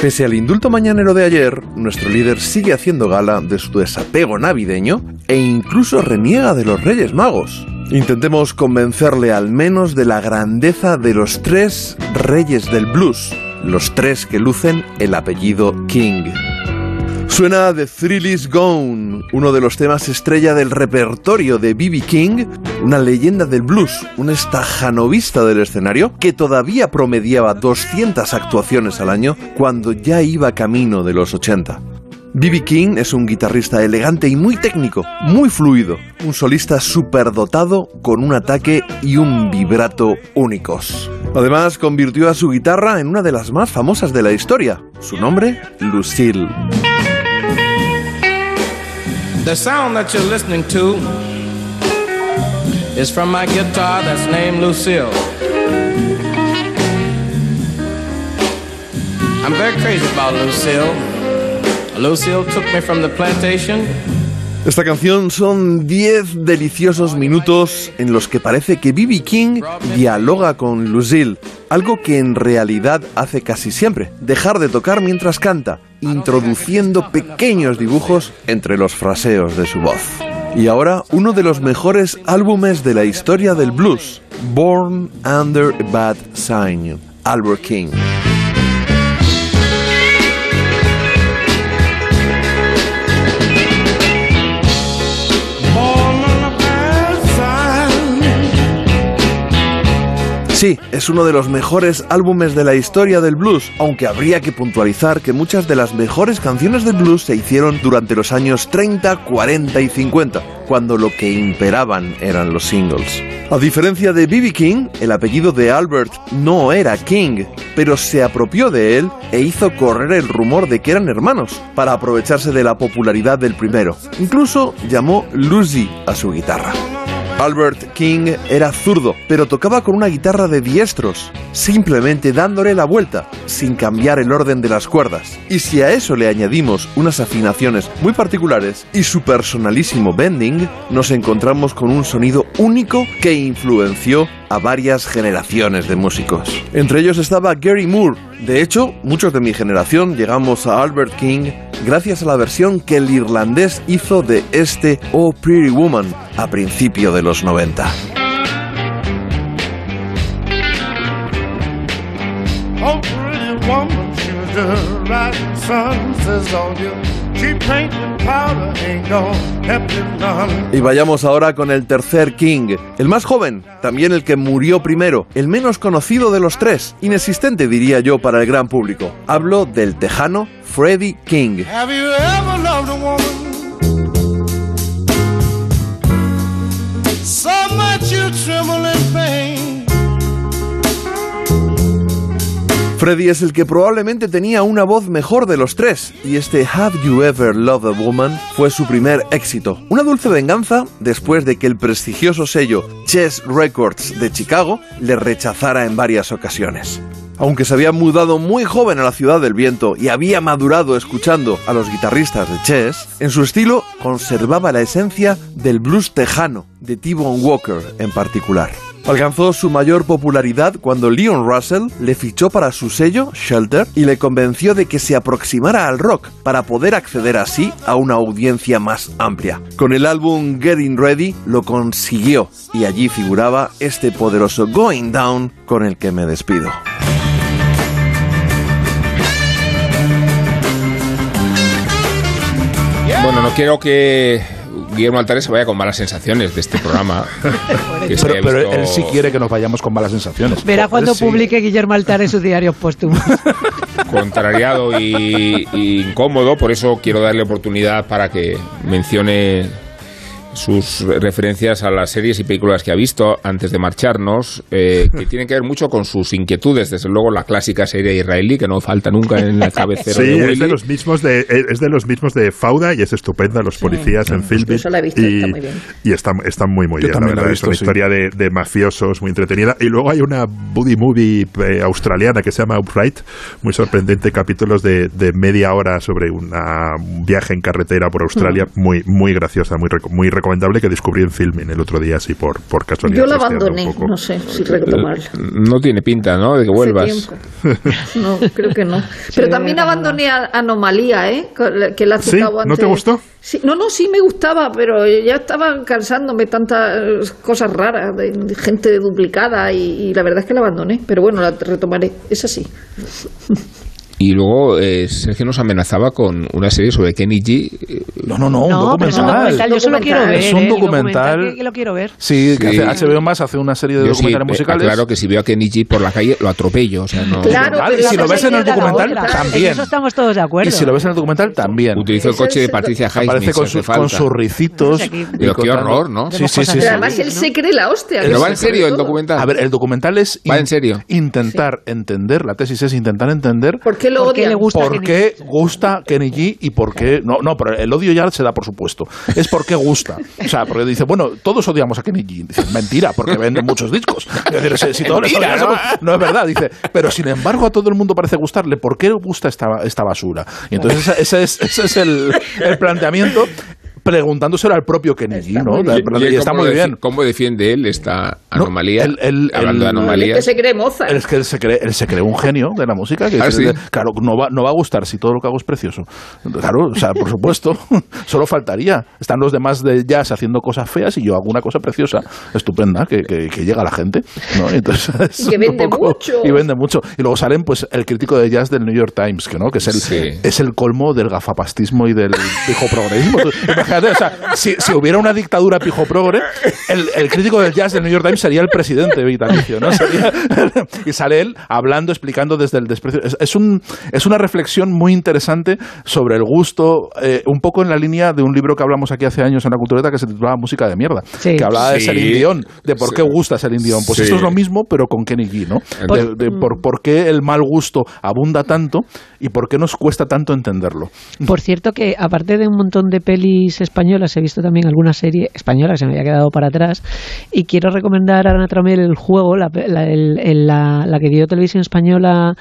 Speaker 25: Pese al indulto mañanero de ayer, nuestro líder sigue haciendo gala de su desapego navideño e incluso reniega de los Reyes Magos. Intentemos convencerle al menos de la grandeza de los tres Reyes del Blues, los tres que lucen el apellido King. Suena The Thrill Is Gone, uno de los temas estrella del repertorio de B.B. King, una leyenda del blues, un estajanovista del escenario que todavía promediaba 200 actuaciones al año cuando ya iba camino de los 80. B.B. King es un guitarrista elegante y muy técnico, muy fluido, un solista superdotado con un ataque y un vibrato únicos. Además, convirtió a su guitarra en una de las más famosas de la historia. Su nombre, Lucille.
Speaker 26: The sound that you're listening to is from my guitar that's named Lucille. I'm very crazy about Lucille. Lucille took me from the plantation.
Speaker 25: Esta canción son 10 deliciosos minutos en los que parece que B.B. King dialoga con Lucille, algo que en realidad hace casi siempre, dejar de tocar mientras canta, introduciendo pequeños dibujos entre los fraseos de su voz. Y ahora uno de los mejores álbumes de la historia del blues, Born Under a Bad Sign, Albert King. Sí, es uno de los mejores álbumes de la historia del blues, aunque habría que puntualizar que muchas de las mejores canciones del blues se hicieron durante los años 30, 40 y 50, cuando lo que imperaban eran los singles. A diferencia de B.B. King, el apellido de Albert no era King, pero se apropió de él e hizo correr el rumor de que eran hermanos, para aprovecharse de la popularidad del primero. Incluso llamó Lucy a su guitarra. Albert King era zurdo, pero tocaba con una guitarra de diestros, simplemente dándole la vuelta, sin cambiar el orden de las cuerdas. Y si a eso le añadimos unas afinaciones muy particulares y su personalísimo bending, nos encontramos con un sonido único que influenció a varias generaciones de músicos. Entre ellos estaba Gary Moore. De hecho, muchos de mi generación llegamos a Albert King gracias a la versión que el irlandés hizo de este Oh Pretty Woman a principio de los 90.
Speaker 27: Oh, pretty woman,
Speaker 25: Y vayamos ahora con el tercer King, el más joven, también el que murió primero, el menos conocido de los tres, inexistente diría yo para el gran público. Hablo del tejano Freddie King.
Speaker 27: So much you tremble in pain?
Speaker 25: Freddie es el que probablemente tenía una voz mejor de los tres, y este Have You Ever Loved a Woman fue su primer éxito. Una dulce venganza después de que el prestigioso sello Chess Records de Chicago le rechazara en varias ocasiones. Aunque se había mudado muy joven a la ciudad del viento y había madurado escuchando a los guitarristas de Chess, en su estilo conservaba la esencia del blues tejano, de T-Bone Walker en particular. Alcanzó su mayor popularidad cuando Leon Russell le fichó para su sello, Shelter, y le convenció de que se aproximara al rock para poder acceder así a una audiencia más amplia. Con el álbum Getting Ready lo consiguió y allí figuraba este poderoso Going Down con el que me despido.
Speaker 2: Bueno, no quiero que Guillermo Altares se vaya con malas sensaciones de este programa. [LAUGHS] se
Speaker 3: Pero,
Speaker 2: visto
Speaker 3: él sí quiere que nos vayamos con malas sensaciones.
Speaker 4: Verá cuando
Speaker 3: Él sí.
Speaker 4: publique Guillermo Altares sus diarios póstumos. [LAUGHS]
Speaker 2: contrariado y, y incómodo, por eso quiero darle oportunidad para que mencione sus referencias a las series y películas que ha visto antes de marcharnos, eh, que [LAUGHS] tienen que ver mucho con sus inquietudes. Desde luego, la clásica serie israelí, que no falta nunca en la cabecera [LAUGHS]
Speaker 6: Sí,
Speaker 2: de
Speaker 6: es
Speaker 2: Willy.
Speaker 6: de los mismos de es de los mismos de Fauda y es estupenda los policías en Filbit
Speaker 5: Eso la he visto,
Speaker 6: y,
Speaker 5: está muy bien.
Speaker 6: y está, está muy muy
Speaker 3: Yo
Speaker 6: bien la
Speaker 3: también la
Speaker 6: verdad
Speaker 3: visto,
Speaker 6: es una
Speaker 3: sí.
Speaker 6: historia de, de mafiosos muy entretenida y luego hay una buddy movie eh, australiana que se llama Upright muy sorprendente capítulos de, de media hora sobre una, un viaje en carretera por Australia
Speaker 5: Mm.
Speaker 6: muy muy graciosa muy reco- muy recomendable que descubrí en filming el otro día así por por casualidad
Speaker 5: Yo la abandoné, no sé si retomarla.
Speaker 2: No tiene pinta, ¿no? De que vuelvas. [LAUGHS]
Speaker 5: No, creo que no. Pero también abandoné a Anomalía, ¿eh? Que la he
Speaker 6: ¿Sí?
Speaker 5: citado
Speaker 6: ¿No
Speaker 5: antes.
Speaker 6: te gustó?
Speaker 5: Sí, no, no, sí me gustaba, pero ya estaba cansándome tantas cosas raras, de, de gente duplicada y, y la verdad es que la abandoné. Pero bueno, la retomaré, es así. [LAUGHS]
Speaker 2: Y luego eh, Sergio nos amenazaba con una serie sobre Kenny G. eh,
Speaker 3: No, no, no, un
Speaker 4: No, pero es un
Speaker 3: documental.
Speaker 4: documental, yo solo quiero ver.
Speaker 3: Es un
Speaker 4: ¿eh? El
Speaker 3: documental.
Speaker 4: que, que lo quiero ver.
Speaker 3: Sí, que
Speaker 2: Sí.
Speaker 3: hace HBO más hace una serie de
Speaker 2: Yo sí,
Speaker 3: documentales
Speaker 2: eh,
Speaker 3: musicales.
Speaker 2: Claro que si veo a Kenny G por la calle lo atropello. O sea, no,
Speaker 5: Claro,
Speaker 3: y si lo ves en el documental,
Speaker 5: otra.
Speaker 3: también.
Speaker 4: En eso estamos todos de acuerdo.
Speaker 3: Y si lo ves en el documental, también.
Speaker 2: Utilizo el coche de Patricia Highsmith.
Speaker 3: Aparece con, su- con sus ricitos.
Speaker 2: Pero qué horror, ¿no?
Speaker 3: Sí, sí, sí.
Speaker 5: Pero
Speaker 3: sí.
Speaker 5: además él se cree la hostia.
Speaker 2: Pero va en serio el documental.
Speaker 3: A ver, el documental es
Speaker 2: Va en serio.
Speaker 3: intentar entender, la tesis es intentar entender
Speaker 5: ¿Por qué lo
Speaker 4: ¿Por qué
Speaker 5: odian?
Speaker 4: le gusta
Speaker 3: por
Speaker 4: Kenny
Speaker 3: qué gusta Kenny G y por qué no no pero el odio ya se da por supuesto es por qué gusta o sea porque dice bueno todos odiamos a Kenny G dice mentira porque vende muchos discos es decir si, si todos les odiamos,
Speaker 2: ¿no?
Speaker 3: no es verdad dice pero sin embargo a todo el mundo parece gustarle ¿por qué gusta esta, esta basura? y entonces ese, ese es, ese es el, el planteamiento preguntándoselo al propio Kenny G ¿no?
Speaker 2: Y-
Speaker 3: La-
Speaker 2: y
Speaker 3: y está muy bien
Speaker 2: ¿Cómo defiende él esta anomalía?
Speaker 3: él- él-
Speaker 2: Hablando de
Speaker 3: él-
Speaker 5: Es que se cree Mozart.
Speaker 3: es que él se cree, él se cree un genio de la música. Que
Speaker 2: Ah.
Speaker 3: Claro, no va, no va a gustar si todo lo que hago es precioso. Claro, o sea, por supuesto, [LAUGHS] solo faltaría. Están los demás de jazz haciendo cosas feas y yo hago una cosa preciosa, estupenda, que, que- que llega a la gente. ¿no? Y Entonces, [LAUGHS] es
Speaker 5: Y que vende mucho.
Speaker 3: Y vende mucho. Y luego salen pues el crítico de jazz del New York Times, que no que es el,
Speaker 2: Sí.
Speaker 3: es el colmo del gafapastismo y del [LAUGHS] pijoprogresismo. Tú Imagínate, o sea, si, si hubiera una dictadura pijoprogre, el, el crítico del jazz del New York Times sería el presidente vitalicio, ¿no? Sería- [LAUGHS] y sale él hablando, explicando desde el desprecio. Es, es un, es una reflexión muy interesante sobre el gusto, eh, un poco en la línea de un libro que hablamos aquí hace años en la cultureta que se titulaba Música de mierda,
Speaker 4: Sí.
Speaker 3: que hablaba de
Speaker 2: Sí.
Speaker 3: Celine Dion, de por qué
Speaker 2: Sí.
Speaker 3: gusta Celine Dion. Pues
Speaker 2: Sí.
Speaker 3: eso es lo mismo, pero con Kenny G, ¿no? De, de por, por qué el mal gusto abunda tanto y por qué nos cuesta tanto entenderlo.
Speaker 4: Por cierto que aparte de un montón de pelis españolas, he visto también alguna serie española que se me había quedado para atrás y quiero recomendar a Ana Tramel el juego, la, la, el- la- la que dio Televisión Española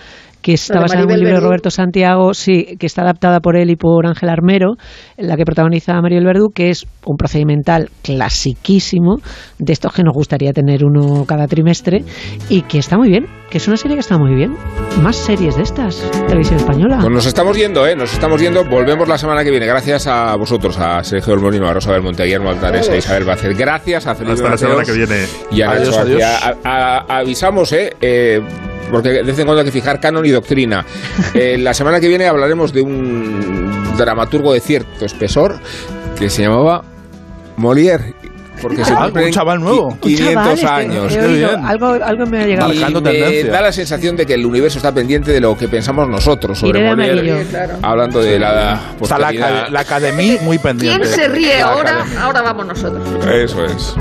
Speaker 4: que está basada en un libro de. Roberto Santiago, sí, que está adaptada por él y por Ángel Armero, en la que protagoniza a Maribel Verdú, que es un procedimental clasiquísimo, de estos que nos gustaría tener uno cada trimestre, y que está muy bien, que es una serie que está muy bien. Más series de estas, Televisión Española.
Speaker 2: Pues nos estamos yendo, ¿eh? Nos estamos yendo. Volvemos la semana que viene. Gracias a vosotros, a Sergio del Molino, a Rosa Belmonte, a Guillermo Altares, a Isabel Bacel. Gracias a Felipe
Speaker 6: Hasta la semana que viene.
Speaker 2: Y a
Speaker 3: Adiós,
Speaker 2: Nacho
Speaker 3: adiós.
Speaker 2: A- avisamos, ¿eh? Eh, Porque de vez en cuando hay que fijar canon y doctrina. [LAUGHS] Eh, la semana que viene hablaremos de un dramaturgo de cierto espesor que se llamaba Molière. Porque se
Speaker 3: Ah, un chaval nuevo.
Speaker 2: qui- 500
Speaker 4: Chavales, que
Speaker 2: años.
Speaker 4: he oído, algo, algo me ha llegado.
Speaker 2: Y me
Speaker 3: tendencia.
Speaker 2: da la sensación de que el universo está pendiente de lo que pensamos nosotros sobre
Speaker 4: de
Speaker 2: Molière,
Speaker 4: amarillo.
Speaker 5: Claro.
Speaker 2: hablando de la
Speaker 3: Está la, la academia muy pendiente.
Speaker 5: ¿Quién se ríe
Speaker 2: La
Speaker 5: ahora?
Speaker 2: academia.
Speaker 5: Ahora vamos nosotros.
Speaker 2: Eso es.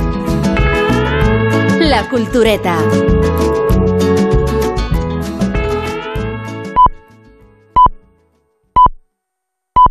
Speaker 1: La Cultureta.